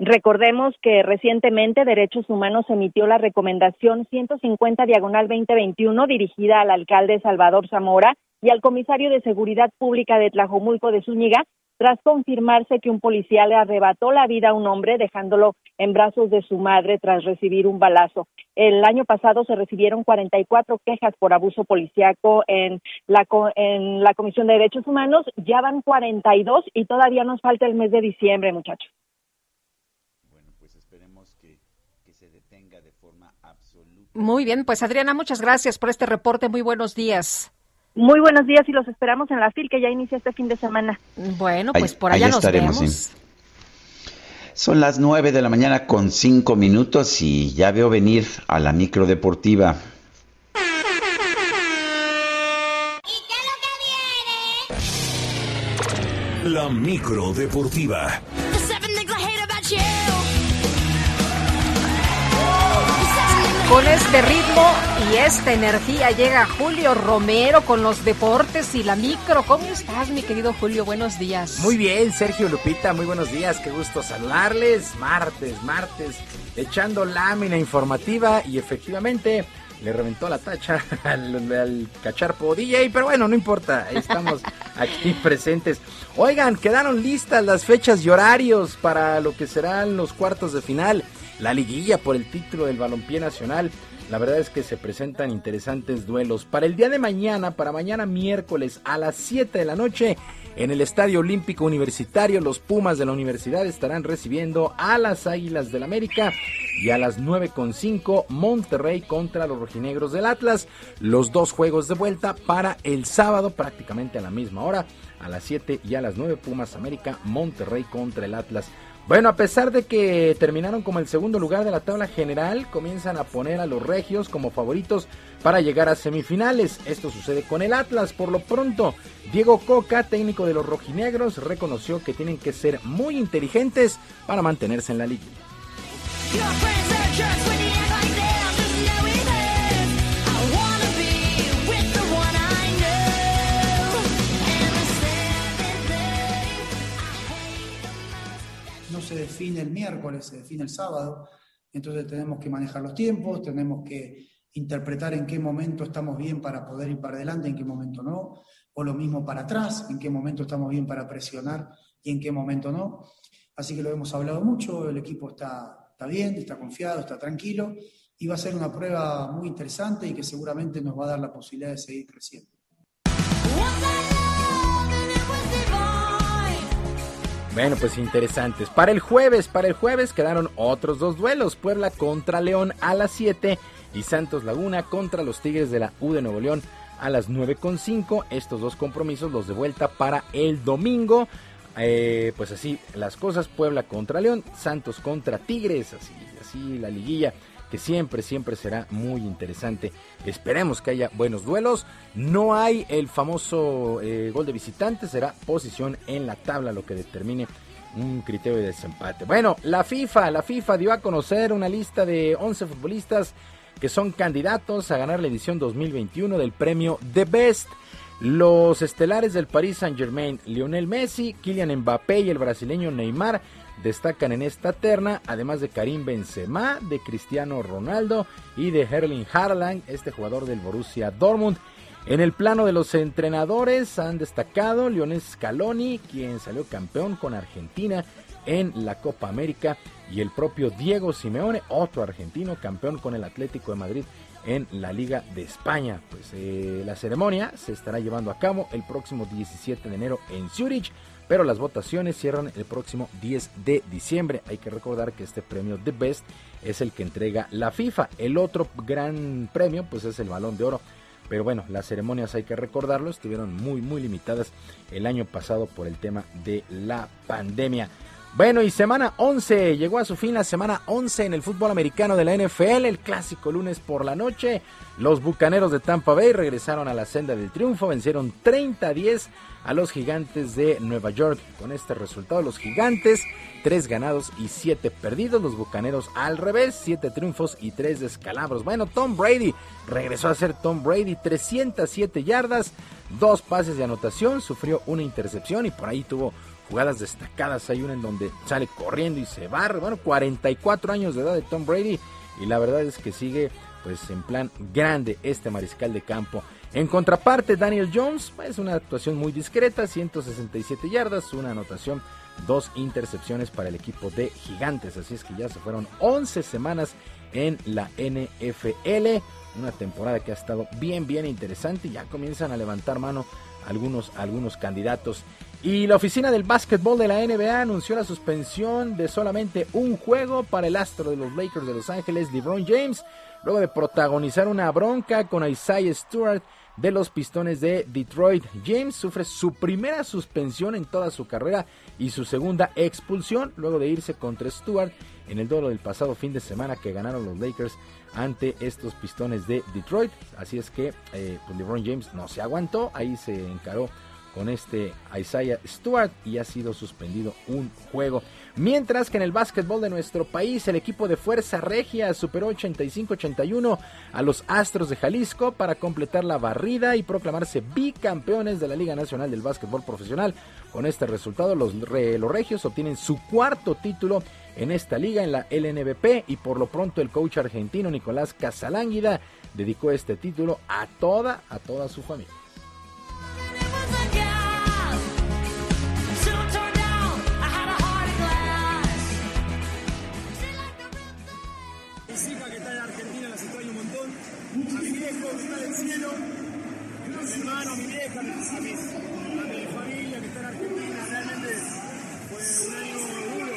Recordemos que recientemente Derechos Humanos emitió la recomendación 150 diagonal 2021 dirigida al alcalde Salvador Zamora y al comisario de Seguridad Pública de Tlajomulco de Zúñiga tras confirmarse que un policía le arrebató la vida a un hombre dejándolo en brazos de su madre tras recibir un balazo. El año pasado se recibieron 44 quejas por abuso policíaco en la, en la Comisión de Derechos Humanos, ya van 42 y todavía nos falta el mes de diciembre, muchachos. Muy bien, pues Adriana, muchas gracias por este reporte. Muy buenos días. Muy buenos días y los esperamos en la FIL que ya inicia este fin de semana. Bueno, Ahí- pues por ahí allá nos estaremos, vemos. sí. Son las nueve de la mañana con cinco minutos y ya veo venir a la micro deportiva. La micro deportiva. Con este ritmo y esta energía llega Julio Romero con los deportes y la micro. ¿Cómo estás, mi querido Julio? Buenos días. Muy bien, Sergio Lupita, muy buenos días, qué gusto saludarles. Martes, martes, echando lámina informativa y efectivamente le reventó la tacha al, al cacharpo DJ, pero bueno, no importa, estamos aquí presentes. Oigan, quedaron listas las fechas y horarios para lo que serán los cuartos de final, la liguilla por el título del balompié nacional. La verdad es que se presentan interesantes duelos. Para el día de mañana, para mañana miércoles a las 7 de la noche, en el Estadio Olímpico Universitario, los Pumas de la universidad estarán recibiendo a las Águilas del América y a las 9.5 Monterrey contra los rojinegros del Atlas. Los dos juegos de vuelta para el sábado prácticamente a la misma hora, a las 7 y a las 9 Pumas América, Monterrey contra el Atlas. Bueno, a pesar de que terminaron como el segundo lugar de la tabla general, comienzan a poner a los regios como favoritos para llegar a semifinales. Esto sucede con el Atlas. Por lo pronto, Diego Coca, técnico de los rojinegros, reconoció que tienen que ser muy inteligentes para mantenerse en la liga. Se define el miércoles, se define el sábado. Entonces tenemos que manejar los tiempos, tenemos que interpretar en qué momento estamos bien para poder ir para adelante, en qué momento no, o lo mismo para atrás, en qué momento estamos bien para presionar y en qué momento no. Así que lo hemos hablado mucho, el equipo está, está bien, está confiado, está tranquilo y va a ser una prueba muy interesante y que seguramente nos va a dar la posibilidad de seguir creciendo. Bueno, pues interesantes. Para el jueves, para el jueves quedaron otros dos duelos. Puebla contra León a las 7 y Santos Laguna contra los Tigres de la U de Nuevo León a las 9.5. Estos dos compromisos los de vuelta para el domingo. Eh, pues así las cosas, Puebla contra León, Santos contra Tigres, así, así la liguilla que siempre, siempre será muy interesante. Esperemos que haya buenos duelos. No hay el famoso eh, gol de visitante, será posición en la tabla lo que determine un criterio de desempate. Bueno, la FIFA, la FIFA dio a conocer una lista de 11 futbolistas que son candidatos a ganar la edición 2021 del premio The Best. Los estelares del Paris Saint-Germain, Lionel Messi, Kylian Mbappé y el brasileño Neymar destacan en esta terna, además de Karim Benzema, de Cristiano Ronaldo y de Erling Haaland, este jugador del Borussia Dortmund. En el plano de los entrenadores han destacado Lionel Scaloni, quien salió campeón con Argentina en la Copa América, y el propio Diego Simeone, otro argentino, campeón con el Atlético de Madrid en la Liga de España. Pues eh, la ceremonia se estará llevando a cabo el próximo 17 de enero en Zurich pero las votaciones cierran el próximo 10 de diciembre. Hay que recordar que este premio The Best es el que entrega la FIFA. El otro gran premio pues es el Balón de Oro. Pero bueno, las ceremonias hay que recordarlo, estuvieron muy muy limitadas el año pasado por el tema de la pandemia. Bueno, y semana 11, llegó a su fin la semana 11 en el fútbol americano de la NFL, el clásico lunes por la noche. Los Bucaneros de Tampa Bay regresaron a la senda del triunfo, vencieron 30-10 a los Gigantes de Nueva York. Con este resultado, los Gigantes, 3 ganados y 7 perdidos. Los Bucaneros al revés, 7 triunfos y 3 descalabros. Bueno, Tom Brady regresó a ser Tom Brady, 307 yardas, 2 pases de anotación, sufrió una intercepción y por ahí tuvo jugadas destacadas. Hay una en donde sale corriendo y se barre. Bueno, 44 años de edad de Tom Brady. Y la verdad es que sigue pues en plan grande este mariscal de campo. En contraparte, Daniel Jones, pues una actuación muy discreta, 167 yardas, una anotación, dos intercepciones para el equipo de Gigantes. Así es que ya se fueron 11 semanas en la NFL. Una temporada que ha estado bien, bien interesante. Ya comienzan a levantar mano algunos, algunos candidatos. Y la oficina del básquetbol de la NBA anunció la suspensión de solamente un juego para el astro de los Lakers de Los Ángeles, LeBron James, luego de protagonizar una bronca con Isaiah Stewart de los Pistones de Detroit. James sufre su primera suspensión en toda su carrera y su segunda expulsión luego de irse contra Stewart en el duelo del pasado fin de semana que ganaron los Lakers ante estos Pistones de Detroit. Así es que eh, pues LeBron James no se aguantó, ahí se encaró con este Isaiah Stewart y ha sido suspendido un juego. Mientras que en el básquetbol de nuestro país, el equipo de Fuerza Regia superó 85-81 a los Astros de Jalisco para completar la barrida y proclamarse bicampeones de la Liga Nacional del Básquetbol Profesional. Con este resultado, los, los Regios obtienen su cuarto título en esta liga, en la LNBP, y por lo pronto el coach argentino Nicolás Casalánguida dedicó este título a toda, a toda su familia. Viejo que está en el cielo, a mi hermano, a mi vieja, a mi, a mi familia que está en Argentina. Realmente fue un año duro.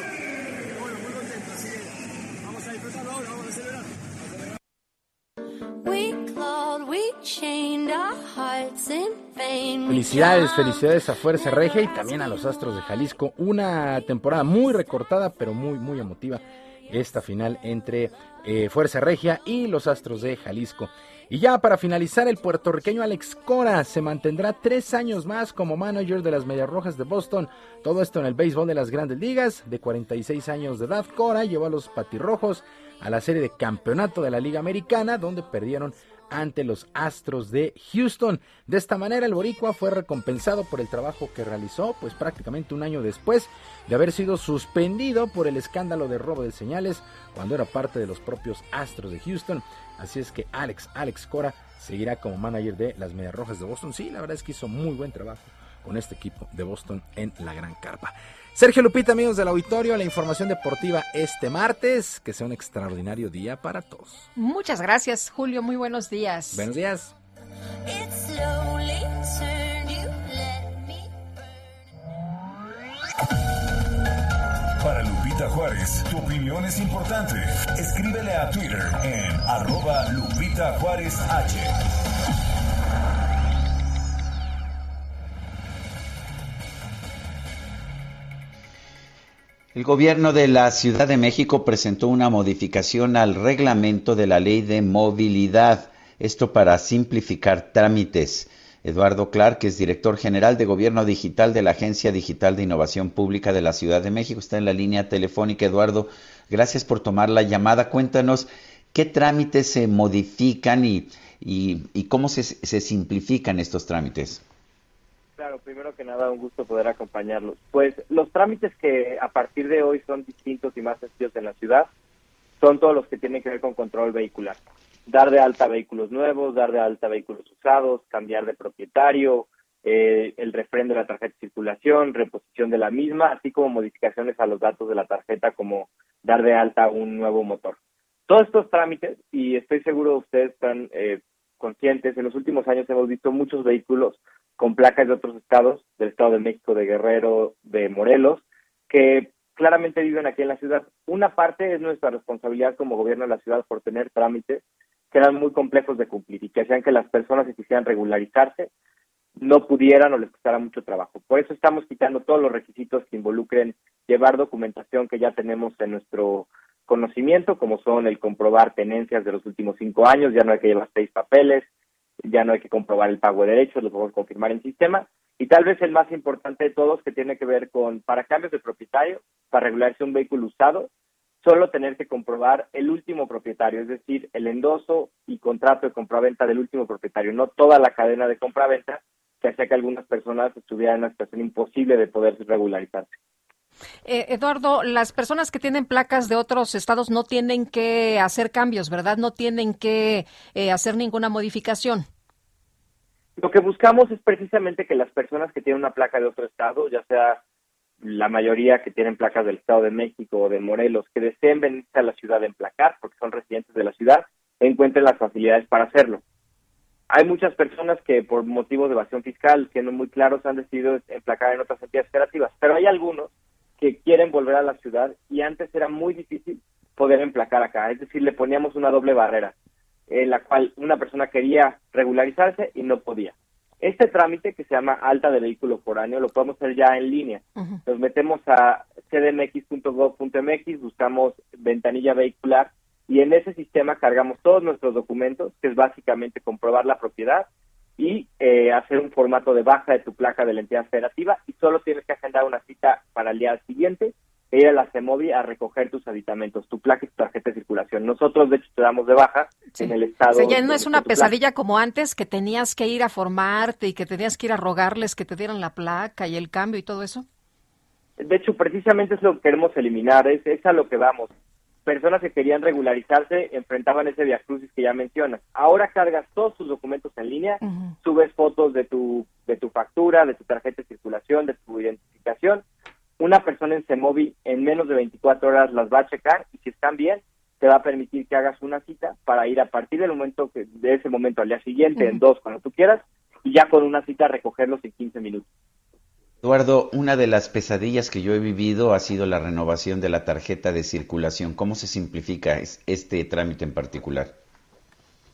Y bueno, muy contento. Así que vamos a disfrutarlo ahora, vamos a celebrar. We clawed, we chained our hearts in Felicidades, felicidades a Fuerza Regia y también a los Astros de Jalisco. Una temporada muy recortada, pero muy, muy emotiva. Esta final entre eh, Fuerza Regia y los Astros de Jalisco. Y ya para finalizar, el puertorriqueño Alex Cora se mantendrá tres años más como manager de las Medias Rojas de Boston. Todo esto en el béisbol de las grandes ligas. De 46 años de edad, Cora llevó a los Patirrojos a la serie de campeonato de la Liga Americana, donde perdieron ante los Astros de Houston. De esta manera, el Boricua fue recompensado por el trabajo que realizó, pues prácticamente un año después de haber sido suspendido por el escándalo de robo de señales cuando era parte de los propios Astros de Houston. Así es que Alex, Alex Cora seguirá como manager de las Medias Rojas de Boston. Sí, la verdad es que hizo muy buen trabajo con este equipo de Boston en la Gran Carpa. Sergio Lupita, amigos del auditorio, la información deportiva este martes. Que sea un extraordinario día para todos. Muchas gracias, Julio. Muy buenos días. Buenos días. Para Lupita Juárez, tu opinión es importante. Escríbele a Twitter en arroba Lupita Juárez H. El gobierno de la Ciudad de México presentó una modificación al reglamento de la ley de movilidad, esto para simplificar trámites. Eduardo Clark, que es director general de Gobierno Digital de la Agencia Digital de Innovación Pública de la Ciudad de México, está en la línea telefónica. Eduardo, gracias por tomar la llamada. Cuéntanos qué trámites se modifican y, cómo se, se simplifican estos trámites. Claro, primero que nada, un gusto poder acompañarlos. Pues los trámites que a partir de hoy son distintos y más sencillos en la ciudad son todos los que tienen que ver con control vehicular. Dar de alta vehículos nuevos, dar de alta vehículos usados, cambiar de propietario, eh, el refrendo de la tarjeta de circulación, reposición de la misma, así como modificaciones a los datos de la tarjeta como dar de alta un nuevo motor. Todos estos trámites, y estoy seguro ustedes están eh, conscientes, en los últimos años hemos visto muchos vehículos con placas de otros estados, del Estado de México, de Guerrero, de Morelos, que claramente viven aquí en la ciudad. Una parte es nuestra responsabilidad como gobierno de la ciudad por tener trámites que eran muy complejos de cumplir y que hacían que las personas que quisieran regularizarse no pudieran o les costara mucho trabajo. Por eso estamos quitando todos los requisitos que involucren llevar documentación que ya tenemos en nuestro conocimiento, como son el comprobar tenencias de los últimos cinco años, ya no hay que llevar seis papeles, ya no hay que comprobar el pago de derechos, lo podemos confirmar en sistema. Y tal vez el más importante de todos, que tiene que ver con, para cambios de propietario, para regularse un vehículo usado, solo tener que comprobar el último propietario, es decir, el endoso y contrato de compraventa del último propietario, no toda la cadena de compraventa, que hacía que algunas personas estuvieran en una situación imposible de poder regularizarse. Eh, Eduardo, las personas que tienen placas de otros estados no tienen que hacer cambios, ¿verdad? No tienen que eh, hacer ninguna modificación. Lo que buscamos es precisamente que las personas que tienen una placa de otro estado, ya sea la mayoría que tienen placas del Estado de México o de Morelos, que deseen venirse a la ciudad a emplacar, porque son residentes de la ciudad, encuentren las facilidades para hacerlo. Hay muchas personas que por motivos de evasión fiscal, siendo muy claros, han decidido emplacar en otras entidades federativas, pero hay algunos que quieren volver a la ciudad y antes era muy difícil poder emplacar acá, es decir, le poníamos una doble barrera en la cual una persona quería regularizarse y no podía. Este trámite que se llama alta de vehículo foráneo lo podemos hacer ya en línea. Nos metemos a cdmx.gov.mx, buscamos ventanilla vehicular y en ese sistema cargamos todos nuestros documentos, que es básicamente comprobar la propiedad y eh, hacer un formato de baja de tu placa de la entidad federativa y solo tienes que agendar una cita para el día siguiente e ir a la CEMOVI a recoger tus aditamentos, tu placa y tu tarjeta de circulación. Nosotros, de hecho, te damos de baja en el estado. O ya no es una pesadilla como antes, que tenías que ir a formarte y que tenías que ir a rogarles que te dieran la placa y el cambio y todo eso. De hecho, precisamente es lo que queremos eliminar, es, es a lo que vamos. Personas que querían regularizarse enfrentaban ese viacrucis que ya mencionas. Ahora cargas todos tus documentos en línea, subes fotos de tu, de tu factura, de tu tarjeta de circulación, de tu identificación, una persona en CEMOVI en menos de 24 horas las va a checar y si están bien, te va a permitir que hagas una cita para ir a partir del momento que, de ese momento al día siguiente, en dos, cuando tú quieras, y ya con una cita recogerlos en 15 minutos. Eduardo, una de las pesadillas que yo he vivido ha sido la renovación de la tarjeta de circulación. ¿Cómo se simplifica este trámite en particular?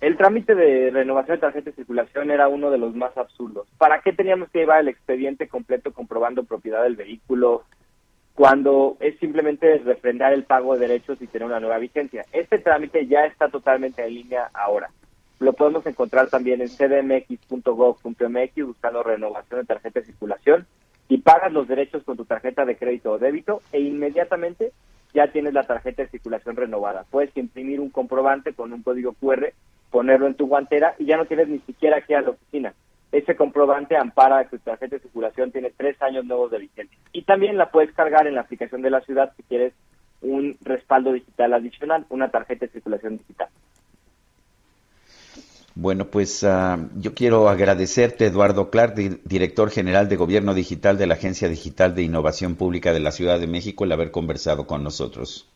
El trámite de renovación de tarjeta de circulación era uno de los más absurdos. ¿Para qué teníamos que llevar el expediente completo comprobando propiedad del vehículo cuando es simplemente refrendar el pago de derechos y tener una nueva vigencia? Este trámite ya está totalmente en línea ahora. Lo podemos encontrar también en cdmx.gov.mx buscando renovación de tarjeta de circulación y pagas los derechos con tu tarjeta de crédito o débito e inmediatamente ya tienes la tarjeta de circulación renovada. Puedes imprimir un comprobante con un código QR ponerlo en tu guantera y ya no tienes ni siquiera que ir a la oficina. Ese comprobante ampara que tu tarjeta de circulación tiene tres años nuevos de vigencia. Y también la puedes cargar en la aplicación de la ciudad si quieres un respaldo digital adicional, una tarjeta de circulación digital. Bueno, pues uh, yo quiero agradecerte, Eduardo Clark, di director general de Gobierno Digital de la Agencia Digital de Innovación Pública de la Ciudad de México, el haber conversado con nosotros.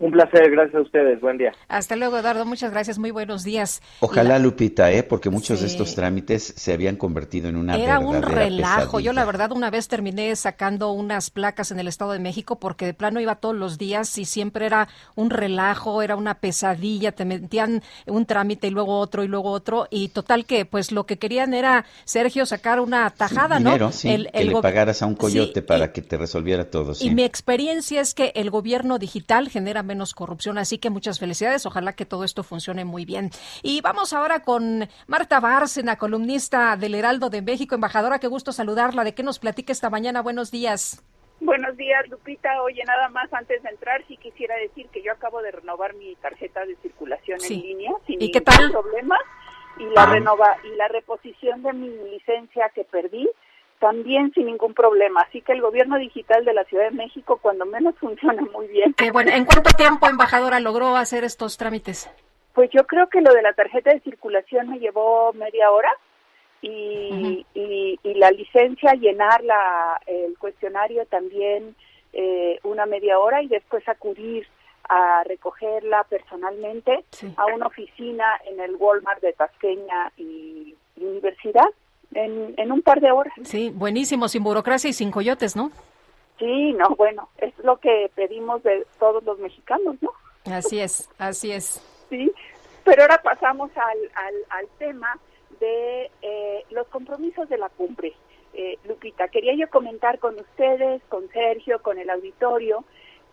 Un placer, gracias a ustedes. Buen día. Hasta luego, Eduardo. Muchas gracias. Muy buenos días. Ojalá, la... Lupita, ¿eh? porque muchos sí. de estos trámites se habían convertido en una Era un relajo. Pesadilla. Yo, la verdad, una vez terminé sacando unas placas en el Estado de México porque de plano iba todos los días y siempre era un relajo, era una pesadilla. Te metían un trámite y luego otro y luego otro. Y total que, pues, lo que querían era, Sergio, sacar una tajada, sí, ¿no? Dinero, sí, el, que el le pagaras a un coyote para y, que te resolviera todo. Y mi experiencia es que el gobierno digital genera menos corrupción. Así que muchas felicidades. Ojalá que todo esto funcione muy bien. Y vamos ahora con Marta Bárcena, columnista del Heraldo de México. Embajadora, qué gusto saludarla. ¿De qué nos platica esta mañana? Buenos días. Buenos días, Lupita. Oye, nada más antes de entrar, sí quisiera decir que yo acabo de renovar mi tarjeta de circulación sí. en línea sin ¿Y qué tal? problemas y la renova y la reposición de mi licencia que perdí también sin ningún problema. Así que el gobierno digital de la Ciudad de México, cuando menos, funciona muy bien. Qué bueno. ¿En cuánto tiempo, embajadora, logró hacer estos trámites? Pues yo creo que lo de la tarjeta de circulación me llevó media hora y, uh -huh. y, y, la licencia, llenar la, el cuestionario también eh, una media hora y después acudir a recogerla personalmente sí. a una oficina en el Walmart de Tasqueña y, y Universidad en, en un par de horas. Sí, buenísimo, sin burocracia y sin coyotes, ¿no? Sí, no, bueno, es lo que pedimos de todos los mexicanos, ¿no? Así es, así es. Sí, pero ahora pasamos al, al, al tema de eh, los compromisos de la cumbre. Eh, Lupita, quería yo comentar con ustedes, con Sergio, con el auditorio,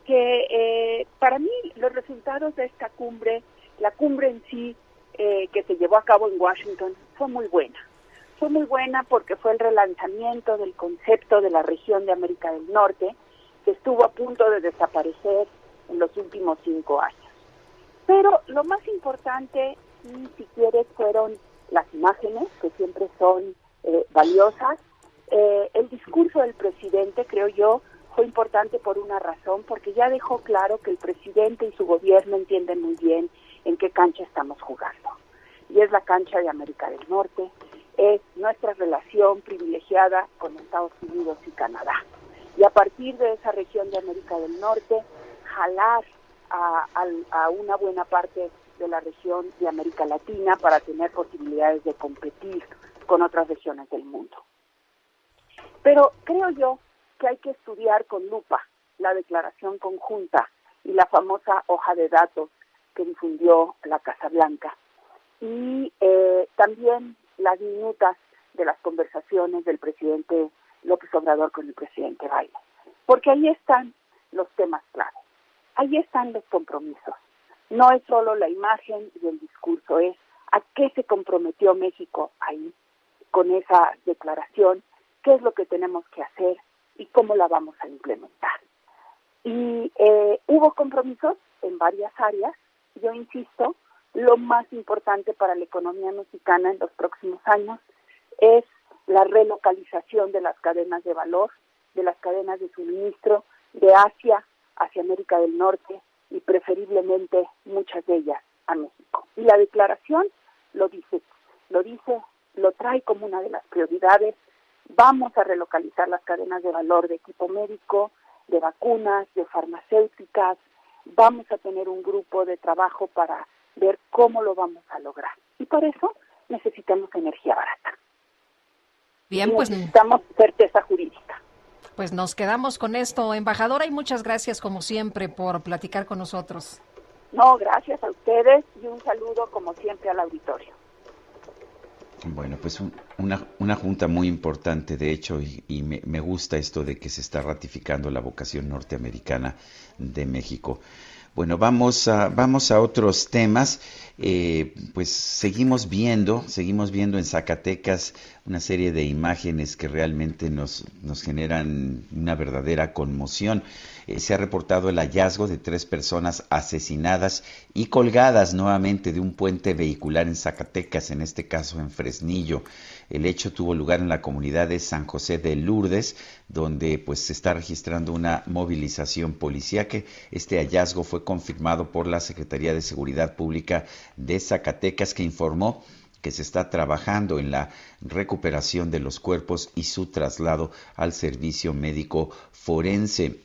que eh, para mí los resultados de esta cumbre, la cumbre en sí, eh, que se llevó a cabo en Washington, fue muy buena fue muy buena porque fue el relanzamiento del concepto de la región de América del Norte, que estuvo a punto de desaparecer en los últimos cinco años. Pero lo más importante, si quieres, fueron las imágenes, que siempre son eh, valiosas. Eh, el discurso del presidente, creo yo, fue importante por una razón, porque ya dejó claro que el presidente y su gobierno entienden muy bien en qué cancha estamos jugando. Y es la cancha de América del Norte, es nuestra relación privilegiada con Estados Unidos y Canadá. Y a partir de esa región de América del Norte, jalar a, una buena parte de la región de América Latina para tener posibilidades de competir con otras regiones del mundo. Pero creo yo que hay que estudiar con lupa la declaración conjunta y la famosa hoja de datos que difundió la Casa Blanca. Y eh, también las minutas de las conversaciones del presidente López Obrador con el presidente Biden. Porque ahí están los temas claros, ahí están los compromisos. No es solo la imagen y el discurso, es a qué se comprometió México ahí con esa declaración, qué es lo que tenemos que hacer y cómo la vamos a implementar. Y eh, hubo compromisos en varias áreas, yo insisto, lo más importante para la economía mexicana en los próximos años es la relocalización de las cadenas de valor, de las cadenas de suministro de Asia hacia América del Norte y preferiblemente muchas de ellas a México. Y la declaración lo dice, lo dice, lo trae como una de las prioridades. Vamos a relocalizar las cadenas de valor de equipo médico, de vacunas, de farmacéuticas. Vamos a tener un grupo de trabajo para ver cómo lo vamos a lograr. Y por eso necesitamos energía barata. Bien, pues necesitamos certeza jurídica. Pues nos quedamos con esto, embajadora, y muchas gracias como siempre por platicar con nosotros. No, gracias a ustedes y un saludo como siempre al auditorio. Bueno, pues una, una, junta muy importante, de hecho, y, me, me, gusta esto de que se está ratificando la vocación norteamericana de México. Bueno, vamos a, vamos a otros temas. Eh, pues seguimos viendo, seguimos viendo en Zacatecas una serie de imágenes que realmente nos, nos generan una verdadera conmoción. Eh, se ha reportado el hallazgo de tres personas asesinadas y colgadas nuevamente de un puente vehicular en Zacatecas, en este caso en Fresnillo. El hecho tuvo lugar en la comunidad de San José de Lourdes, donde pues se está registrando una movilización policíaca. Este hallazgo fue confirmado por la Secretaría de Seguridad Pública de Zacatecas, que informó que se está trabajando en la recuperación de los cuerpos y su traslado al servicio médico forense.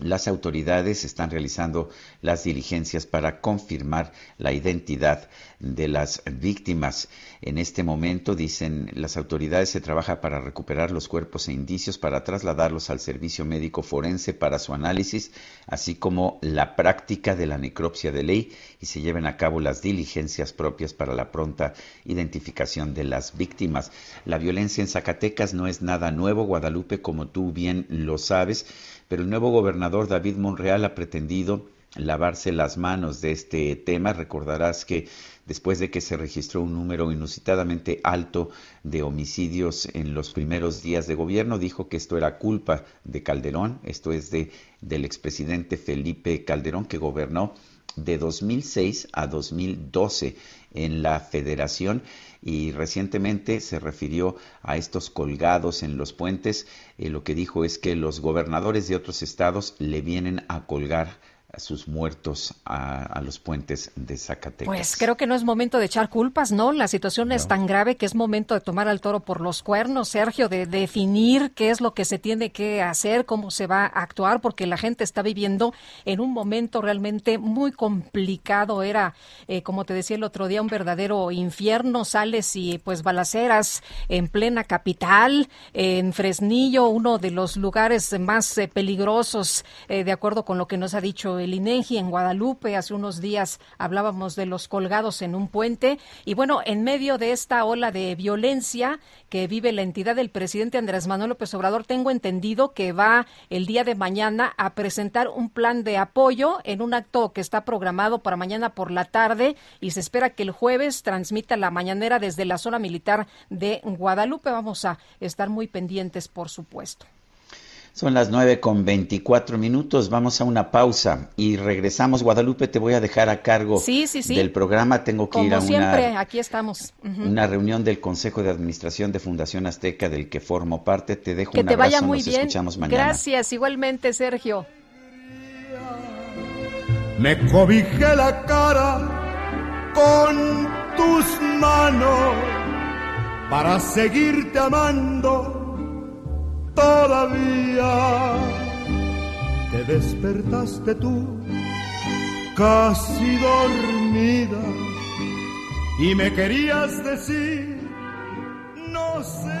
Las autoridades están realizando las diligencias para confirmar la identidad de las víctimas. En este momento, dicen las autoridades, se trabaja para recuperar los cuerpos e indicios para trasladarlos al servicio médico forense para su análisis, así como la práctica de la necropsia de ley y se lleven a cabo las diligencias propias para la pronta identificación de las víctimas. La violencia en Zacatecas no es nada nuevo, Guadalupe, como tú bien lo sabes pero el nuevo gobernador David Monreal ha pretendido lavarse las manos de este tema. Recordarás que después de que se registró un número inusitadamente alto de homicidios en los primeros días de gobierno, dijo que esto era culpa de Calderón, esto es de del expresidente Felipe Calderón que gobernó de 2006 a 2012 en la federación y recientemente se refirió a estos colgados en los puentes. Eh, lo que dijo es que los gobernadores de otros estados le vienen a colgar sus muertos a, los puentes de Zacatecas. Pues creo que no es momento de echar culpas, ¿no? La situación es tan grave que es momento de tomar al toro por los cuernos, Sergio, de, definir qué es lo que se tiene que hacer, cómo se va a actuar, porque la gente está viviendo en un momento realmente muy complicado. Era, eh, como te decía el otro día, un verdadero infierno. Sales y pues balaceras en plena capital, en Fresnillo, uno de los lugares más eh, peligrosos, eh, de acuerdo con lo que nos ha dicho el en Guadalupe. Hace unos días hablábamos de los colgados en un puente. Y bueno, en medio de esta ola de violencia que vive la entidad del presidente Andrés Manuel López Obrador, tengo entendido que va el día de mañana a presentar un plan de apoyo en un acto que está programado para mañana por la tarde y se espera que el jueves transmita la mañanera desde la zona militar de Guadalupe. Vamos a estar muy pendientes, por supuesto. Son las nueve con veinticuatro minutos. Vamos a una pausa y regresamos. Guadalupe, te voy a dejar a cargo del programa. Tengo que ir a siempre, aquí estamos. una reunión del Consejo de Administración de Fundación Azteca del que formo parte. Te dejo que un te abrazo. Vaya muy Nos bien. escuchamos mañana. Gracias, igualmente, Sergio. Me cobijé la cara con tus manos para seguirte amando todavía. Te despertaste tú, casi dormida, y me querías decir, no sé.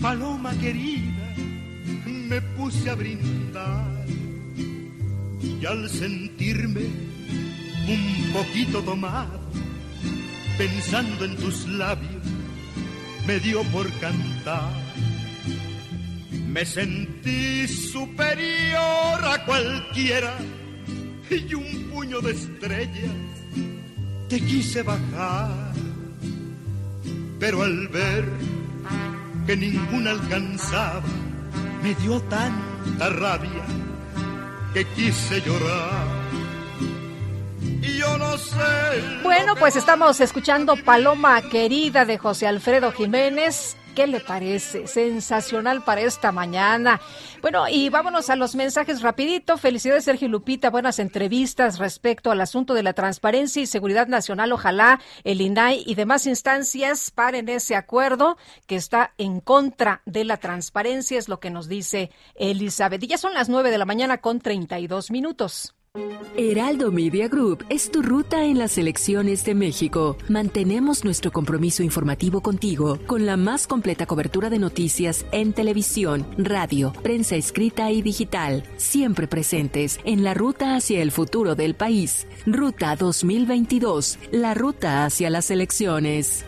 paloma querida, me puse a brindar y al sentirme un poquito tomado, pensando en tus labios, me dio por cantar. Me sentí superior a cualquiera y un puño de estrellas te quise bajar. Pero al ver que ninguna alcanzaba, me dio tanta rabia que quise llorar. Y yo no sé. Bueno, pues estamos escuchando Paloma Querida de José Alfredo Jiménez. ¿Qué le parece? Sensacional para esta mañana. Bueno, y vámonos a los mensajes rapidito. Felicidades, Sergio Lupita. Buenas entrevistas respecto al asunto de la transparencia y seguridad nacional. Ojalá el INAI y demás instancias paren ese acuerdo que está en contra de la transparencia, es lo que nos dice Elizabeth. Y ya son las nueve de la mañana con 32 minutos. Heraldo Media Group es tu ruta en las elecciones de México. Mantenemos nuestro compromiso informativo contigo con la más completa cobertura de noticias en televisión, radio, prensa escrita y digital, siempre presentes en la ruta hacia el futuro del país. Ruta 2022, la ruta hacia las elecciones.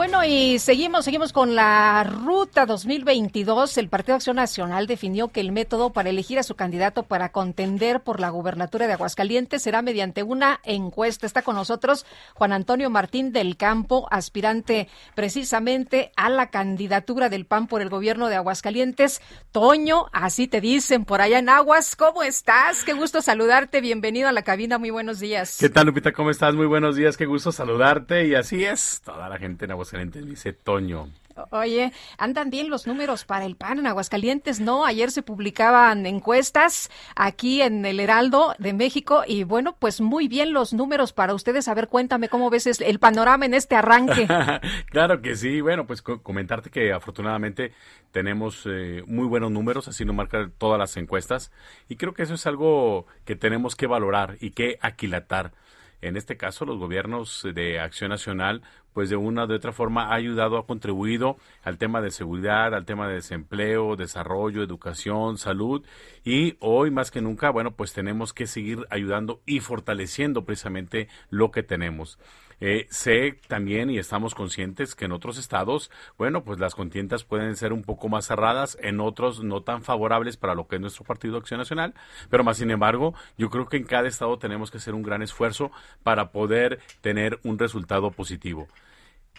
Bueno, y seguimos, seguimos con la ruta 2022. El Partido Acción Nacional definió que el método para elegir a su candidato para contender por la gubernatura de Aguascalientes será mediante una encuesta. Está con nosotros Juan Antonio Martín del Campo, aspirante precisamente a la candidatura del PAN por el gobierno de Aguascalientes. Toño, así te dicen por allá en Aguas. ¿Cómo estás? Qué gusto saludarte. Bienvenido a la cabina. Muy buenos días. ¿Qué tal, Lupita? ¿Cómo estás? Muy buenos días. Qué gusto saludarte. Y así es, toda la gente en Aguascalientes dice Toño. Oye, andan bien los números para el PAN en Aguascalientes, ¿no? Ayer se publicaban encuestas aquí en el Heraldo de México y bueno, pues muy bien los números para ustedes. A ver, cuéntame cómo ves el panorama en este arranque. claro que sí. Bueno, pues comentarte que afortunadamente tenemos eh, muy buenos números, así nos marcan todas las encuestas y creo que eso es algo que tenemos que valorar y que aquilatar en este caso los gobiernos de Acción Nacional, pues de una u de otra forma ha ayudado, ha contribuido al tema de seguridad, al tema de desempleo, desarrollo, educación, salud y hoy más que nunca, bueno, pues tenemos que seguir ayudando y fortaleciendo precisamente lo que tenemos. Eh, sé también y estamos conscientes que en otros estados, bueno, pues las contiendas pueden ser un poco más cerradas, en otros no tan favorables para lo que es nuestro Partido Acción Nacional, pero más sin embargo, yo creo que en cada estado tenemos que hacer un gran esfuerzo para poder tener un resultado positivo.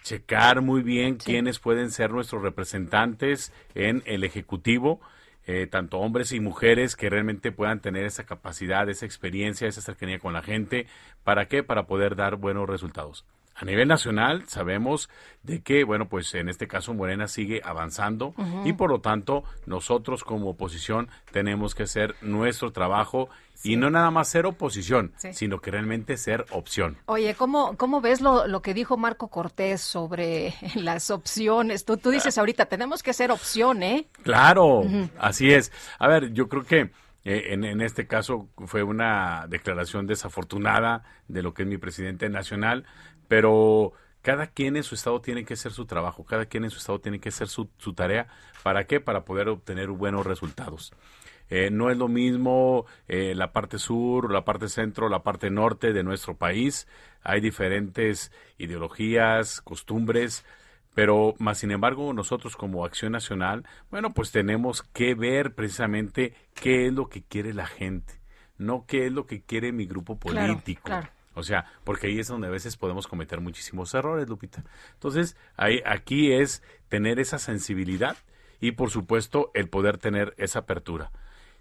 Checar muy bien quiénes pueden ser nuestros representantes en el Ejecutivo, eh, tanto hombres y mujeres que realmente puedan tener esa capacidad, esa experiencia, esa cercanía con la gente. ¿Para qué? Para poder dar buenos resultados. A nivel nacional sabemos de que, bueno, pues en este caso Morena sigue avanzando y por lo tanto nosotros como oposición tenemos que hacer nuestro trabajo y no nada más ser oposición, sino que realmente ser opción. Oye, ¿cómo, cómo ves lo, lo que dijo Marco Cortés sobre las opciones? Tú, tú dices ahorita, tenemos que ser opción, ¿eh? Claro, así es. A ver, yo creo que eh, en, en, este caso fue una declaración desafortunada de lo que es mi presidente nacional, pero cada quien en su estado tiene que hacer su trabajo, cada quien en su estado tiene que hacer su, su tarea. ¿Para qué? Para poder obtener buenos resultados. Eh, no es lo mismo eh, la parte sur, la parte centro, la parte norte de nuestro país. Hay diferentes ideologías, costumbres, pero más sin embargo nosotros como Acción Nacional, bueno, pues tenemos que ver precisamente qué es lo que quiere la gente, no qué es lo que quiere mi grupo político. O sea, porque ahí es donde a veces podemos cometer muchísimos errores, Lupita. Entonces, ahí, aquí es tener esa sensibilidad y, por supuesto, el poder tener esa apertura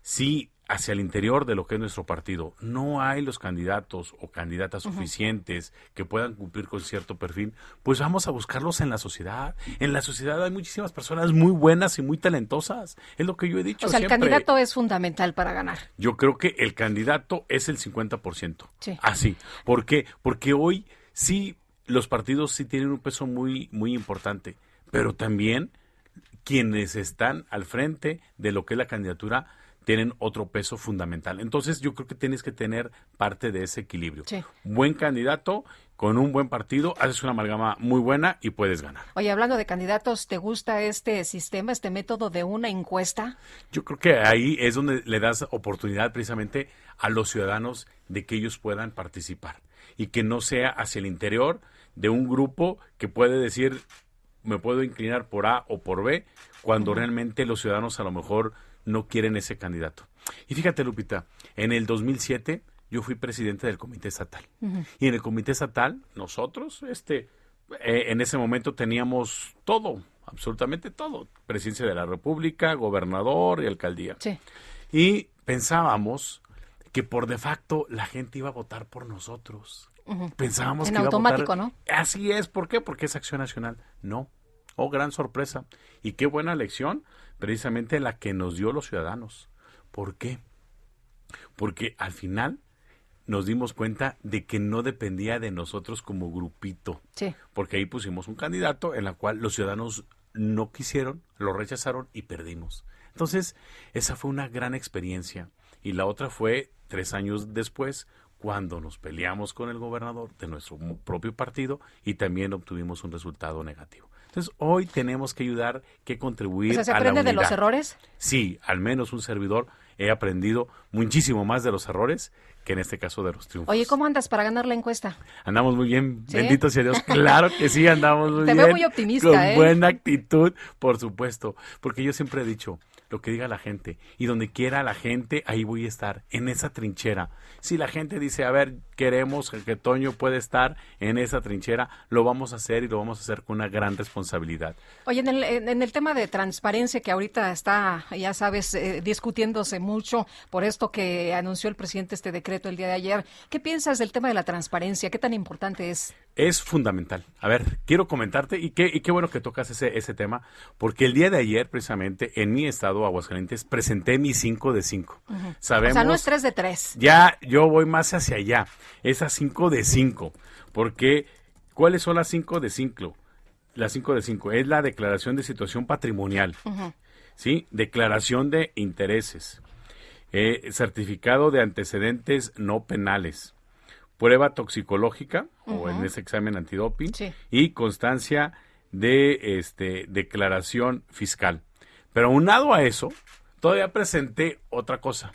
si hacia el interior de lo que es nuestro partido no hay los candidatos o candidatas suficientes que puedan cumplir con cierto perfil, pues vamos a buscarlos en la sociedad. En la sociedad hay muchísimas personas muy buenas y muy talentosas. Es lo que yo he dicho. O sea, el candidato es fundamental para ganar. Yo creo que el candidato es el 50%. Sí. Así. ¿Por qué? Porque hoy sí los partidos sí tienen un peso muy, muy importante, pero también quienes están al frente de lo que es la candidatura tienen otro peso fundamental. Entonces yo creo que tienes que tener parte de ese equilibrio. Sí. Buen candidato con un buen partido, haces una amalgama muy buena y puedes ganar. Oye, hablando de candidatos, ¿te gusta este sistema, este método de una encuesta? Yo creo que ahí es donde le das oportunidad precisamente a los ciudadanos de que ellos puedan participar y que no sea hacia el interior de un grupo que puede decir me puedo inclinar por A o por B cuando realmente los ciudadanos a lo mejor no quieren ese candidato. Y fíjate, Lupita, en el 2007 yo fui presidente del comité estatal. Y en el comité estatal, nosotros, este, eh, en ese momento teníamos todo, absolutamente todo. Presidencia de la República, gobernador y alcaldía. Y pensábamos que por de facto la gente iba a votar por nosotros. Ujú. Pensábamos En que iba a automático, votar- ¿no? Así es, ¿por qué? Porque es acción nacional. No. Oh, gran sorpresa. Y qué buena elección, precisamente la que nos dio los ciudadanos. ¿Por qué? Porque al final nos dimos cuenta de que no dependía de nosotros como grupito. Sí. Porque ahí pusimos un candidato en la cual los ciudadanos no quisieron, lo rechazaron y perdimos. Entonces, esa fue una gran experiencia. Y la otra fue tres años después, cuando nos peleamos con el gobernador de nuestro propio partido y también obtuvimos un resultado negativo. Entonces, hoy tenemos que ayudar, que contribuir O sea, ¿se a la aprende de los errores? Sí, al menos un servidor he aprendido muchísimo más de los errores que en este caso de los triunfos. Oye, ¿cómo andas para ganar la encuesta? Andamos muy bien, ¿Sí? bendito sea Dios. Claro que sí, andamos muy Te bien. veo muy optimista, Con ¿eh? buena actitud, por supuesto. Porque yo siempre he dicho, lo que diga la gente, y donde quiera la gente, ahí voy a estar, en esa trinchera. Si la gente dice, a ver, queremos que Toño puede estar en esa trinchera, lo vamos a hacer y lo vamos a hacer con una gran responsabilidad. Oye, en el, en el tema de transparencia que ahorita está, ya sabes, eh, discutiéndose mucho por esto que anunció el presidente este decreto el día de ayer, ¿qué piensas del tema de la transparencia? ¿Qué tan importante es? Es fundamental. A ver, quiero comentarte y qué, y qué bueno que tocas ese, ese tema, porque el día de ayer, precisamente, en mi estado, Aguascalientes, presenté mi 5 de 5. Ujú. Sabemos. O sea, no es 3 de 3. Ya yo voy más hacia allá. Es a 5 de 5. Porque, ¿cuáles son las 5 de 5? Las 5 de 5 es la declaración de situación patrimonial, ¿sí? Declaración de intereses, eh, certificado de antecedentes no penales, prueba toxicológica o en ese examen antidoping Sí. y constancia de este declaración fiscal. Pero aunado a eso, todavía presenté otra cosa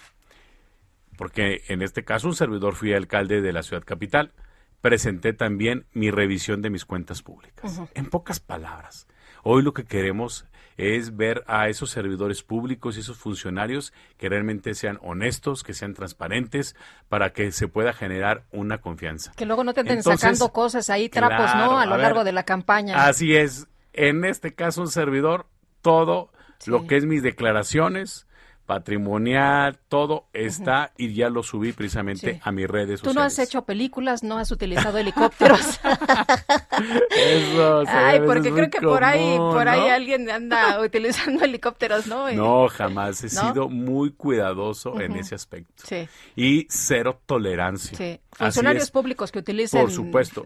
porque en este caso un servidor fui alcalde de la ciudad capital, presenté también mi revisión de mis cuentas públicas. En pocas palabras, hoy lo que queremos es ver a esos servidores públicos y esos funcionarios que realmente sean honestos, que sean transparentes, para que se pueda generar una confianza. Que luego no te estén Entonces, sacando cosas ahí, trapos, claro, ¿no? A lo a ver, largo de la campaña. Así es. En este caso, un servidor, todo lo que es mis declaraciones, patrimonial, todo está y ya lo subí precisamente Sí. a mis redes Tú sociales. no has hecho películas, no has utilizado helicópteros. Eso, Ay, señores, porque es creo que por ahí, por ahí alguien anda utilizando helicópteros, ¿no? Y- No, jamás. He ¿No? sido muy cuidadoso en ese aspecto. Sí. Y cero tolerancia. Sí. Funcionarios públicos que utilicen. Por supuesto.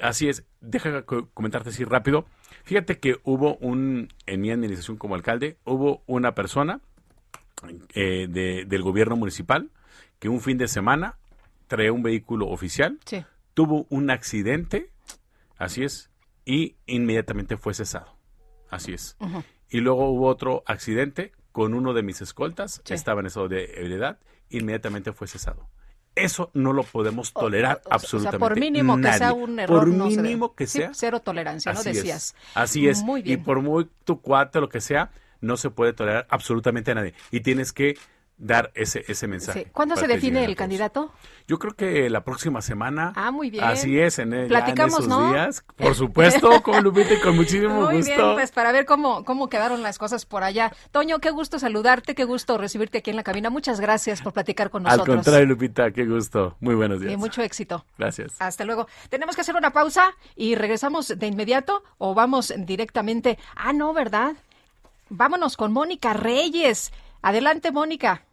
Así es. Deja co- comentarte así rápido. Fíjate que hubo un, en mi administración como alcalde, hubo una persona eh, de- del gobierno municipal que un fin de semana traía un vehículo oficial, Sí. tuvo un accidente, así es, y inmediatamente fue cesado. Así es. Y luego hubo otro accidente con uno de mis escoltas, Sí. estaba en estado de ebriedad, inmediatamente fue cesado. Eso no lo podemos tolerar O absolutamente. por mínimo que sea un error. Por no se mínimo que Sí, sea. cero tolerancia, ¿no? Así es. Decías. Así es. Muy Y bien. por muy tu cuate, lo que sea, no se puede tolerar absolutamente a nadie. Y tienes que dar ese, ese mensaje. Sí. ¿Cuándo se define el candidato? Yo creo que la próxima semana. Ah, muy bien. Así es, en, el- ya en Platicamos, esos ¿no? días. Por supuesto, con Lupita y con muchísimo Muy gusto. bien, pues para ver cómo, cómo quedaron las cosas por allá. Toño, qué gusto saludarte, qué gusto recibirte aquí en la cabina. Muchas gracias por platicar con Al nosotros. contrario, Lupita, qué gusto. Muy buenos días. Y mucho éxito. Gracias. Hasta luego. Tenemos que hacer una pausa y regresamos de inmediato o vamos directamente. Ah, no, ¿verdad? Vámonos con Mónica Reyes. Adelante, Mónica.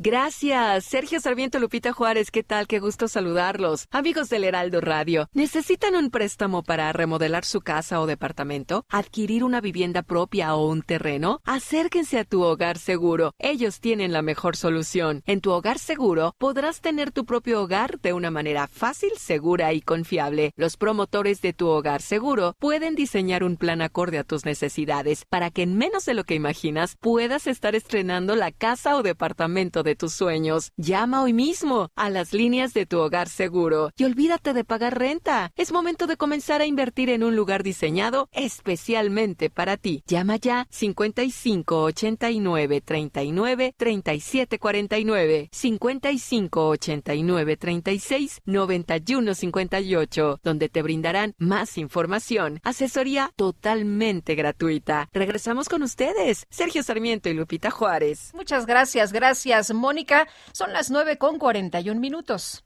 Gracias, Sergio Sarmiento Lupita Juárez, ¿qué tal? Qué gusto saludarlos. Amigos del Heraldo Radio, ¿necesitan un préstamo para remodelar su casa o departamento? ¿Adquirir una vivienda propia o un terreno? Acérquense a tu hogar seguro. Ellos tienen la mejor solución. En tu hogar seguro podrás tener tu propio hogar de una manera fácil, segura y confiable. Los promotores de tu hogar seguro pueden diseñar un plan acorde a tus necesidades para que en menos de lo que imaginas puedas estar estrenando la casa o departamento de tus sueños. Llama hoy mismo a las líneas de tu hogar seguro y olvídate de pagar renta. Es momento de comenzar a invertir en un lugar diseñado especialmente para ti. Llama ya 55 89 39 37 49 55 89 36 91 58 donde te brindarán más información, asesoría totalmente gratuita. Regresamos con ustedes, Sergio Sarmiento y Lupita Juárez. Muchas gracias, gracias, Mónica. Son las 9 con 41 minutos.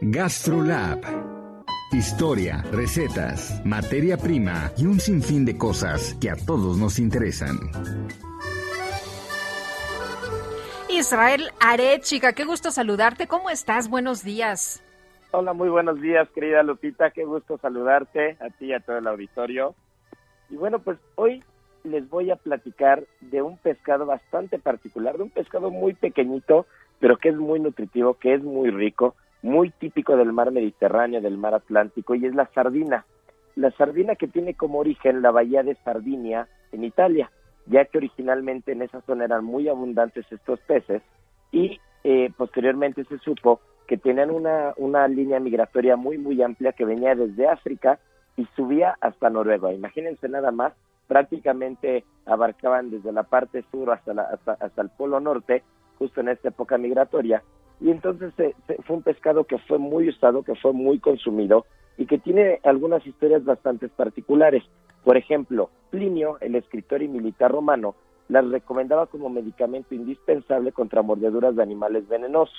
GastroLab. Historia, recetas, materia prima y un sinfín de cosas que a todos nos interesan. Israel Arechiga, qué gusto saludarte. ¿Cómo estás? Buenos días. Hola, muy buenos días, querida Lupita. Qué gusto saludarte a ti y a todo el auditorio. Y bueno, pues hoy les voy a platicar de un pescado bastante particular, de un pescado muy pequeñito, pero que es muy nutritivo, que es muy rico, muy típico del mar Mediterráneo, del mar Atlántico, y es la sardina. La sardina que tiene como origen la bahía de Sardinia en Italia, ya que originalmente en esa zona eran muy abundantes estos peces y eh, posteriormente se supo que tenían una, una línea migratoria muy, muy amplia que venía desde África y subía hasta Noruega. Imagínense nada más prácticamente abarcaban desde la parte sur hasta, la, hasta, el polo norte, justo en esta época migratoria, y entonces fue un pescado que fue muy usado, que fue muy consumido y que tiene algunas historias bastante particulares. Por ejemplo, Plinio, el escritor y militar romano, las recomendaba como medicamento indispensable contra mordeduras de animales venenosos,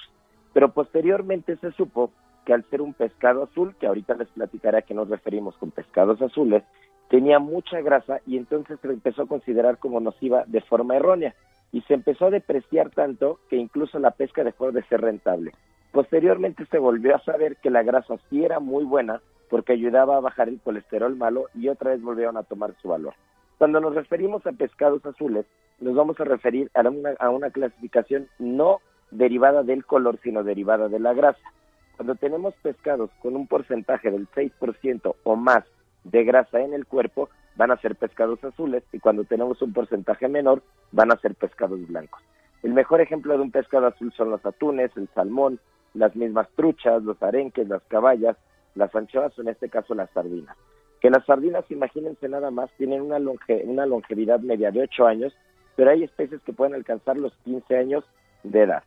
pero posteriormente se supo que al ser un pescado azul, que ahorita les platicaré a qué nos referimos con pescados azules, tenía mucha grasa y entonces se empezó a considerar como nociva de forma errónea y se empezó a depreciar tanto que incluso la pesca dejó de ser rentable. Posteriormente se volvió a saber que la grasa sí era muy buena porque ayudaba a bajar el colesterol malo y otra vez volvieron a tomar su valor. Cuando nos referimos a pescados azules, nos vamos a referir a una, a una clasificación no derivada del color, sino derivada de la grasa. Cuando tenemos pescados con un porcentaje del 6% o más de grasa en el cuerpo van a ser pescados azules y cuando tenemos un porcentaje menor van a ser pescados blancos. El mejor ejemplo de un pescado azul son los atunes, el salmón, las mismas truchas, los arenques, las caballas, las anchoas o en este caso las sardinas. Que las sardinas, imagínense nada más, tienen una, longe, una longevidad media de 8 años, pero hay especies que pueden alcanzar los 15 años de edad.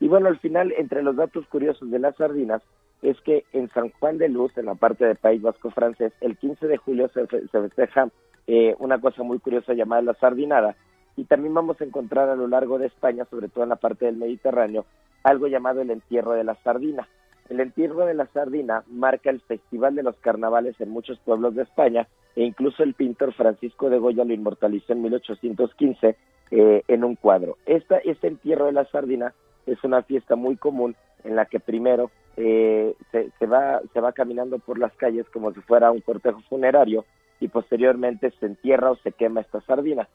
Y bueno, al final, entre los datos curiosos de las sardinas, es que en San Juan de Luz, en la parte del País Vasco francés, el 15 de julio se, festeja eh, una cosa muy curiosa llamada la sardinada, y también vamos a encontrar a lo largo de España, sobre todo en la parte del Mediterráneo, algo llamado el entierro de la sardina. El entierro de la sardina marca el festival de los carnavales en muchos pueblos de España e incluso el pintor Francisco de Goya lo inmortalizó en 1815 eh, en un cuadro. Esta, este entierro de la sardina es una fiesta muy común en la que primero eh, se, va, se va caminando por las calles como si fuera un cortejo funerario y posteriormente se entierra o se quema esta sardina.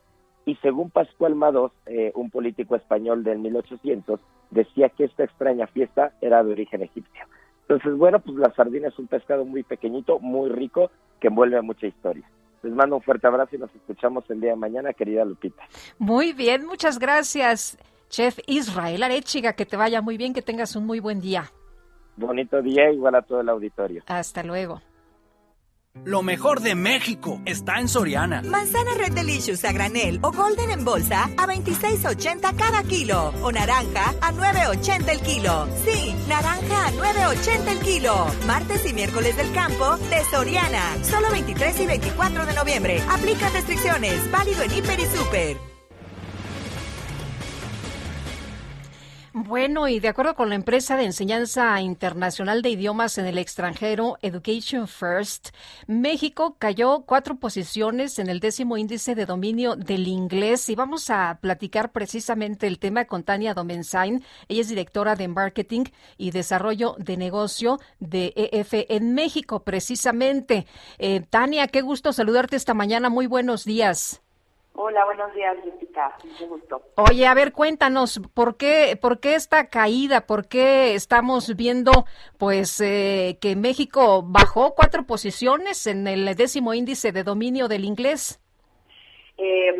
Y según Pascual Mados, eh, un político español del 1800, decía que esta extraña fiesta era de origen egipcio. Entonces, bueno, pues la sardina es un pescado muy pequeñito, muy rico, que envuelve mucha historia. Les mando un fuerte abrazo y nos escuchamos el día de mañana, querida Lupita. Muy bien, muchas gracias, Chef Israel Arechiga. Que te vaya muy bien, que tengas un muy buen día. Bonito día, igual a todo el auditorio. Hasta luego. Lo mejor de México está en Soriana. Manzana Red Delicious a granel o Golden en bolsa a 26.80 cada kilo. O naranja a 9.80 el kilo. Sí, naranja a 9.80 el kilo. Martes y miércoles del campo de Soriana. Solo 23 y 24 de noviembre. Aplica restricciones. Válido en Hiper y Super. Bueno, y de acuerdo con la empresa de enseñanza internacional de idiomas en el extranjero, Education First, México cayó cuatro posiciones en el décimo índice de dominio del inglés. Y vamos a platicar precisamente el tema con Tania Domensain. Ella es directora de marketing y desarrollo de negocio de EF en México, precisamente. Eh, Tania, qué gusto saludarte esta mañana. Muy buenos días. Hola, buenos días, Jessica. Mucho gusto. Oye, a ver, cuéntanos, ¿por qué, por qué esta caída? ¿Por qué estamos viendo, pues, eh, que México bajó cuatro posiciones en el décimo índice de dominio del inglés? Eh,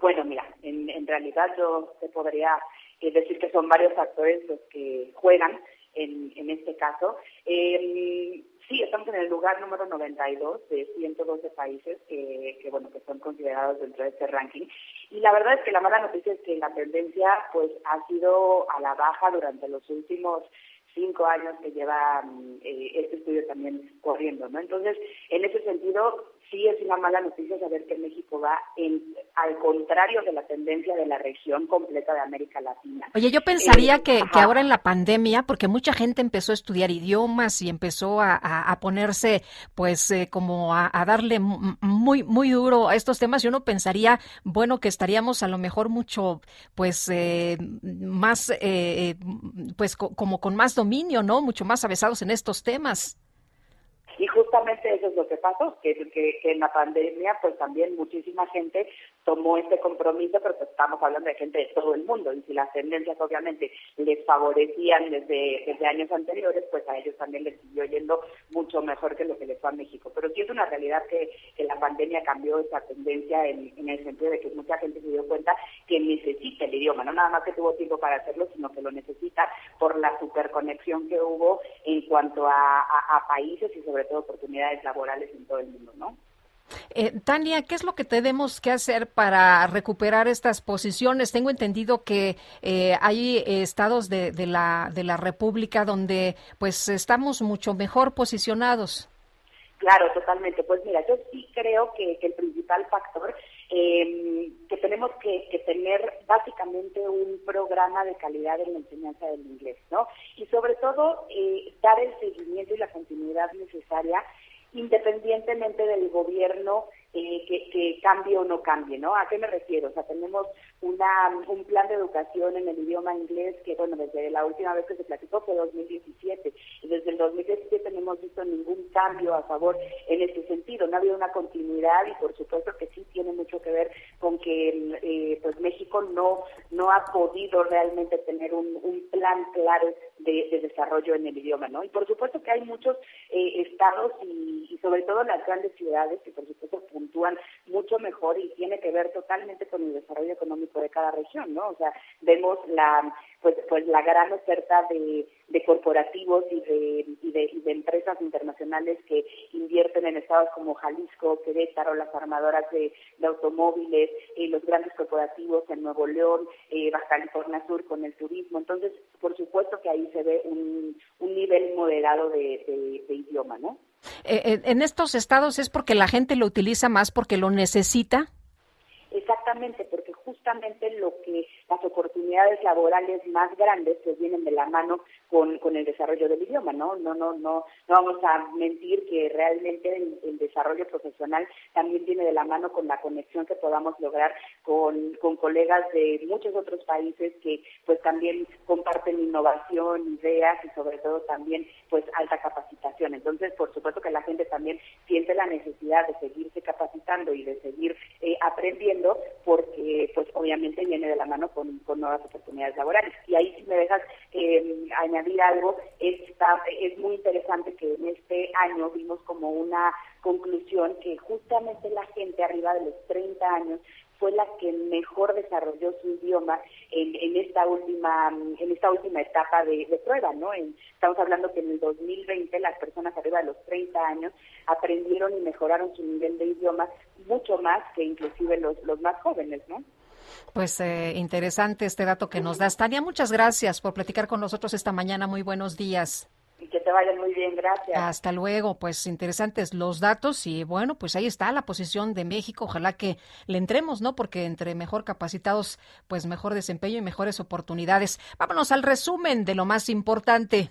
bueno, mira, en, realidad yo te podría eh, decir que son varios factores los que juegan en, en este caso. Eh, Sí, estamos en el lugar número 92 de 112 países que, que, bueno, que son considerados dentro de este ranking. Y la verdad es que la mala noticia es que la tendencia pues ha sido a la baja durante los últimos cinco años que lleva mm, eh, este estudio también corriendo, ¿no? Entonces, en ese sentido, sí es una mala noticia saber que México va en, al contrario de la tendencia de la región completa de América Latina. Oye, yo pensaría eh, que, que, ahora en la pandemia, porque mucha gente empezó a estudiar idiomas y empezó a, a, ponerse, pues, eh, como a, a, darle muy, muy duro a estos temas, y uno pensaría, bueno, que estaríamos a lo mejor mucho, pues, eh, más, eh, pues, co como con más dominio, ¿no? Mucho más avesados en estos temas. Y justamente eso es lo que que, que, que, en la pandemia pues también muchísima gente tomó este compromiso, pero pues, estamos hablando de gente de todo el mundo y si las tendencias obviamente les favorecían desde, desde años anteriores, pues a ellos también les siguió yendo mucho mejor que lo que les fue a México. Pero sí es una realidad que, que la pandemia cambió esa tendencia en, el sentido de que mucha gente se dio cuenta que necesita el idioma, no nada más que tuvo tiempo para hacerlo, sino que lo necesita por la superconexión que hubo en cuanto a, a países y sobre todo oportunidades laborales en todo el mundo, ¿no? Eh, Tania, ¿qué es lo que tenemos que hacer para recuperar estas posiciones? Tengo entendido que eh, hay estados de, la, de la República donde pues estamos mucho mejor posicionados. Claro, totalmente. Pues mira, yo sí creo que, que el principal factor eh, que tenemos que, que, tener básicamente un programa de calidad en la enseñanza del inglés, ¿no? Y sobre todo eh, dar el seguimiento y la continuidad necesaria independientemente del gobierno eh, que, cambie o no cambie, ¿no? ¿A qué me refiero? O sea, tenemos una, un plan de educación en el idioma inglés que, bueno, desde la última vez que se platicó fue 2017 y desde el 2017 no hemos visto ningún cambio a favor en ese sentido. No ha habido una continuidad y por supuesto que sí tiene mucho que ver con que eh, pues México no no ha podido realmente tener un plan claro de, de, desarrollo en el idioma, ¿no? Y por supuesto que hay muchos eh, estados y, y sobre todo las grandes ciudades que por supuesto puntúan mucho mejor y tiene que ver totalmente con el desarrollo económico de cada región, ¿no? O sea, vemos la pues pues la gran oferta de, de corporativos y de, y de, y de empresas internacionales que invierten en estados como Jalisco, Querétaro, las armadoras de, de automóviles, eh, los grandes corporativos en Nuevo León, eh, Baja California Sur con el turismo. Entonces, por supuesto que ahí se ve un, un nivel moderado de, idioma, ¿no? Eh, en estos estados es porque la gente lo utiliza más porque lo necesita. Exactamente, porque justamente lo que las oportunidades laborales más grandes pues vienen de la mano con, con el desarrollo del idioma, ¿no? No, no, no, no vamos a mentir que realmente el, desarrollo profesional también viene de la mano con la conexión que podamos lograr con, con colegas de muchos otros países que pues también comparten innovación, ideas y sobre todo también pues alta capacitación. Entonces, por supuesto que la gente también siente la necesidad de seguirse capacitando y de seguir eh, aprendiendo porque pues obviamente viene de la mano con, con nuevas oportunidades laborales. Y ahí si me dejas eh, añadir algo, está, es muy interesante que en este año vimos como una conclusión que justamente la gente arriba de los 30 años fue la que mejor desarrolló su idioma en, en esta última en esta última etapa de, prueba, ¿no? En, estamos hablando que en el 2020 las personas arriba de los 30 años aprendieron y mejoraron su nivel de idioma mucho más que inclusive los, los más jóvenes, ¿no? Pues eh, interesante este dato que nos das. Tania, muchas gracias por platicar con nosotros esta mañana. Muy buenos días. Y que te vayan muy bien, gracias. Hasta luego, pues interesantes los datos y bueno, pues ahí está la posición de México. Ojalá que le entremos, ¿no? Porque entre mejor capacitados, pues mejor desempeño y mejores oportunidades. Vámonos al resumen de lo más importante.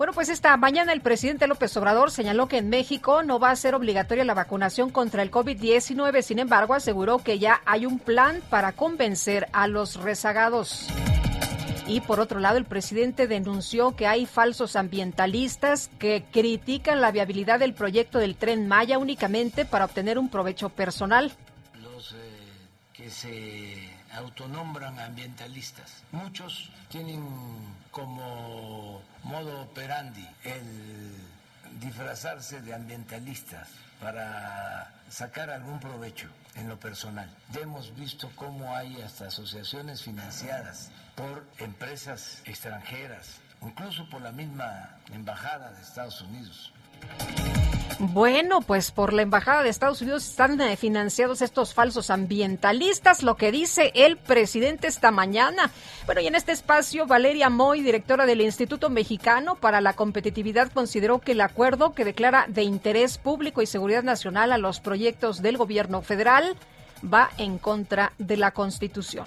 Bueno, pues esta mañana el presidente López Obrador señaló que en México no va a ser obligatoria la vacunación contra el COVID-19. Sin embargo, aseguró que ya hay un plan para convencer a los rezagados. Y por otro lado, el presidente denunció que hay falsos ambientalistas que critican la viabilidad del proyecto del tren Maya únicamente para obtener un provecho personal. Los eh, que se autonombran ambientalistas, muchos tienen como modo operandi el disfrazarse de ambientalistas para sacar algún provecho en lo personal. Ya hemos visto cómo hay hasta asociaciones financiadas por empresas extranjeras, incluso por la misma embajada de Estados Unidos. Bueno, pues por la Embajada de Estados Unidos están eh, financiados estos falsos ambientalistas, lo que dice el presidente esta mañana. Bueno, y en este espacio, Valeria Moy, directora del Instituto Mexicano para la Competitividad, consideró que el acuerdo que declara de interés público y seguridad nacional a los proyectos del gobierno federal va en contra de la Constitución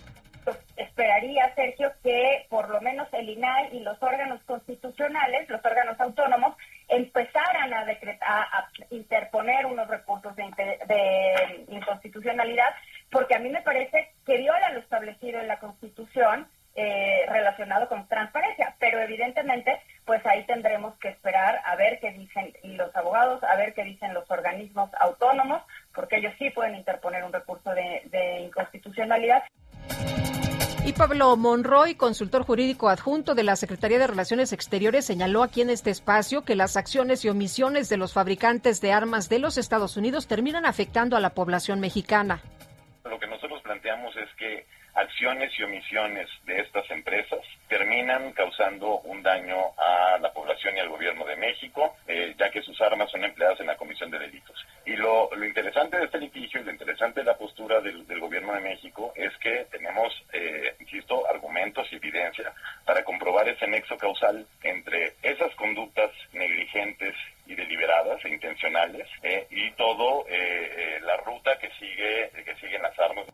esperaría, Sergio, que por lo menos el INAI y los órganos constitucionales, los órganos autónomos, empezaran a, decretar, a interponer unos recursos de, inconstitucionalidad, porque a mí me parece que viola lo establecido en la Constitución eh, relacionado con transparencia, pero evidentemente, pues ahí tendremos que esperar a ver qué dicen los abogados, a ver qué dicen los organismos autónomos, porque ellos sí pueden interponer un recurso de inconstitucionalidad. Y Pablo Monroy, consultor jurídico adjunto de la Secretaría de Relaciones Exteriores, señaló aquí en este espacio que las acciones y omisiones de los fabricantes de armas de los Estados Unidos terminan afectando a la población mexicana. Lo que nosotros planteamos es que acciones y omisiones de estas empresas terminan causando un daño a la población y al gobierno de México, eh, ya que sus armas son empleadas en la comisión de delitos. Y lo, interesante de este litigio y lo interesante de la postura del, gobierno de México es que tenemos, eh, insisto, argumentos y evidencia para comprobar ese nexo causal entre esas conductas negligentes y deliberadas e intencionales eh, y todo la ruta que sigue que siguen las armas.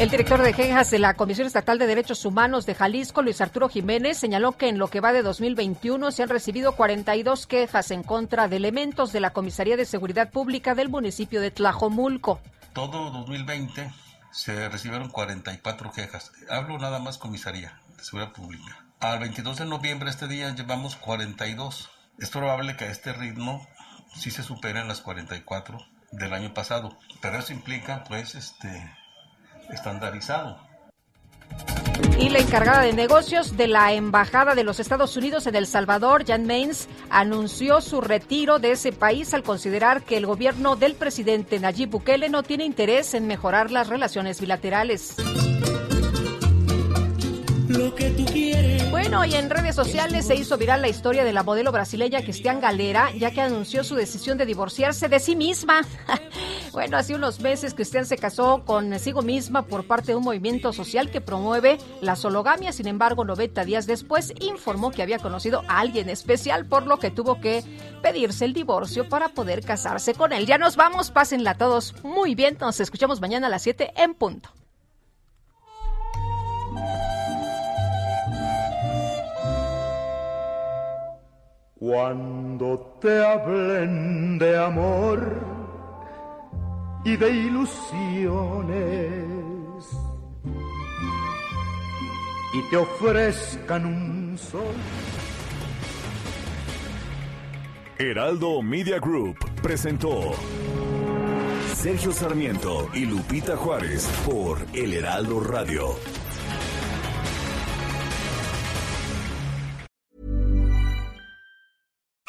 El director de quejas de la Comisión Estatal de Derechos Humanos de Jalisco, Luis Arturo Jiménez, señaló que en lo que va de 2021 se han recibido 42 quejas en contra de elementos de la Comisaría de Seguridad Pública del municipio de Tlajomulco. Todo 2020 se recibieron 44 quejas. Hablo nada más Comisaría de Seguridad Pública. Al 22 de noviembre, este día, llevamos 42. Es probable que a este ritmo sí se superen las 44 del año pasado, pero eso implica, pues, este, estandarizado. Y la encargada de negocios de la Embajada de los Estados Unidos en El Salvador, Jan Mains, anunció su retiro de ese país al considerar que el gobierno del presidente Nayib Bukele no tiene interés en mejorar las relaciones bilaterales. Lo que tú quieres. Bueno, y en redes sociales se hizo viral la historia de la modelo brasileña Cristian Galera, ya que anunció su decisión de divorciarse de sí misma. bueno, hace unos meses Cristian se casó consigo misma por parte de un movimiento social que promueve la sologamia. Sin embargo, 90 días después informó que había conocido a alguien especial, por lo que tuvo que pedirse el divorcio para poder casarse con él. Ya nos vamos, pásenla todos muy bien. Nos escuchamos mañana a las 7 en punto. Cuando te hablen de amor y de ilusiones y te ofrezcan un sol. Heraldo Media Group presentó Sergio Sarmiento y Lupita Juárez por El Heraldo Radio.